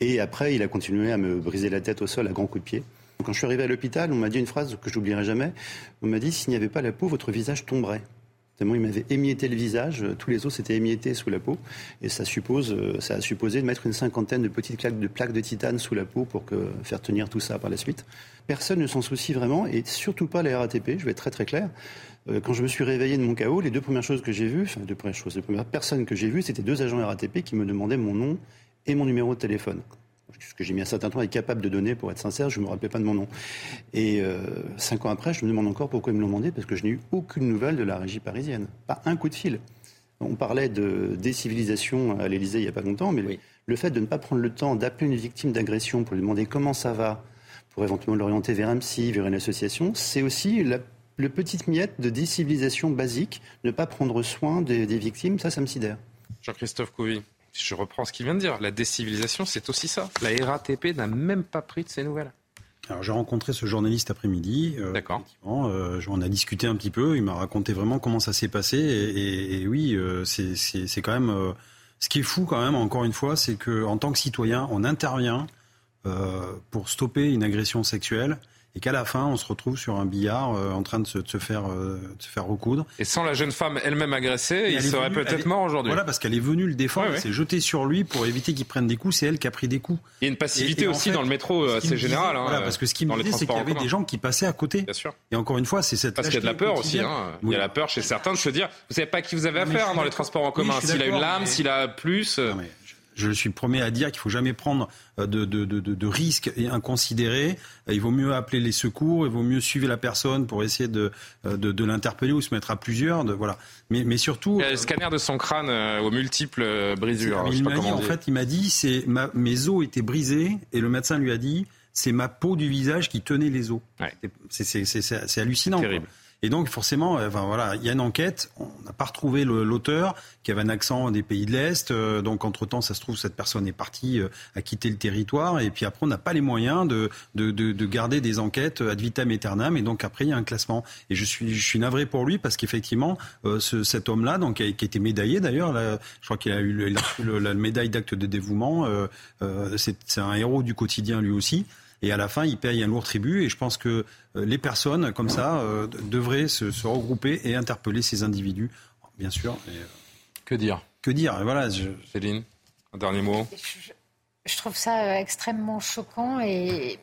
Et après, il a continué à me briser la tête au sol à grands coups de pied. Quand je suis arrivé à l'hôpital, on m'a dit une phrase que j'oublierai jamais. On m'a dit s'il n'y avait pas la peau, votre visage tomberait. Il m'avait émietté le visage, tous les os s'étaient émiettés sous la peau, et ça suppose, ça a supposé de mettre une cinquantaine de petites plaques de, titane sous la peau pour faire tenir tout ça par la suite. Personne ne s'en soucie vraiment, et surtout pas la RATP, je vais être très très clair. Quand je me suis réveillé de mon chaos, les deux premières choses que j'ai vues, enfin deux premières choses, les premières personnes que j'ai vues, c'était deux agents RATP qui me demandaient mon nom et mon numéro de téléphone ce que j'ai mis un certain temps à être capable de donner, pour être sincère, je ne me rappelais pas de mon nom. Et euh, cinq ans après, je me demande encore pourquoi ils me l'ont demandé, parce que je n'ai eu aucune nouvelle de la régie parisienne. Pas un coup de fil. On parlait de décivilisation à l'Élysée il n'y a pas longtemps, mais oui. le fait de ne pas prendre le temps d'appeler une victime d'agression pour lui demander comment ça va, pour éventuellement l'orienter vers un psy, vers une association, c'est aussi la, le petite miette de décivilisation basique, ne pas prendre soin des, des victimes, ça, ça me sidère. Jean-Christophe Couvi. Je reprends ce qu'il vient de dire. La décivilisation, c'est aussi ça. La RATP n'a même pas pris de ces nouvelles. Alors j'ai rencontré ce journaliste après-midi. Euh, D'accord. Euh, on a discuté un petit peu. Il m'a raconté vraiment comment ça s'est passé. Et, oui, euh, c'est quand même. Euh, ce qui est fou quand même, encore une fois, c'est que en tant que citoyen, on intervient pour stopper une agression sexuelle et qu'à la fin, on se retrouve sur un billard euh, en train de se, de se faire, euh, de se faire recoudre. Et sans la jeune femme elle-même agressée, il serait peut-être mort aujourd'hui. Voilà, parce qu'elle est venue le défendre, elle s'est jetée sur lui pour éviter qu'il prenne des coups, c'est elle qui a pris des coups. Il y a une passivité aussi dans le métro euh, assez générale. Hein, voilà, parce que ce qui me disait, c'est qu'il y avait des gens qui passaient à côté. Bien sûr. Et encore une fois, c'est cette Parce qu'il y a de la peur aussi. Hein. Il y a la peur chez certains de se dire, vous savez pas à qui vous avez affaire dans les transports en commun. S'il a une lame, s'il a plus je suis premier à dire qu'il faut jamais prendre euh, de, de, de, de, risques inconsidérés. Euh, il vaut mieux appeler les secours, il vaut mieux suivre la personne pour essayer de, euh, de, l'interpeller ou se mettre à plusieurs. Voilà. mais, mais surtout. le scanner de son crâne aux multiples brisures. il m'a dit, en fait, il m'a dit, c'est mes os étaient brisés et le médecin lui a dit, c'est ma peau du visage qui tenait les os. Ouais. C'est hallucinant. Terrible. Et donc forcément, euh, enfin, voilà, il y a une enquête. On n'a pas retrouvé l'auteur qui avait un accent des pays de l'Est. Euh, donc entre temps, ça se trouve cette personne est partie, euh, quitter le territoire. Et puis après, on n'a pas les moyens de, de, de, de, garder des enquêtes ad vitam aeternam. Et donc après, il y a un classement. Et je suis, je suis navré pour lui parce qu'effectivement, ce, cet homme-là, donc qui a, été médaillé d'ailleurs, je crois qu'il a eu, a eu la médaille d'acte de dévouement. c'est un héros du quotidien lui aussi. Et à la fin, il paye un lourd tribut. Et je pense que euh, les personnes comme ça euh, devraient se, regrouper et interpeller ces individus, bien sûr. Euh, que dire? Que dire? Voilà. Céline, un dernier mot? Je, trouve ça extrêmement choquant et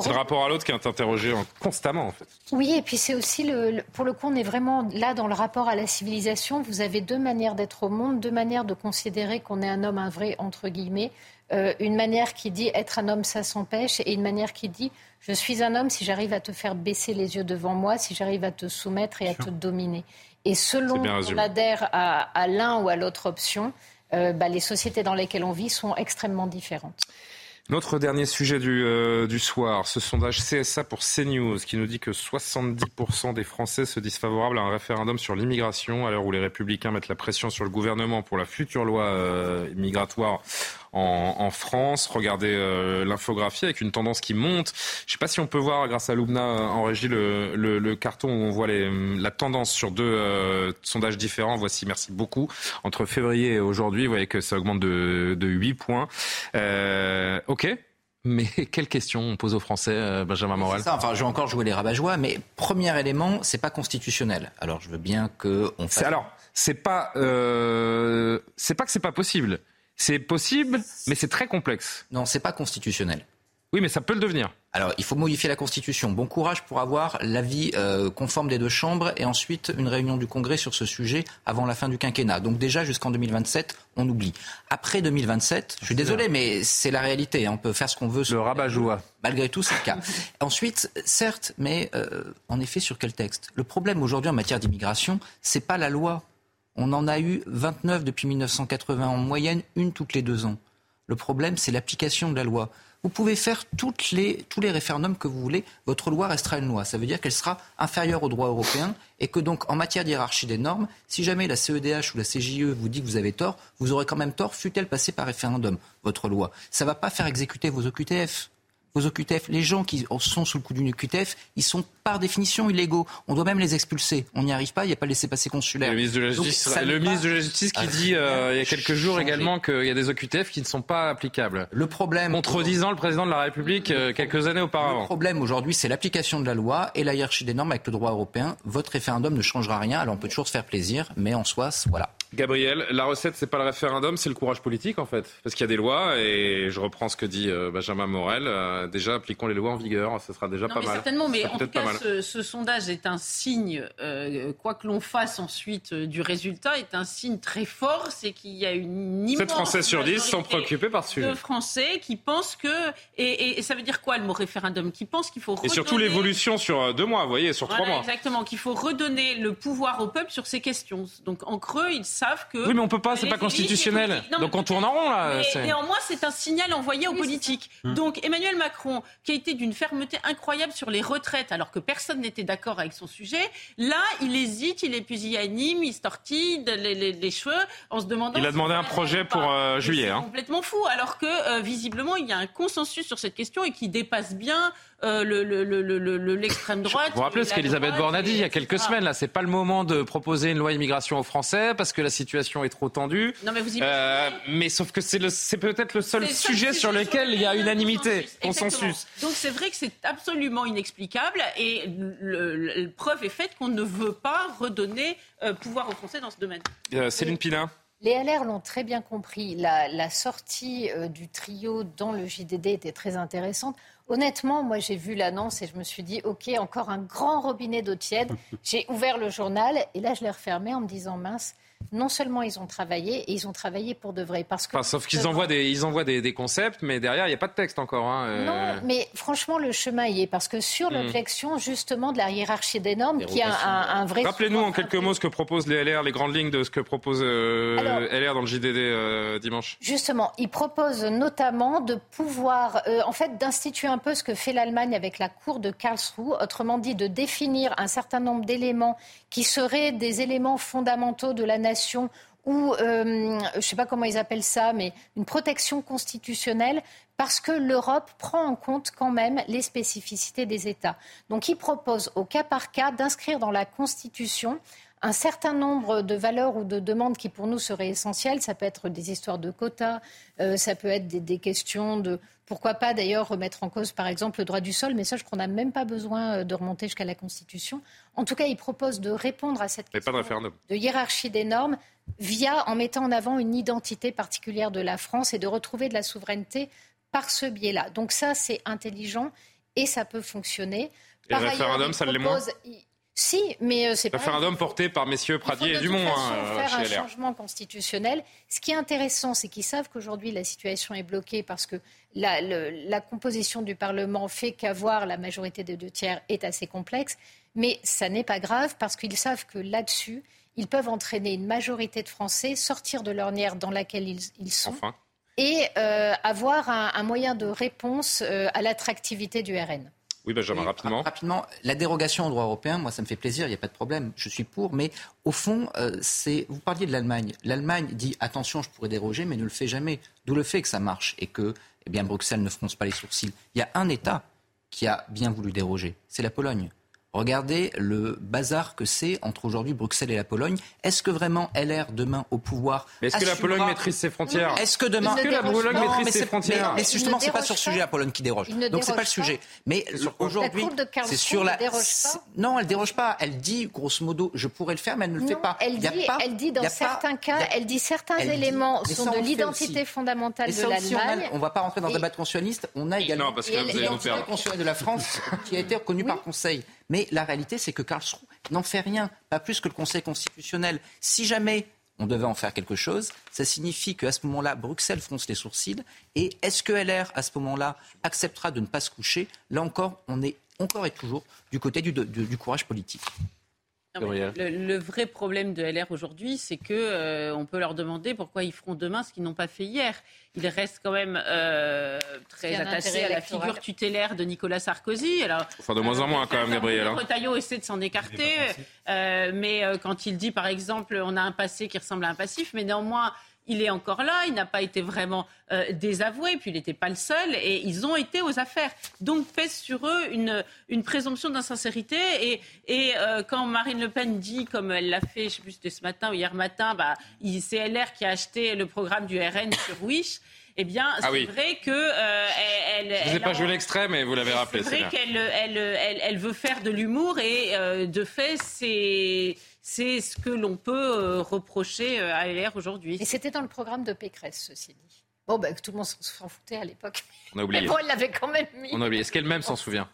c'est le rapport à l'autre qui est interrogé constamment, en fait. Oui, et puis c'est aussi, le, pour le coup, on est vraiment là dans le rapport à la civilisation. Vous avez deux manières d'être au monde, deux manières de considérer qu'on est un homme, un vrai, entre guillemets. Euh, une manière qui dit être un homme, ça s'empêche, et une manière qui dit je suis un homme si j'arrive à te faire baisser les yeux devant moi, si j'arrive à te soumettre et à te dominer. Et selon qu'on adhère à, l'un ou à l'autre option, euh, bah, les sociétés dans lesquelles on vit sont extrêmement différentes. Notre dernier sujet du, euh, du, soir, ce sondage CSA pour CNews qui nous dit que 70% des Français se disent favorables à un référendum sur l'immigration à l'heure où les républicains mettent la pression sur le gouvernement pour la future loi euh, migratoire en, France. Regardez euh, l'infographie avec une tendance qui monte. Je ne sais pas si on peut voir, grâce à Loubna en régie, le, carton où on voit les, la tendance sur deux euh, sondages différents. Voici, merci beaucoup. Entre février et aujourd'hui, vous voyez que ça augmente de, de 8 points. Euh, ok, mais quelle question on pose aux Français, Benjamin Morel? Ça, enfin, je vais encore jouer les rabat-joie, mais premier élément, c'est pas constitutionnel. Alors, je veux bien que on fasse... Alors, c'est pas, c'est pas que c'est pas possible. C'est possible, mais c'est très complexe. Non, c'est pas constitutionnel. Oui, mais ça peut le devenir. Alors, il faut modifier la Constitution. Bon courage pour avoir l'avis euh, conforme des deux chambres et ensuite une réunion du Congrès sur ce sujet avant la fin du quinquennat. Donc déjà, jusqu'en 2027, on oublie. Après 2027, je suis désolé, mais c'est la réalité. Hein. On peut faire ce qu'on veut. Le rabat-joie. Malgré tout, c'est le cas. Ensuite, certes, mais euh, en effet, sur quel texte? Le problème aujourd'hui en matière d'immigration, c'est pas la loi on en a eu 29 depuis 1980 en moyenne, une toutes les deux ans. Le problème, c'est l'application de la loi. Vous pouvez faire tous les référendums que vous voulez, votre loi restera une loi. Ça veut dire qu'elle sera inférieure au droit européen et que donc, en matière d'hierarchie des normes, si jamais la CEDH ou la CJE vous dit que vous avez tort, vous aurez quand même tort, fut-elle passée par référendum, votre loi. Ça ne va pas faire exécuter vos OQTF aux OQTF. Les gens qui sont sous le coup d'une OQTF, ils sont par définition illégaux. On doit même les expulser. On n'y arrive pas, il n'y a pas de laisser-passer consulaire. Le ministre de la Justice, le ministre de la Justice qui dit euh, il y a quelques jours également qu'il y a des OQTF qui ne sont pas applicables. Le problème. Contredisant le président de la République euh, quelques années auparavant. Le problème aujourd'hui, c'est l'application de la loi et la hiérarchie des normes avec le droit européen. Votre référendum ne changera rien. Alors on peut toujours se faire plaisir, mais en soi, voilà. Gabriel, la recette, c'est pas le référendum, c'est le courage politique en fait. Parce qu'il y a des lois, et je reprends ce que dit euh, Benjamin Morel, euh, déjà appliquons les lois en vigueur, ce sera déjà pas mal. Certainement, mais en tout cas, ce, sondage est un signe, euh, quoi que l'on fasse ensuite du résultat, est un signe très fort, c'est qu'il y a une immense 7 Français sur 10 sont préoccupés par ce sujet. Français qui pensent que, et, ça veut dire quoi le mot référendum? Qui pensent qu'il faut redonner... Et surtout l'évolution sur deux mois, vous voyez, sur trois mois. Exactement, qu'il faut redonner le pouvoir au peuple sur ces questions. Donc en creux, ils savent que. Oui, mais on peut pas, c'est pas constitutionnel. Donc on tourne en rond là. Mais, néanmoins, c'est un signal envoyé aux politiques. Hum. Donc Emmanuel Macron, qui a été d'une fermeté incroyable sur les retraites, alors que personne n'était d'accord avec son sujet, là, il hésite, il est pusillanime, il se tortille les, cheveux en se demandant. Il a demandé un projet pour euh, juillet. C'est hein. complètement fou, alors que euh, visiblement, il y a un consensus sur cette question et qui dépasse bien euh, l'extrême droite. Vous vous rappelez ce qu'Elisabeth Borne a dit il y a quelques semaines là, c'est pas le moment de proposer une loi immigration aux Français parce que la situation est trop tendue. Non, mais, vous euh, mais sauf que c'est peut-être le seul sujet sur lequel il y a unanimité, consensus. Donc c'est vrai que c'est absolument inexplicable et la preuve est faite qu'on ne veut pas redonner euh, pouvoir aux Français dans ce domaine. Céline Pina. Les LR l'ont très bien compris. La, la sortie du trio dans le JDD était très intéressante. Honnêtement, moi j'ai vu l'annonce et je me suis dit, OK, encore un grand robinet d'eau tiède. J'ai ouvert le journal et là je l'ai refermé en me disant, mince, non seulement ils ont travaillé, et ils ont travaillé pour de vrai. Parce que sauf qu'ils envoient, des, ils envoient des, concepts, mais derrière, il n'y a pas de texte encore. Hein, euh. Non, mais franchement, le chemin y est. Parce que sur hmm. l'objection, justement, de la hiérarchie des normes, qui a un, un vrai... Rappelez-nous en quelques mots ce que proposent les LR, les grandes lignes de ce que propose euh, LR dans le JDD euh, dimanche. Justement, ils proposent notamment de pouvoir, en fait, d'instituer un peu ce que fait l'Allemagne avec la Cour de Karlsruhe, autrement dit, de définir un certain nombre d'éléments qui seraient des éléments fondamentaux de la nation ou, euh, je ne sais pas comment ils appellent ça, mais une protection constitutionnelle, parce que l'Europe prend en compte quand même les spécificités des États. Donc il propose au cas par cas d'inscrire dans la Constitution un certain nombre de valeurs ou de demandes qui pour nous seraient essentielles. Ça peut être des histoires de quotas, euh, ça peut être des, questions de pourquoi pas d'ailleurs remettre en cause par exemple le droit du sol, mais ça je crois qu'on n'a même pas besoin euh, de remonter jusqu'à la Constitution. En tout cas, il propose de répondre à cette question de, hiérarchie des normes via en mettant en avant une identité particulière de la France et de retrouver de la souveraineté par ce biais-là. Donc ça, c'est intelligent et ça peut fonctionner. Et le référendum, ça l'est moins si, mais euh, c'est pas. Référendum porté par messieurs Pradier et Dumont. Il faut faire un changement constitutionnel. Ce qui est intéressant, c'est qu'ils savent qu'aujourd'hui la situation est bloquée parce que la, la composition du Parlement fait qu'avoir la majorité des deux tiers est assez complexe. Mais ça n'est pas grave parce qu'ils savent que là-dessus, ils peuvent entraîner une majorité de Français, sortir de l'ornière dans laquelle ils, sont. Et euh, avoir un, moyen de réponse euh, à l'attractivité du RN. Oui, Benjamin, rapidement. Rapidement, la dérogation au droit européen, moi, ça me fait plaisir, il n'y a pas de problème, je suis pour, mais au fond, euh, c'est. Vous parliez de l'Allemagne. L'Allemagne dit attention, je pourrais déroger, mais ne le fait jamais. D'où le fait que ça marche et que eh bien, Bruxelles ne fronce pas les sourcils. Il y a un État qui a bien voulu déroger, c'est la Pologne. Regardez le bazar que c'est entre aujourd'hui Bruxelles et la Pologne. Est-ce que vraiment LR demain au pouvoir Est-ce que la Pologne maîtrise ses frontières Est-ce que demain Est-ce que la Pologne maîtrise ses frontières Mais, justement, c'est pas sur ce sujet la Pologne qui déroge. Donc c'est pas le sujet. Mais aujourd'hui, c'est sur la. Non, elle déroge pas. Elle dit grosso modo, je pourrais le faire, mais elle ne le fait pas. Elle dit, elle dit dans certains cas, elle dit certains éléments sont de l'identité fondamentale de l'Allemagne. On va pas rentrer dans un débat constitutionniste. On a également l'identité constitutionnelle de la France qui a été reconnue par Conseil. Mais la réalité, c'est que Karlsruhe n'en fait rien, pas plus que le Conseil constitutionnel. Si jamais on devait en faire quelque chose, ça signifie qu'à ce moment-là, Bruxelles fronce les sourcils. Et est-ce que LR, à ce moment-là, acceptera de ne pas se coucher? Là encore, on est encore et toujours du côté du courage politique le, vrai problème de LR aujourd'hui, c'est que euh, on peut leur demander pourquoi ils feront demain ce qu'ils n'ont pas fait hier. Ils restent quand même euh, très attachés à la figure tutélaire de Nicolas Sarkozy. Alors, enfin, de moins en moins quand même, Gabriel. Hein. Retailleau essaie de s'en écarter, euh, mais quand il dit, par exemple, on a un passé qui ressemble à un passif, mais néanmoins il est encore là, il n'a pas été vraiment euh, désavoué, puis il n'était pas le seul, et ils ont été aux affaires. Donc pèse sur eux une, une présomption d'insincérité, et, et euh, quand Marine Le Pen dit, comme elle l'a fait, je ne sais plus c'était ce matin ou hier matin, bah, c'est LR qui a acheté le programme du RN sur Wish, eh bien, ah c'est vrai que euh, elle. Je n'ai pas joué l'extrait, mais vous l'avez rappelé. C'est vrai qu'elle elle, elle, elle, veut faire de l'humour et de fait, c'est c'est ce que l'on peut euh, reprocher euh, à LR aujourd'hui. Et c'était dans le programme de Pécresse, ceci dit. Bon, ben, tout le monde s'en foutait à l'époque. On a oublié. Mais bon, elle l'avait quand même mis. On a oublié. Est-ce qu'elle-même s'en souvient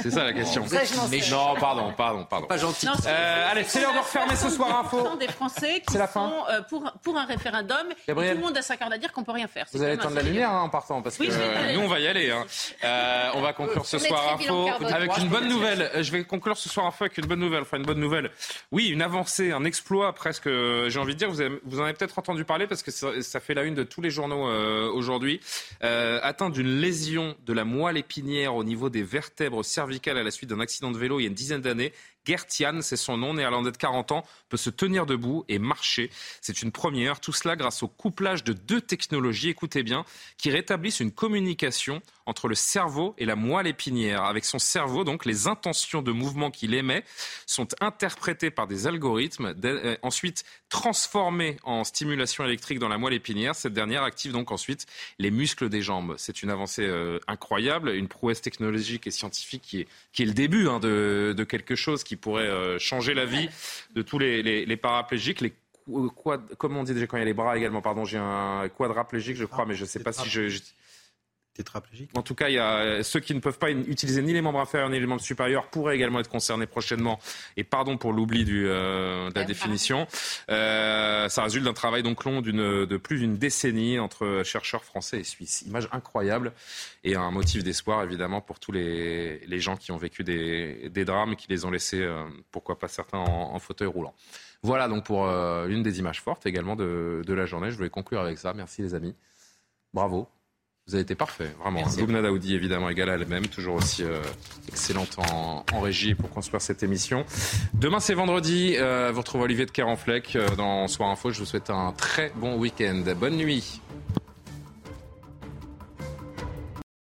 C'est ça la question. Ça, non, pardon, pardon, pardon. Pas gentil. Euh, allez, c'est l'heure de refermer ce soir info. des Français qui la sont euh, pour, pour un référendum. Tout le monde a sa carte à dire qu'on peut rien faire. Vous allez tendre la lumière hein, en partant parce que euh, nous on va y aller. Hein. Euh, on va conclure ce soir info avec une bonne nouvelle. Je vais conclure ce soir info avec une bonne nouvelle. Enfin une bonne nouvelle. Oui, une avancée, un exploit presque. J'ai envie de dire. Vous, avez, vous en avez peut-être entendu parler parce que ça, ça fait la une de tous les journaux aujourd'hui. atteint d'une lésion de la moelle épinière au niveau des vertèbres cervicales à la suite d'un accident de vélo il y a une dizaine d'années. Gertian, c'est son nom, néerlandais de 40 ans, peut se tenir debout et marcher. C'est une première. Tout cela grâce au couplage de deux technologies, écoutez bien, qui rétablissent une communication entre le cerveau et la moelle épinière. Avec son cerveau, donc, les intentions de mouvement qu'il émet sont interprétées par des algorithmes, euh, ensuite transformées en stimulation électrique dans la moelle épinière. Cette dernière active donc ensuite les muscles des jambes. C'est une avancée euh, incroyable, une prouesse technologique et scientifique qui est, qui est le début hein, de, de, quelque chose qui pourrait euh, changer la vie de tous les, les, les paraplégiques, les Quad, comment on dit déjà quand il y a les bras également Pardon, j'ai un quadraplégique, je crois, mais je ne sais pas si je, je, tétraplégique. En tout cas, il y a ceux qui ne peuvent pas utiliser ni les membres inférieurs ni les membres supérieurs pourraient également être concernés prochainement. Et pardon pour l'oubli euh, de la définition. Euh, ça résulte d'un travail donc long de plus d'une décennie entre chercheurs français et suisses. Image incroyable et un motif d'espoir évidemment pour tous les, les, gens qui ont vécu des, des drames qui les ont laissés, euh, pourquoi pas certains, en, en, fauteuil roulant. Voilà donc pour euh, une des images fortes également de, de la journée. Je voulais conclure avec ça. Merci les amis. Bravo. Vous avez été parfait, vraiment. Boubna Daoudi, évidemment, égale à elle-même, toujours aussi euh, excellente en, en, régie pour construire cette émission. Demain, c'est vendredi. Euh, vous retrouvez Olivier de Kerenfleck euh, dans Soir Info. Je vous souhaite un très bon week-end. Bonne nuit.